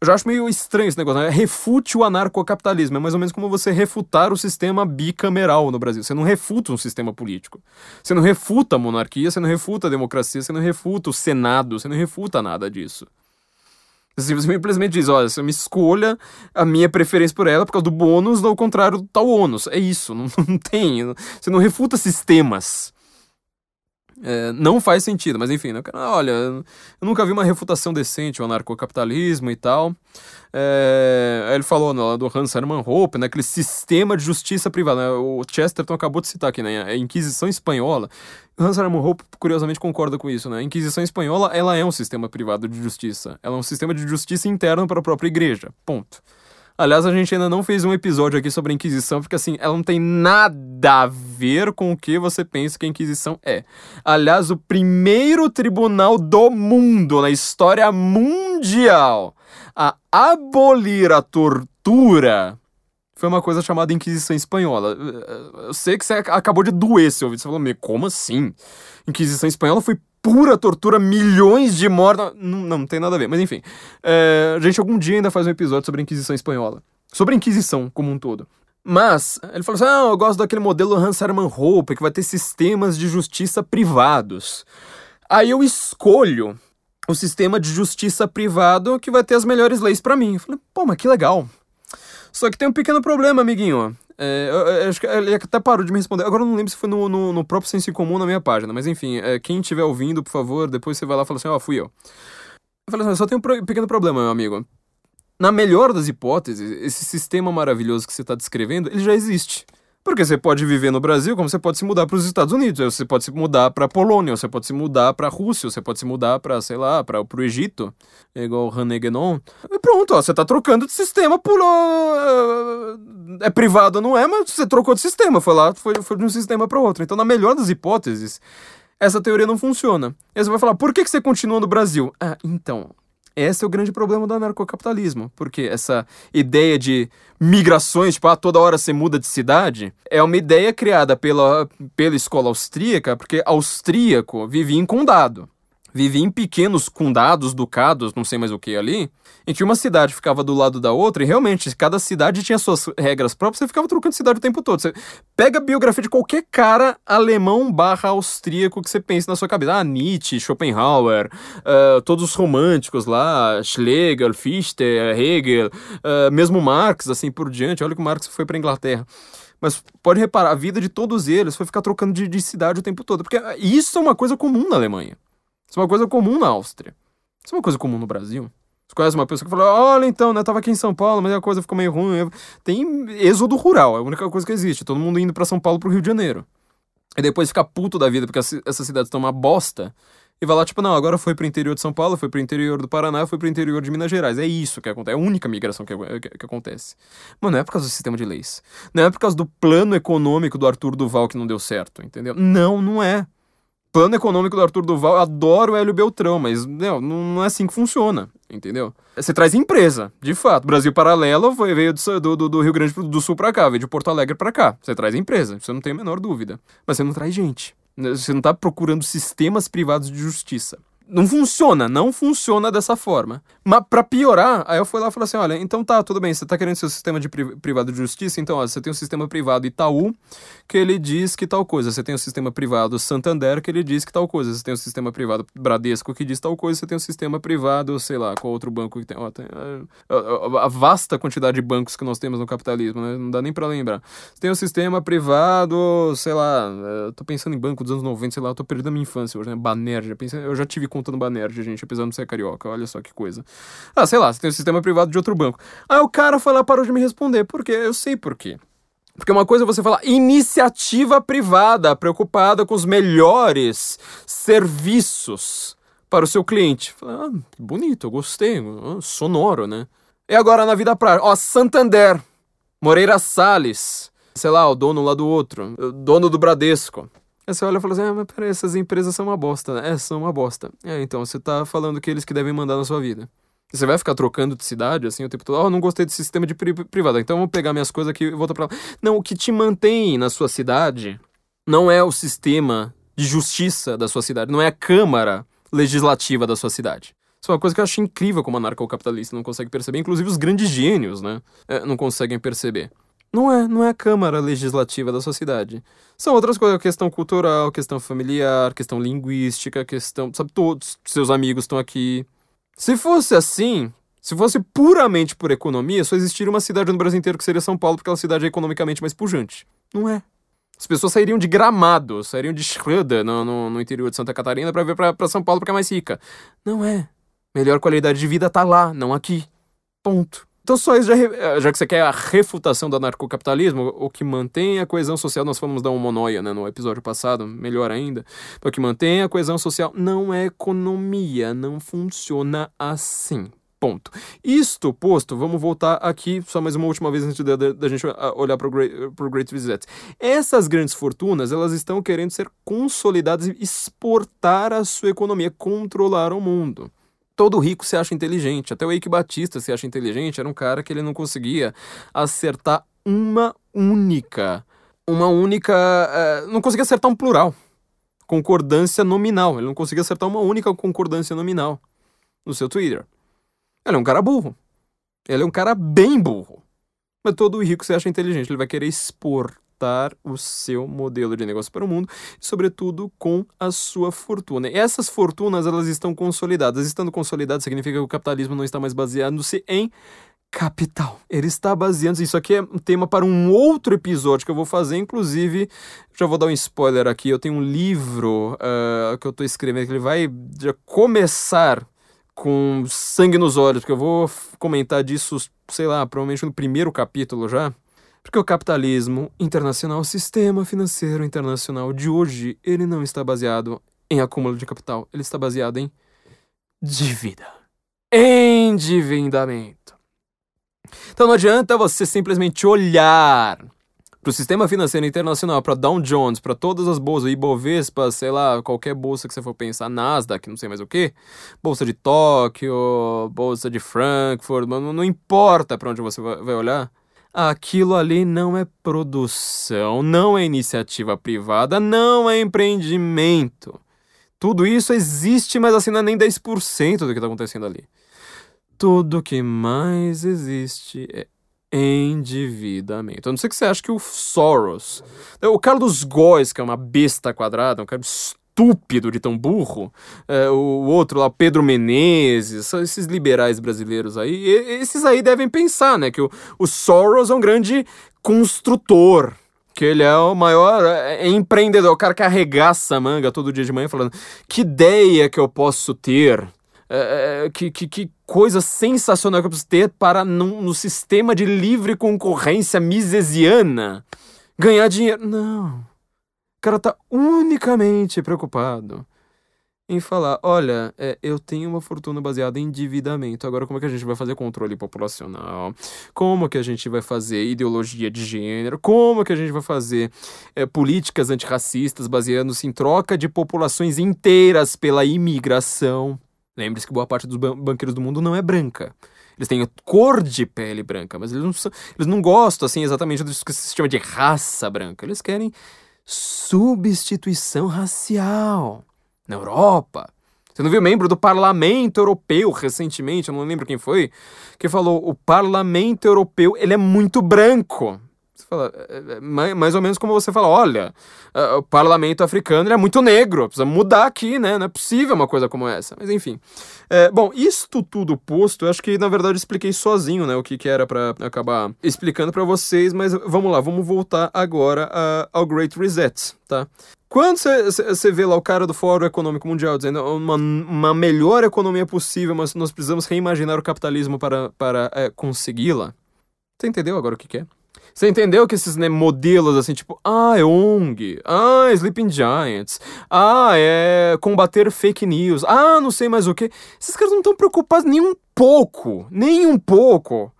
Eu já acho meio estranho esse negócio, né? Refute o anarcocapitalismo. É mais ou menos como você refutar o sistema bicameral no Brasil. Você não refuta um sistema político. Você não refuta a monarquia, você não refuta a democracia, você não refuta o Senado, você não refuta nada disso. Você simplesmente diz, olha, você me escolha a minha preferência por ela por causa do bônus, ao contrário do tal ônus. É isso, (laughs) não, não tem. Você não refuta sistemas. É, não faz sentido, mas enfim, né? olha, eu nunca vi uma refutação decente ao anarcocapitalismo e tal. É, aí ele falou no, do Hans Hermann Hoppe, né, aquele sistema de justiça privada. Né? O Chesterton acabou de citar aqui, né, a Inquisição Espanhola. Hans Hermann Hoppe, curiosamente, concorda com isso. Né? A Inquisição Espanhola ela é um sistema privado de justiça. Ela é um sistema de justiça interno para a própria igreja. Ponto. Aliás, a gente ainda não fez um episódio aqui sobre a Inquisição, porque assim, ela não tem nada a ver com o que você pensa que a Inquisição é. Aliás, o primeiro tribunal do mundo, na história mundial, a abolir a tortura foi uma coisa chamada Inquisição Espanhola. Eu sei que você acabou de doer seu ouvido. Você falou, como assim? Inquisição Espanhola foi pura tortura, milhões de mortos. Não, não, não, tem nada a ver, mas enfim. É, a gente algum dia ainda faz um episódio sobre a Inquisição Espanhola. Sobre a Inquisição como um todo. Mas, ele falou assim: ah, eu gosto daquele modelo Hans Hermann Hoppe, que vai ter sistemas de justiça privados. Aí eu escolho o sistema de justiça privado que vai ter as melhores leis para mim. Eu falei, pô, mas que legal. Só que tem um pequeno problema, amiguinho. É, eu, eu, acho que ele até parou de me responder. Agora eu não lembro se foi no, no, no próprio Senso Comum na minha página, mas enfim, é, quem estiver ouvindo, por favor, depois você vai lá e fala assim: Ó, oh, fui eu. Eu falei assim: só tem um pro, pequeno problema, meu amigo. Na melhor das hipóteses, esse sistema maravilhoso que você está descrevendo, ele já existe. Porque você pode viver no Brasil, como você pode se mudar para os Estados Unidos, você pode se mudar para a Polônia, você pode se mudar para a Rússia, você pode se mudar para, sei lá, para o Egito, é igual o René Guénon. E pronto, ó, você está trocando de sistema por. É privado, não é, mas você trocou de sistema, foi lá, foi, foi de um sistema para outro. Então, na melhor das hipóteses, essa teoria não funciona. E você vai falar, por que, que você continua no Brasil? Ah, então, esse é o grande problema do anarcocapitalismo, porque essa ideia de migrações, tipo, ah, toda hora você muda de cidade, é uma ideia criada pela, pela escola austríaca, porque austríaco vivia em condado vivia em pequenos condados, ducados, não sei mais o que ali, em que uma cidade ficava do lado da outra e realmente cada cidade tinha suas regras próprias, você ficava trocando cidade o tempo todo. Você pega a biografia de qualquer cara alemão barra austríaco que você pense na sua cabeça. Ah, Nietzsche, Schopenhauer, uh, todos os românticos lá, Schlegel, Fichte, Hegel, uh, mesmo Marx, assim por diante. Olha que o Marx foi para Inglaterra. Mas pode reparar, a vida de todos eles foi ficar trocando de, de cidade o tempo todo. Porque isso é uma coisa comum na Alemanha. Isso é uma coisa comum na Áustria. Isso é uma coisa comum no Brasil. Você conhece uma pessoa que fala, olha então, né, tava aqui em São Paulo, mas a coisa ficou meio ruim. Tem êxodo rural, é a única coisa que existe. Todo mundo indo para São Paulo pro Rio de Janeiro. E depois fica puto da vida porque essas cidades estão uma bosta. E vai lá, tipo, não, agora foi pro interior de São Paulo, foi pro interior do Paraná, foi pro interior de Minas Gerais. É isso que acontece. É a única migração que, que, que acontece. Mas não é por causa do sistema de leis. Não é por causa do plano econômico do Arthur Duval que não deu certo, entendeu? Não, não é plano econômico do Arthur Duval, eu adoro o Hélio Beltrão, mas não, não é assim que funciona, entendeu? Você traz empresa, de fato. Brasil Paralelo foi, veio do, do, do Rio Grande do Sul pra cá, veio de Porto Alegre pra cá. Você traz empresa, você não tem a menor dúvida. Mas você não traz gente. Você não tá procurando sistemas privados de justiça não funciona, não funciona dessa forma. Mas para piorar, aí eu fui lá e falei assim: olha, então tá, tudo bem, você tá querendo seu sistema de pri privado de justiça, então ó, você tem o um sistema privado Itaú, que ele diz que tal coisa, você tem o um sistema privado Santander, que ele diz que tal coisa, você tem o um sistema privado Bradesco, que diz tal coisa, você tem o sistema privado, sei lá, qual outro banco que tem. Ó, tem a, a, a, vasta quantidade de bancos que nós temos no capitalismo, né? Não dá nem para lembrar. Você tem o sistema privado, sei lá, eu tô pensando em banco dos anos 90, sei lá, eu tô perdendo a minha infância hoje, né? Banerja, eu já tive contando Banerj, gente, apesar de não ser carioca. Olha só que coisa. Ah, sei lá, você tem um sistema privado de outro banco. Aí o cara foi lá parou de me responder. Por quê? Eu sei por quê. Porque uma coisa é você falar iniciativa privada, preocupada com os melhores serviços para o seu cliente. Ah, bonito, eu gostei, ah, sonoro, né? E agora na vida prática, ó, Santander, Moreira Salles, sei lá, o dono lá do outro, dono do Bradesco. Aí você olha e fala assim, ah, mas peraí, essas empresas são uma bosta, né? É, são uma bosta. É, então, você tá falando que eles que devem mandar na sua vida. E você vai ficar trocando de cidade, assim, o tempo todo, oh, não gostei desse sistema de pri privado, então vou pegar minhas coisas aqui e voltar pra lá. Não, o que te mantém na sua cidade não é o sistema de justiça da sua cidade, não é a Câmara Legislativa da sua cidade. Isso é uma coisa que eu acho incrível como anarcocapitalista não consegue perceber. Inclusive os grandes gênios, né? É, não conseguem perceber. Não é, não é a Câmara Legislativa da sociedade. São outras coisas, questão cultural, questão familiar, questão linguística, questão. Sabe, todos seus amigos estão aqui. Se fosse assim, se fosse puramente por economia, só existiria uma cidade no Brasil inteiro que seria São Paulo, porque aquela cidade é economicamente mais pujante. Não é. As pessoas sairiam de Gramado, sairiam de Schroeder, no, no, no, interior de Santa Catarina, para vir para São Paulo porque é mais rica. Não é. Melhor qualidade de vida tá lá, não aqui. Ponto. Então, só isso, já, eh, já que você quer a refutação do anarcocapitalismo, o que mantém a coesão social, nós falamos da homonóia né, no episódio passado, melhor ainda, o que mantém a coesão social não é economia, não funciona assim. Ponto. Isto posto, vamos voltar aqui só mais uma última vez antes da, gente ah, olhar para o Great, Great Reset. Essas grandes fortunas, elas estão querendo ser consolidadas e exportar a sua economia, controlar o mundo todo rico se acha inteligente. Até o Eike Batista se acha inteligente. Era um cara que ele não conseguia acertar uma única. Uma única. Uh, não conseguia acertar um plural. Concordância nominal. Ele não conseguia acertar uma única concordância nominal no seu Twitter. Ele é um cara burro. Ele é um cara bem burro. Mas todo rico se acha inteligente. Ele vai querer expor o seu modelo de negócio para o mundo, sobretudo com a sua fortuna. E essas fortunas, elas estão consolidadas. Estando consolidadas significa que o capitalismo não está mais baseando-se em capital. Ele está baseando isso aqui é um tema para um outro episódio que eu vou fazer, inclusive já vou dar um spoiler aqui. Eu tenho um livro uh, que eu estou escrevendo que ele vai começar com sangue nos olhos, porque eu vou comentar disso, sei lá, provavelmente no primeiro capítulo já. Porque o capitalismo internacional, o sistema financeiro internacional de hoje, ele não está baseado em acúmulo de capital, ele está baseado em dívida. Endividamento. Então não adianta você simplesmente olhar para o sistema financeiro internacional, para Dow Jones, para todas as bolsas, Ibovespa, sei lá, qualquer bolsa que você for pensar, Nasdaq, não sei mais o que, bolsa de Tóquio, bolsa de Frankfurt, não, não importa para onde você vai olhar, aquilo ali não é produção, não é iniciativa privada, não é empreendimento. Tudo isso existe, mas assim não é nem 10% do que está acontecendo ali. Tudo que mais existe é endividamento. A não ser que você ache que o Soros, o Carlos Góes, que é uma besta quadrada, um cara estúpido de tão burro, é, o outro lá, Pedro Menezes, esses liberais brasileiros aí, esses aí devem pensar, né, que o, o Soros é um grande construtor, que ele é o maior é, empreendedor, o cara que arregaça a manga todo dia de manhã falando que ideia que eu posso ter é, é, que, que, que, coisa sensacional que eu preciso ter para, no, no sistema de livre concorrência misesiana, ganhar dinheiro. Não. O cara tá unicamente preocupado em falar: olha, é, eu tenho uma fortuna baseada em endividamento. Agora, como é que a gente vai fazer controle populacional? Como que a gente vai fazer ideologia de gênero? Como que a gente vai fazer é, políticas antirracistas baseando-se em troca de populações inteiras pela imigração? Lembre-se que boa parte dos banqueiros do mundo não é branca. Eles têm cor de pele branca, mas eles não, são, eles não gostam, assim, exatamente disso que se chama de raça branca. Eles querem substituição racial. Na Europa. Você não viu membro do Parlamento Europeu recentemente, eu não lembro quem foi, que falou: o Parlamento Europeu ele é muito branco. Você fala, é, é, é mais, mais ou menos como você fala, olha, o parlamento africano é muito negro, precisa mudar aqui, né? Não é possível uma coisa como essa. Mas enfim. É, bom, isto tudo posto, eu acho que na verdade eu expliquei sozinho, né? O que, que era para acabar explicando para vocês, mas vamos lá, vamos voltar agora ao Great Reset, tá? Quando você vê lá o cara do Fórum Econômico Mundial dizendo uma, uma melhor economia possível, mas nós precisamos reimaginar o capitalismo para, para é, consegui-la, você entendeu agora o que, que é? Você entendeu que esses né, modelos assim, tipo, ah, é ONG, ah, é Sleeping Giants, ah, é combater fake news, ah, não sei mais o que. Esses caras não estão preocupados nem um pouco, nem um pouco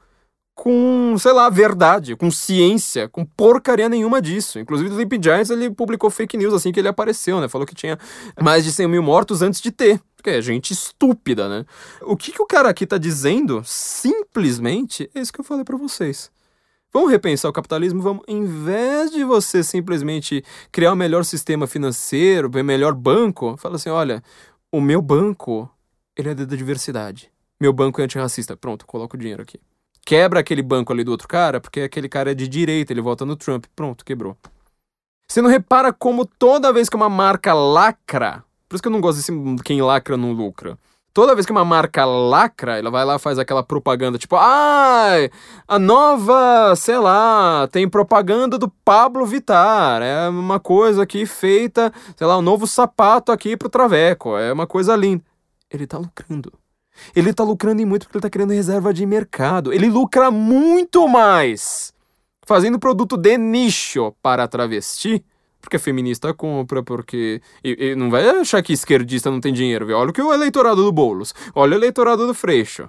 com, sei lá, verdade, com ciência, com porcaria nenhuma disso. Inclusive, o Sleeping Giants, ele publicou fake news assim que ele apareceu, né? Falou que tinha mais de 100 mil mortos antes de ter. Porque é gente estúpida, né? O que, que o cara aqui tá dizendo, simplesmente, é isso que eu falei para vocês. Vamos repensar o capitalismo, vamos, em vez de você simplesmente criar o um melhor sistema financeiro, o um melhor banco, fala assim, olha, o meu banco, ele é da diversidade. Meu banco é antirracista. Pronto, coloca o dinheiro aqui. Quebra aquele banco ali do outro cara, porque aquele cara é de direita, ele vota no Trump. Pronto, quebrou. Você não repara como toda vez que uma marca lacra, por isso que eu não gosto desse quem lacra não lucra. Toda vez que uma marca lacra, ela vai lá faz aquela propaganda, tipo, ai, ah, a nova, sei lá, tem propaganda do Pablo Vitar. É uma coisa aqui feita, sei lá, um novo sapato aqui pro Traveco. É uma coisa linda. Ele tá lucrando. Ele tá lucrando e muito porque ele tá criando reserva de mercado. Ele lucra muito mais fazendo produto de nicho para travesti porque feminista compra, porque. E, e, não vai achar que esquerdista não tem dinheiro, viu? Olha o que o eleitorado do Boulos. Olha o eleitorado do Freixo.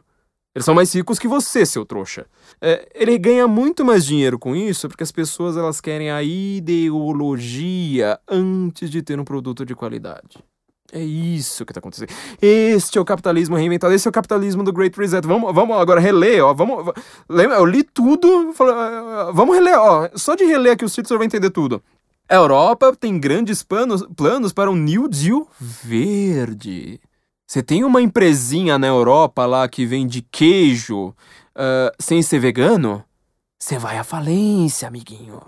Eles são mais ricos que você, seu trouxa. É, ele ganha muito mais dinheiro com isso porque as pessoas elas querem a ideologia antes de ter um produto de qualidade. É isso que está acontecendo. Este é o capitalismo reinventado. Esse é o capitalismo do Great Reset. Vamos, vamos agora reler, ó. Vamos, lembra, eu li tudo. Ah, vamos reler, ó. Só de reler aqui títulos você vai entender tudo. A Europa tem grandes planos, planos para um New Deal verde. Você tem uma empresinha na Europa lá que vende queijo uh, sem ser vegano? Você vai à falência, amiguinho.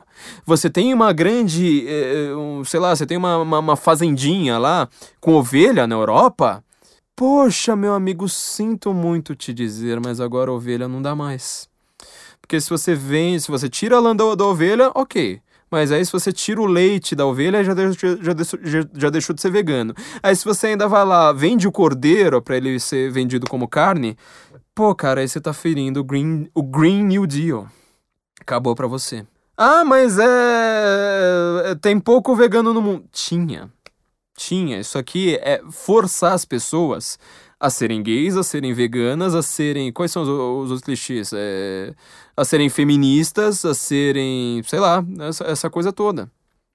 Você tem uma grande, uh, um, sei lá, você tem uma, uma, uma fazendinha lá com ovelha na Europa? Poxa, meu amigo, sinto muito te dizer, mas agora ovelha não dá mais. Porque se você vem, se você tira a lã da, da ovelha, ok. Mas aí se você tira o leite da ovelha, já deixou, já, já, deixou de ser vegano. Aí se você ainda vai lá, vende o cordeiro para ele ser vendido como carne, pô, cara, aí você tá ferindo o Green, o Green New Deal. Acabou pra você. Ah, mas é. Tem pouco vegano no mundo. Tinha. Tinha. Isso aqui é forçar as pessoas a serem gays, a serem veganas, a serem. Quais são os, os outros clichês? É, a serem feministas, a serem. sei lá, essa, essa coisa toda.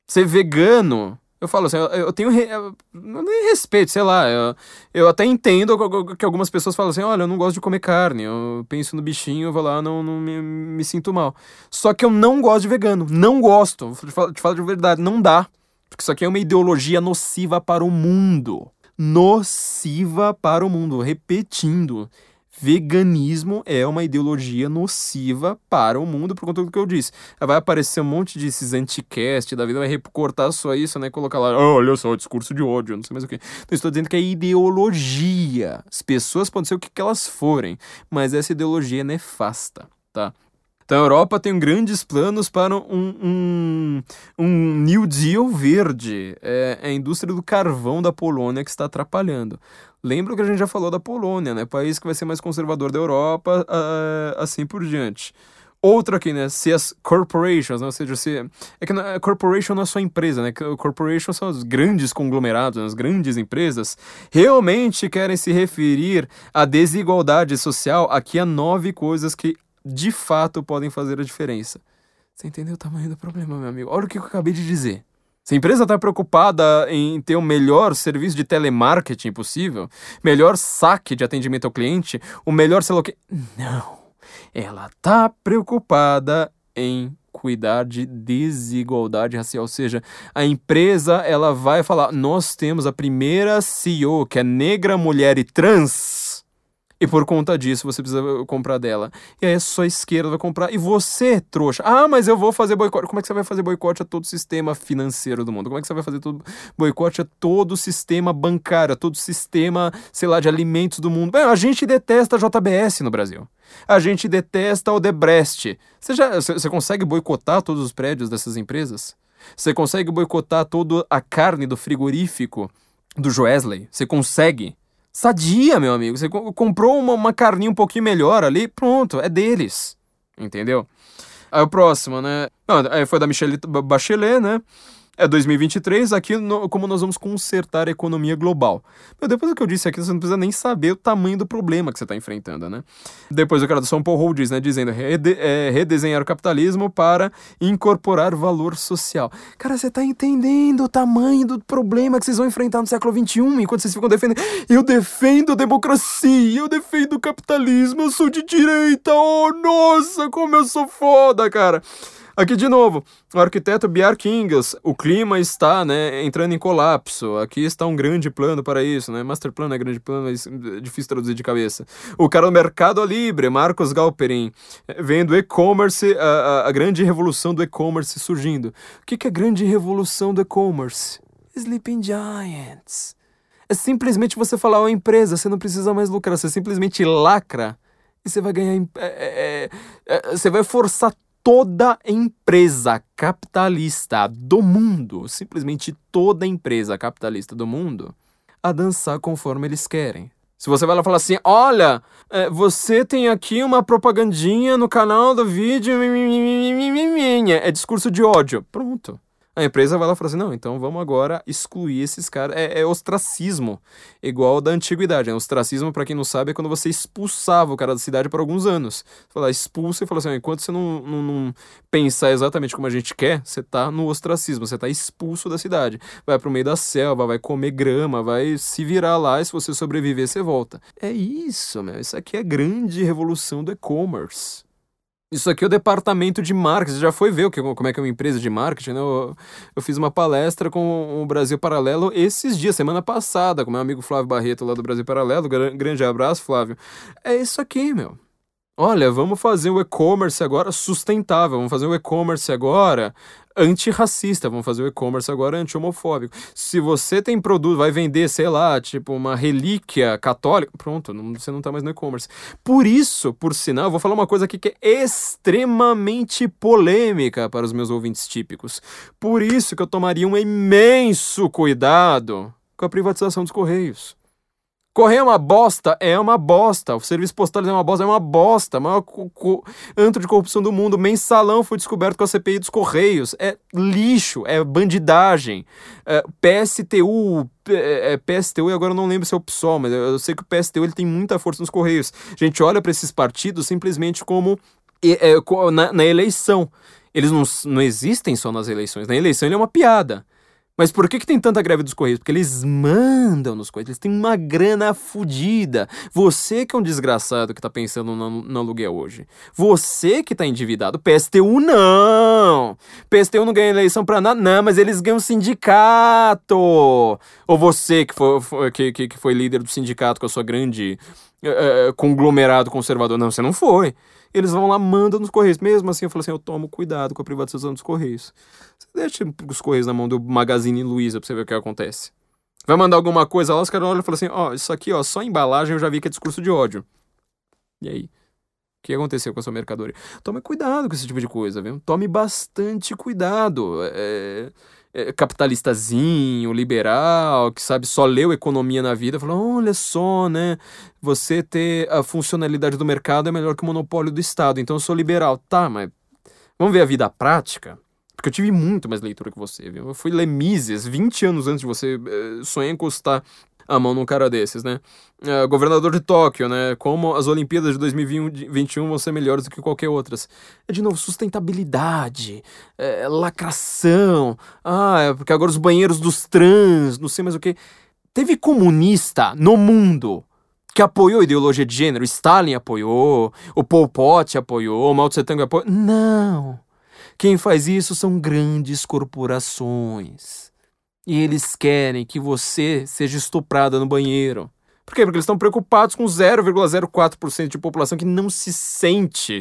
Ser vegano. Eu falo assim, eu, tenho. Eu, nem respeito, sei lá. Eu, eu até entendo que algumas pessoas falam assim: olha, eu não gosto de comer carne. Eu penso no bichinho, eu vou lá, não, não me, me sinto mal. Só que eu não gosto de vegano. Não gosto. Te falo, te falo de verdade, não dá. Porque isso aqui é uma ideologia nociva para o mundo nociva para o mundo. Repetindo, veganismo é uma ideologia nociva para o mundo, por conta do que eu disse. Vai aparecer um monte desses anticast da vida, vai recortar só isso, né? Colocar lá, oh, olha só, discurso de ódio, não sei mais o que. Então, estou dizendo que é ideologia. As pessoas podem ser o que elas forem, mas essa ideologia é nefasta, tá? Então a Europa tem grandes planos para um, um, um New Deal verde. É, é a indústria do carvão da Polônia que está atrapalhando. Lembra que a gente já falou da Polônia, né? País que vai ser mais conservador da Europa, uh, assim por diante. Outra aqui, né? Se as corporations, né? ou seja, se. É que a corporation não é só empresa, né? Corporation são os grandes conglomerados, né? as grandes empresas, realmente querem se referir à desigualdade social. Aqui há nove coisas que de fato podem fazer a diferença. Você entendeu o tamanho do problema, meu amigo? Olha o que eu acabei de dizer. Se a empresa está preocupada em ter o melhor serviço de telemarketing possível, melhor saque de atendimento ao cliente, o melhor sei lá o que. Não. Ela está preocupada em cuidar de desigualdade racial, ou seja, a empresa ela vai falar: "Nós temos a primeira CEO que é negra, mulher e trans e por conta disso você precisa comprar dela. E aí a esquerda vai comprar. E você, trouxa, ah, mas eu vou fazer boicote. Como é que você vai fazer boicote a todo o sistema financeiro do mundo? Como é que você vai fazer todo boicote a todo o sistema bancário, a todo o sistema, sei lá, de alimentos do mundo? Bem, a gente detesta a JBS no Brasil. A gente detesta o Debrecht. Você, já, você consegue boicotar todos os prédios dessas empresas? Você consegue boicotar toda a carne do frigorífico do Joesley? Você consegue? Sadia, meu amigo. Você comprou uma, uma carninha um pouquinho melhor ali, pronto, é deles. Entendeu? Aí o próximo, né? Não, aí foi da Michelle Bachelet, né? É 2023, aqui no, como nós vamos consertar a economia global. Meu, depois do que eu disse aqui, você não precisa nem saber o tamanho do problema que você está enfrentando, né? Depois o cara do São Paulo diz, né? Dizendo rede, é, redesenhar o capitalismo para incorporar valor social. Cara, você está entendendo o tamanho do problema que vocês vão enfrentar no século XXI, enquanto vocês ficam defendendo. Eu defendo a democracia, eu defendo o capitalismo, eu sou de direita, oh nossa, como eu sou foda, cara. Aqui de novo, o arquiteto Bjark Ingels, o clima está né, entrando em colapso. Aqui está um grande plano para isso, né? Master plano é grande plano, é difícil traduzir de cabeça. O cara do Mercado Livre, Marcos Galperin, vendo e-commerce, a, a, a, grande revolução do e-commerce surgindo. O que, que é a grande revolução do e-commerce? Sleeping Giants. É simplesmente você falar uma empresa, você não precisa mais lucrar, você simplesmente lacra e você vai ganhar. É, é, é, você vai forçar toda empresa capitalista do mundo, simplesmente toda empresa capitalista do mundo, a dançar conforme eles querem. Se você vai lá falar assim, olha, é, você tem aqui uma propagandinha no canal do vídeo, é discurso de ódio. Pronto. A empresa vai lá e fala assim: não, então vamos agora excluir esses caras. É, é ostracismo, igual da antiguidade. Né? Ostracismo, para quem não sabe, é quando você expulsava o cara da cidade por alguns anos. Você fala, expulsa e fala assim: enquanto você não, não, não, pensar exatamente como a gente quer, você tá no ostracismo, você tá expulso da cidade. Vai pro meio da selva, vai comer grama, vai se virar lá e se você sobreviver, você volta. É isso, meu. Isso aqui é a grande revolução do e-commerce. Isso aqui é o departamento de marketing. Já foi ver o que, como é que é uma empresa de marketing, né? Eu, eu, fiz uma palestra com o Brasil Paralelo esses dias, semana passada, com meu amigo Flávio Barreto lá do Brasil Paralelo. Grande abraço, Flávio. É isso aqui, meu. Olha, vamos fazer o e-commerce agora sustentável, vamos fazer o e-commerce agora antirracista, vamos fazer o e-commerce agora anti-homofóbico. Se você tem produto, vai vender, sei lá, tipo uma relíquia católica, pronto, não, você não tá mais no e-commerce. Por isso, por sinal, eu vou falar uma coisa aqui que é extremamente polêmica para os meus ouvintes típicos. Por isso que eu tomaria um imenso cuidado com a privatização dos Correios. Correio é uma bosta? É uma bosta. O serviço postal é uma bosta? É uma bosta. O maior antro de corrupção do mundo. Mensalão foi descoberto com a CPI dos Correios. É lixo, é bandidagem. É, PSTU, é, PSTU, e agora eu não lembro se é o PSOL, mas eu sei que o PSTU ele tem muita força nos Correios. A gente olha para esses partidos simplesmente como é, na, na eleição. Eles não, não existem só nas eleições. Na eleição ele é uma piada. Mas por que, que tem tanta greve dos Correios? Porque eles mandam nos Correios, eles têm uma grana fodida. Você que é um desgraçado que tá pensando no, no aluguel hoje. Você que tá endividado. PSTU não! PSTU não ganha eleição pra nada. Não, mas eles ganham sindicato! Ou você que foi, que, que, que foi líder do sindicato com a sua grande uh, conglomerado conservador. Não, você não foi eles vão lá, mandam nos Correios. Mesmo assim, eu falo assim, eu tomo cuidado com a privatização dos Correios. Você deixa os Correios na mão do Magazine Luiza pra você ver o que acontece. Vai mandar alguma coisa lá, os caras olham e falam assim, ó, oh, isso aqui, ó, só embalagem eu já vi que é discurso de ódio. E aí? O que aconteceu com a sua mercadoria? Tome cuidado com esse tipo de coisa, viu? Tome bastante cuidado. É é, capitalistazinho, liberal, que sabe só leu economia na vida, falou: olha só, né? Você ter a funcionalidade do mercado é melhor que o monopólio do Estado, então eu sou liberal. Tá, mas vamos ver a vida prática? Porque eu tive muito mais leitura que você, viu? Eu fui ler Mises 20 anos antes de você eh, sonhar em encostar a mão num cara desses, né? Uh, governador de Tóquio, né? Como as Olimpíadas de 2021 vão ser melhores do que qualquer outras. É de novo sustentabilidade, é, lacração. Ah, é porque agora os banheiros dos trans, não sei mais o que. Teve comunista no mundo que apoiou a ideologia de gênero. Stalin apoiou, o Pol Pot apoiou, o Mao Tse Tung apoiou. Não. Quem faz isso são grandes corporações e eles querem que você seja estuprada no banheiro. Por quê? Porque eles estão preocupados com 0,04% de população que não se sente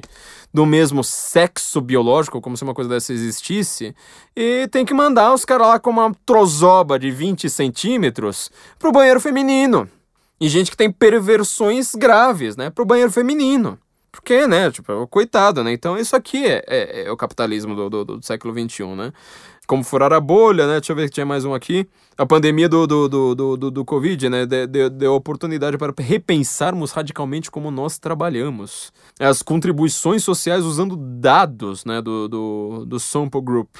do mesmo sexo biológico, como se uma coisa dessa existisse, e tem que mandar os caras lá com uma trozoba de 20 centímetros pro banheiro feminino. E gente que tem perversões graves, né, pro banheiro feminino. Porque, né, tipo, coitado, né? Então isso aqui é, é, é o capitalismo do, do, do século XXI, né? Como furar a bolha, né? Deixa eu ver se tinha mais um aqui. A pandemia do, do, do, do, do, do Covid, né? Deu, deu oportunidade para repensarmos radicalmente como nós trabalhamos. As contribuições sociais usando dados, né? Do, do, do Sample Group.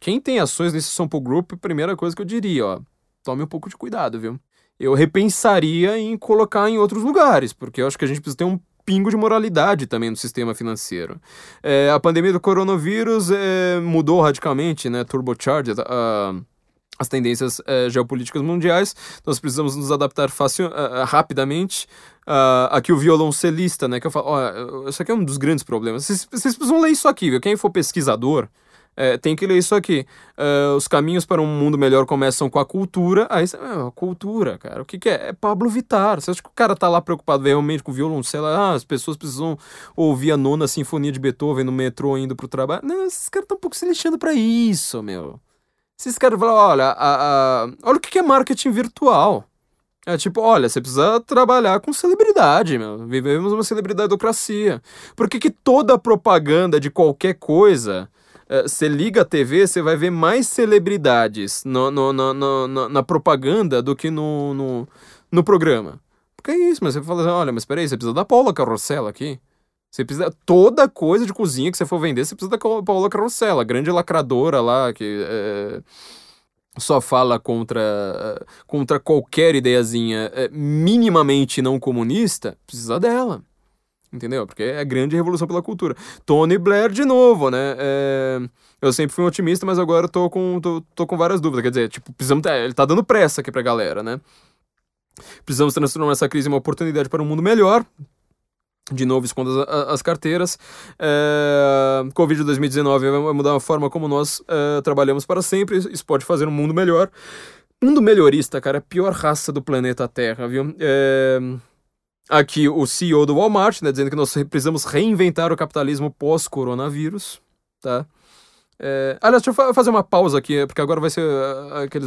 Quem tem ações nesse Sample Group, primeira coisa que eu diria, ó, tome um pouco de cuidado, viu? Eu repensaria em colocar em outros lugares, porque eu acho que a gente precisa ter um pingo de moralidade também no sistema financeiro. É, a pandemia do coronavírus é, mudou radicalmente, né, turbocharged, as tendências uh, geopolíticas mundiais. Nós precisamos nos adaptar fácil, uh, rapidamente. Uh, aqui o violoncelista, né, que eu falo, isso aqui é um dos grandes problemas. Vocês precisam ler isso aqui, viu? Quem for pesquisador, é, tem que ler isso aqui. Uh, os caminhos para um mundo melhor começam com a cultura. Aí você, ah, cultura, cara. O que, que é? É Pablo Vittar. Você acha que o cara tá lá preocupado realmente com violoncelo? Ah, as pessoas precisam ouvir a nona sinfonia de Beethoven no metrô indo pro trabalho. Não, esses caras estão um pouco se lixando pra isso, meu. Esses caras falam, olha, a, a, olha o que, que é marketing virtual. É tipo, olha, você precisa trabalhar com celebridade, meu. Vivemos uma celebridadocracia. Por que, que toda propaganda de qualquer coisa você liga a TV, você vai ver mais celebridades no, no, no, no, na propaganda do que no, no, no programa. Porque é isso, mas você fala assim, olha, mas peraí, você precisa da Paula Carrossela aqui. Você precisa. Toda coisa de cozinha que você for vender, você precisa da Paula Carrossela, grande lacradora lá, que é, só fala contra, eh, contra qualquer ideiazinha é, minimamente não comunista, precisa dela. Entendeu? Porque é a grande revolução pela cultura. Tony Blair de novo, né? É... Eu sempre fui um otimista, mas agora tô com, tô, tô com várias dúvidas. Quer dizer, tipo, precisamos. Ele tá dando pressa aqui pra galera, né? Precisamos transformar essa crise em uma oportunidade para um mundo melhor. De novo, esconda as, as carteiras. É... Covid 2019 vai mudar a forma como nós é, trabalhamos para sempre. Isso pode fazer um mundo melhor. Mundo melhorista, cara, é a pior raça do planeta Terra, viu? É Aqui o CEO do Walmart, né, dizendo que nós precisamos reinventar o capitalismo pós-coronavírus, tá? É, aliás, deixa eu fazer uma pausa aqui, porque agora vai ser uh, aquele...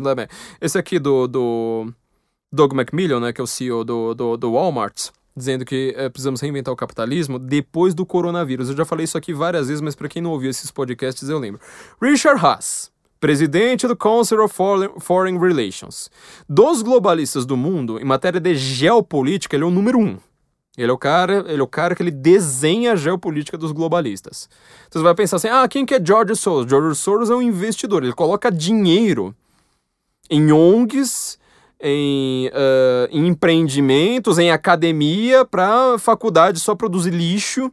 Esse aqui do, do Doug McMillan, né, que é o CEO do, do, do Walmart, dizendo que é, precisamos reinventar o capitalismo depois do coronavírus. Eu já falei isso aqui várias vezes, mas para quem não ouviu esses podcasts, eu lembro. Richard Haas, presidente do Council of Foreign Relations. Dos globalistas do mundo, em matéria de geopolítica, ele é o número um. Ele é o cara, ele é o cara que ele desenha a geopolítica dos globalistas. Então você vai pensar assim: "Ah, quem que é George Soros?" George Soros é um investidor, ele coloca dinheiro em ONGs, em, uh, em empreendimentos, em academia, para faculdade só produzir lixo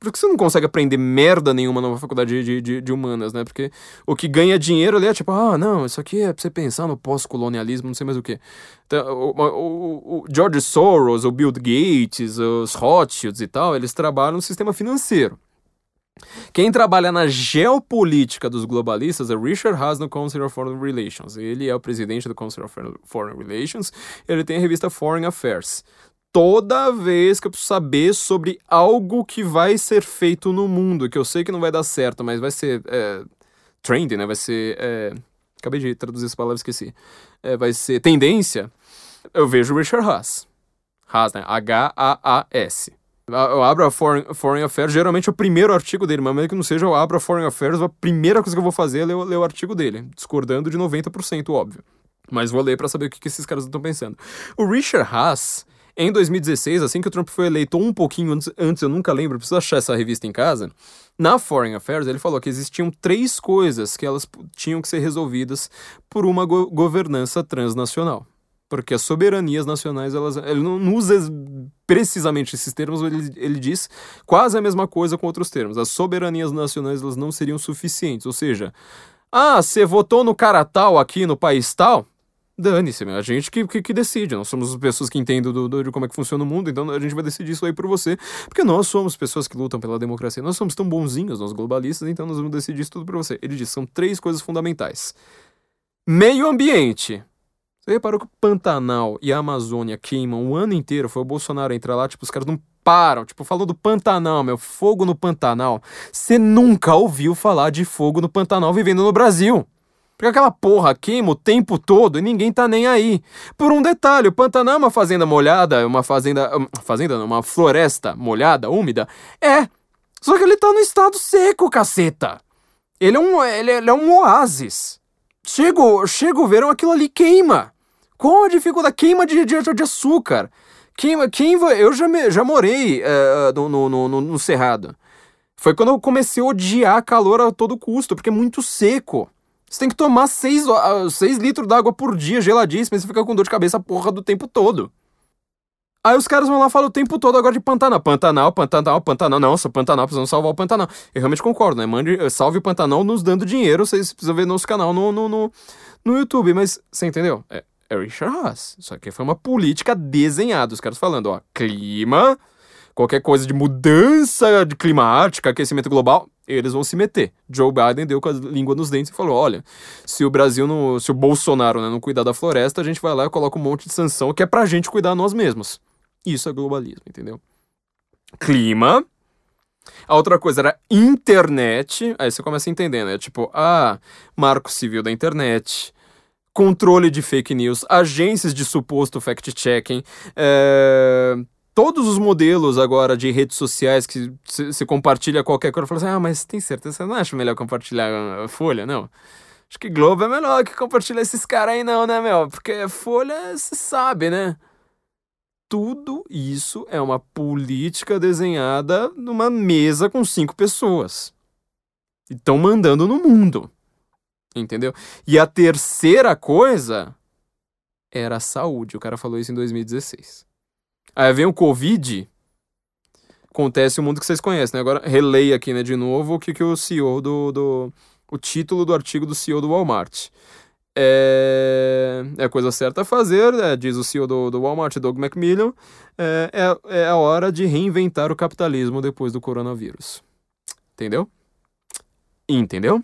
por que você não consegue aprender merda nenhuma numa faculdade de, de, de, humanas, né? Porque o que ganha dinheiro ali é tipo, ah, não, isso aqui é pra você pensar no pós-colonialismo, não sei mais o que. Então, o, o, o, George Soros, o Bill Gates, os Rothschilds e tal, eles trabalham no sistema financeiro. Quem trabalha na geopolítica dos globalistas é Richard Haas no Council of Foreign Relations. Ele é o presidente do Council of Foreign Relations. Ele tem a revista Foreign Affairs toda vez que eu preciso saber sobre algo que vai ser feito no mundo, que eu sei que não vai dar certo, mas vai ser é, trending, né? Vai ser. É, acabei de traduzir essa palavra, esqueci. É, vai ser tendência. Eu vejo Richard Haas. Haas, né? H-A-A-S. Eu abro a Foreign, Foreign Affairs, geralmente o primeiro artigo dele, mas mesmo que não seja, eu abro a Foreign Affairs, a primeira coisa que eu vou fazer é ler, ler o artigo dele, discordando de 90%, óbvio. Mas vou ler para saber o que, que esses caras estão pensando. O Richard Haas, em 2016, assim que o Trump foi eleito, um pouquinho antes, antes eu nunca lembro, preciso achar essa revista em casa. Na Foreign Affairs, ele falou que existiam três coisas que elas tinham que ser resolvidas por uma go governança transnacional. Porque as soberanias nacionais, elas, ele não usa precisamente esses termos, ele, ele diz quase a mesma coisa com outros termos. As soberanias nacionais elas não seriam suficientes. Ou seja, ah, você votou no cara tal aqui no país tal? Dane-se, a gente que, que, que, decide. Nós somos pessoas que entendem do, do, de como é que funciona o mundo, então a gente vai decidir isso aí por você, porque nós somos pessoas que lutam pela democracia. Nós somos tão bonzinhos, nós globalistas, então nós vamos decidir isso tudo por você. Ele diz: são três coisas fundamentais: meio ambiente. Você reparou que o Pantanal e a Amazônia queimam o ano inteiro? Foi o Bolsonaro entrar lá, tipo, os caras não param. Tipo, falou do Pantanal, meu, fogo no Pantanal. Você nunca ouviu falar de fogo no Pantanal vivendo no Brasil. Porque aquela porra queima o tempo todo e ninguém tá nem aí. Por um detalhe, o Pantanal é uma fazenda molhada, uma fazenda. Fazenda não, uma floresta molhada, úmida. É. Só que ele tá no estado seco, caceta. Ele é um, ele, ele é um oásis. Chega, chega o verão, aquilo ali queima. Com a dificuldade, queima de, de, de açúcar. Queima, queima, eu já, me, já morei uh, no, no, no, no Cerrado. Foi quando eu comecei a odiar calor a todo custo, porque é muito seco. Você tem que tomar 6 seis litros d'água por dia, geladíssima, e você fica com dor de cabeça porra do tempo todo. Aí os caras vão lá e falam o tempo todo agora de Pantanal. Pantanal, Pantanal, Pantanal. Nossa, Pantanal, precisamos salvar o Pantanal. Eu realmente concordo, né? Mande, salve o Pantanal nos dando dinheiro. Vocês precisam ver nosso canal no, no, no, no YouTube. Mas, você entendeu? É, é Richard Haas. Isso aqui foi uma política desenhada. Os caras falando, ó, clima, qualquer coisa de mudança de climática, aquecimento global, eles vão se meter. Joe Biden deu com a língua nos dentes e falou: olha, se o Brasil não. Se o Bolsonaro né, não cuidar da floresta, a gente vai lá e coloca um monte de sanção que é pra gente cuidar nós mesmos. Isso é globalismo, entendeu? Clima. A outra coisa era internet. Aí você começa a entender, né? Tipo, ah, marco civil da internet, controle de fake news, agências de suposto fact-checking, é todos os modelos agora de redes sociais que se compartilha qualquer coisa, fala assim, ah, mas tem certeza, você não acha melhor compartilhar Folha? Não. Acho que Globo é melhor que compartilhar esses caras aí não, né, meu? Porque Folha, você sabe, né? Tudo isso é uma política desenhada numa mesa com cinco pessoas. E estão mandando no mundo. Entendeu? E a terceira coisa era a saúde. O cara falou isso em 2016. Aí vem o Covid, acontece o mundo que vocês conhecem, né? Agora releia aqui, né, de novo, o que, que o CEO do, do... o título do artigo do CEO do Walmart. É, é a coisa certa a fazer, né? diz o CEO do, do Walmart, Doug McMillan, é, é, é a hora de reinventar o capitalismo depois do coronavírus. Entendeu? Entendeu?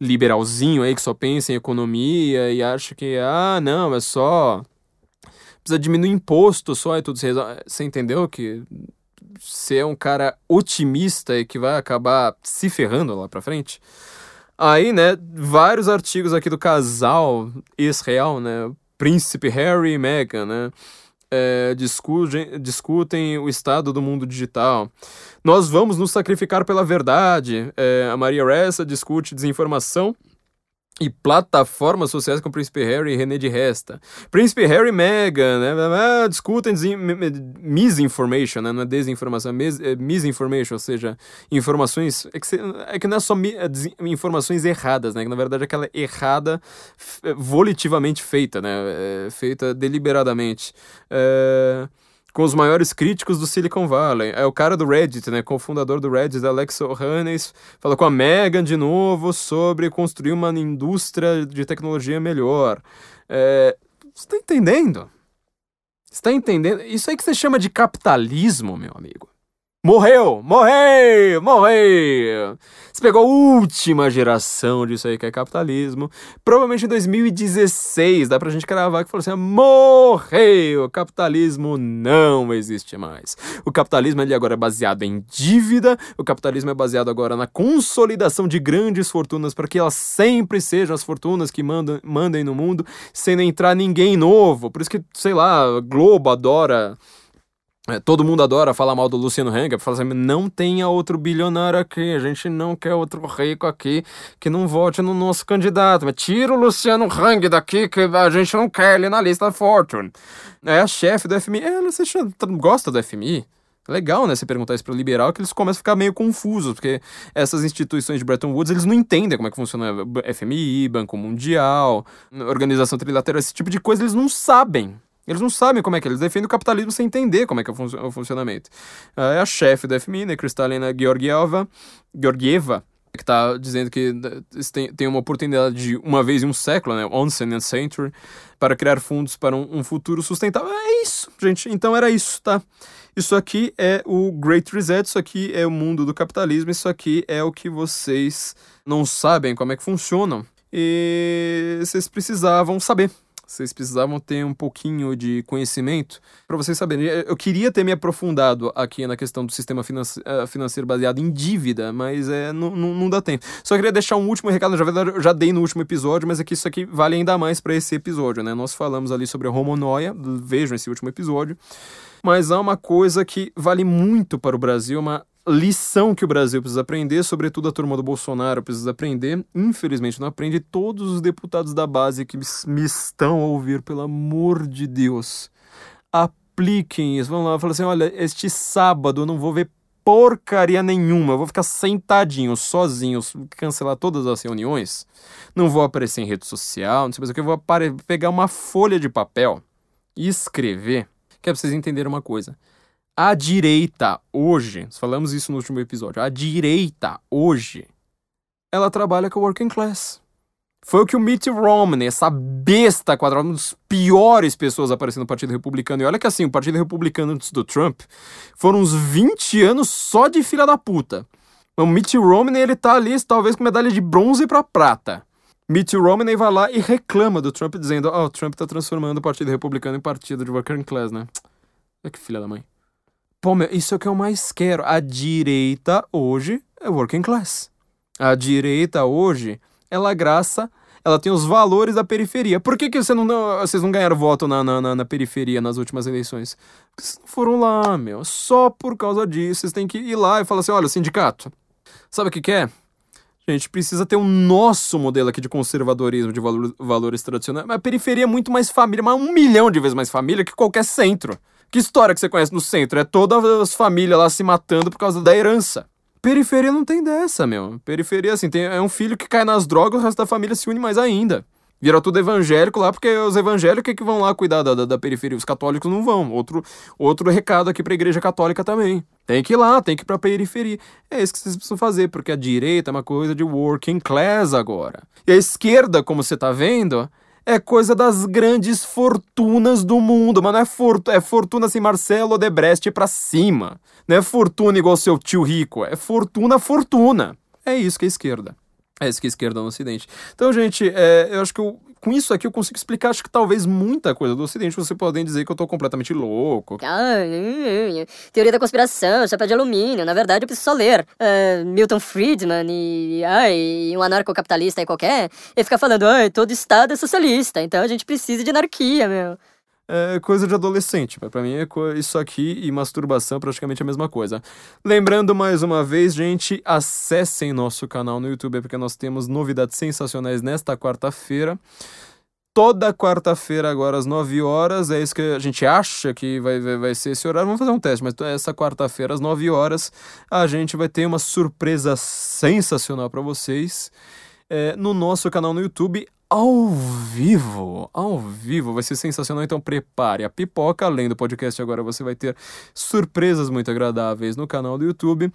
Liberalzinho aí que só pensa em economia e acha que, ah, não, é só precisa diminuir imposto só e tudo. Você, você entendeu que você é um cara otimista e que vai acabar se ferrando lá pra frente? Aí, né, vários artigos aqui do casal ex-real, né, Príncipe Harry e Meghan, né, é, discutem, discutem o estado do mundo digital. Nós vamos nos sacrificar pela verdade. É, a Maria Ressa discute desinformação e plataformas sociais com Príncipe Harry e René de Resta. Príncipe Harry e Meghan, né? Ah, discutem misinformation, né? Não é desinformação, é, é misinformation, ou seja, informações. É que, é que não é só é informações erradas, né? Que na verdade é aquela errada volitivamente feita, né? É, feita deliberadamente. É com os maiores críticos do Silicon Valley. É o cara do Reddit, né, cofundador do Reddit, Alex O'Hannes, falou com a Megan de novo sobre construir uma indústria de tecnologia melhor. É, você tá entendendo? Você tá entendendo? Isso aí que você chama de capitalismo, meu amigo. Morreu! Morreu! Morreu! Você pegou a última geração disso aí que é capitalismo. Provavelmente em 2016 dá pra gente cravar que falou assim: morreu! Capitalismo não existe mais. O capitalismo ele agora é baseado em dívida, o capitalismo é baseado agora na consolidação de grandes fortunas para que elas sempre sejam as fortunas que mandam, mandem no mundo, sem entrar ninguém novo. Por isso que, sei lá, Globo adora todo mundo adora falar mal do Luciano Hang, fala assim, não tenha outro bilionário aqui, a gente não quer outro rico aqui que não vote no nosso candidato. Mas tira o Luciano Hang daqui que a gente não quer ele na lista Fortune. É a chefe do FMI. É, você gosta do FMI? Legal, né? Você perguntar isso para o liberal, que eles começam a ficar meio confusos, porque essas instituições de Bretton Woods, eles não entendem como é que funciona FMI, Banco Mundial, Organização Trilateral, esse tipo de coisa, eles não sabem. Eles não sabem como é que é, eles defendem o capitalismo sem entender como é que é o, funcionamento. Ah, é a chefe da FMI, né, Kristalina Georgieva, Georgieva que está dizendo que tem, tem uma oportunidade de uma vez em um século, né, once in a century, para criar fundos para um, um futuro sustentável. É isso, gente. Então era isso, tá? Isso aqui é o Great Reset, isso aqui é o mundo do capitalismo, isso aqui é o que vocês não sabem como é que funcionam. E vocês precisavam saber. Vocês precisavam ter um pouquinho de conhecimento para vocês saberem. Eu queria ter me aprofundado aqui na questão do sistema eh, financeiro baseado em dívida, mas é, não, não, não dá tempo. Só queria deixar um último recado, já, eu já dei no último episódio, mas aqui isso aqui vale ainda mais para esse episódio, né? Nós falamos ali sobre a homonoia, vejam esse último episódio. Mas há uma coisa que vale muito para o Brasil, uma lição que o Brasil precisa aprender, sobretudo a turma do Bolsonaro precisa aprender. Infelizmente não aprende todos os deputados da base que me estão a ouvir, pelo amor de Deus. Apliquem isso. Vamos lá, fala assim: olha, este sábado eu não vou ver porcaria nenhuma. Eu vou ficar sentadinho, sozinho, cancelar todas as reuniões. Não vou aparecer em rede social, não sei mais o que. Eu vou pegar uma folha de papel e escrever. Que é pra vocês entenderem uma coisa. A direita hoje, falamos isso no último episódio, a direita hoje, ela trabalha com o working class. Foi o que o Mitt Romney, essa besta quadrada, uma das piores pessoas aparecendo no Partido Republicano. E olha que assim, o Partido Republicano antes do Trump foram uns 20 anos só de filha da puta. O Mitt Romney, ele tá ali, talvez com medalha de bronze para prata. Mitt Romney vai lá e reclama do Trump, dizendo: Ó, oh, o Trump tá transformando o Partido Republicano em partido de working class, né? É que filha da mãe. Pô, meu, isso é o que eu mais quero. A direita hoje é working class. A direita hoje, ela graça, ela tem os valores da periferia. Por que, que você não, vocês não ganharam voto na, na, na periferia nas últimas eleições? Porque vocês não foram lá, meu. Só por causa disso, vocês têm que ir lá e falar assim: olha, sindicato, sabe o que, que é? A gente precisa ter o nosso modelo aqui de conservadorismo, de valor, valores tradicionais. Mas a periferia é muito mais família, mas um milhão de vezes mais família que qualquer centro. Que história que você conhece no centro? É todas as famílias lá se matando por causa da herança. Periferia não tem dessa, meu. Periferia, assim, tem, é um filho que cai nas drogas, o resto da família se une mais ainda. Vira tudo evangélico lá, porque os evangélicos é que vão lá cuidar da, da, da, periferia. Os católicos não vão. Outro, outro recado aqui pra igreja católica também. Tem que ir lá, tem que ir pra periferia. É isso que vocês precisam fazer, porque a direita é uma coisa de working class agora. E a esquerda, como você tá vendo, é coisa das grandes fortunas do mundo, mas não é, fortuna, é fortuna assim, Marcelo Odebrecht pra cima. Não é fortuna igual seu tio rico, é fortuna, fortuna. É isso que é esquerda. É isso que é esquerda no Ocidente. Então, gente, é, eu acho que eu com isso aqui eu consigo explicar, acho que talvez muita coisa do Ocidente você podem dizer que eu tô completamente louco. Ah, teoria da conspiração, chapéu de alumínio. Na verdade, eu preciso só ler uh, Milton Friedman e, ai, um anarcocapitalista aí qualquer e ficar falando, ai, todo Estado é socialista, então a gente precisa de anarquia, meu é coisa de adolescente. Para mim é isso aqui e masturbação praticamente a mesma coisa. Lembrando mais uma vez, gente, acessem nosso canal no YouTube porque nós temos novidades sensacionais nesta quarta-feira. Toda quarta-feira, agora às 9 horas, é isso que a gente acha que vai, vai, vai ser esse horário. Vamos fazer um teste, mas essa quarta-feira, às 9 horas, a gente vai ter uma surpresa sensacional para vocês. É, no nosso canal no YouTube, ao vivo, ao vivo, vai ser sensacional, então prepare a pipoca, além do podcast agora você vai ter surpresas muito agradáveis no canal do YouTube.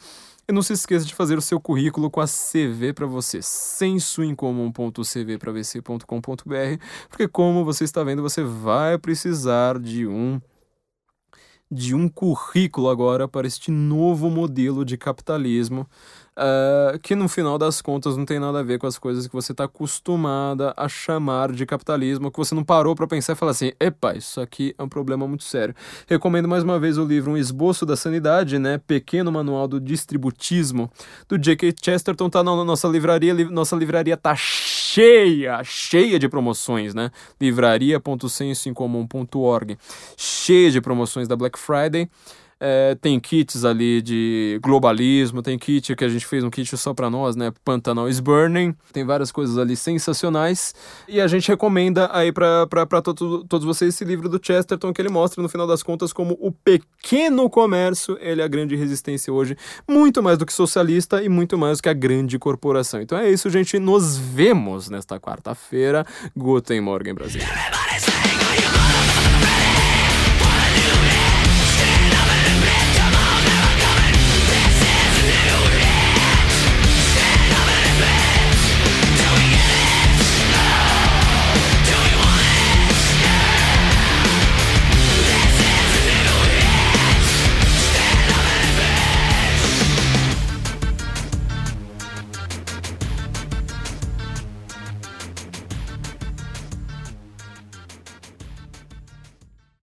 E não se esqueça de fazer o seu currículo com a CV para você, sensoincomum.cvpravc.com.br, porque como você está vendo, você vai precisar de um de um currículo agora para este novo modelo de capitalismo uh, que no final das contas não tem nada a ver com as coisas que você está acostumada a chamar de capitalismo, que você não parou para pensar e falar assim, epa, isso aqui é um problema muito sério. Recomendo mais uma vez o livro Um Esboço da Sanidade, né, Pequeno Manual do Distributismo, do J.K. Chesterton, tá na nossa livraria, li nossa livraria tá cheia, cheia de promoções, né, livraria.sensoincomum.org, cheia de promoções da Black Friday, é, tem kits ali de globalismo, tem kit que a gente fez um kit só para nós, né? Pantanal is Burning. Tem várias coisas ali sensacionais. E a gente recomenda aí para to todos vocês esse livro do Chesterton, que ele mostra, no final das contas, como o pequeno comércio ele é a grande resistência hoje, muito mais do que socialista e muito mais do que a grande corporação. Então é isso, gente. Nos vemos nesta quarta-feira. Guten Morgen, Brasil.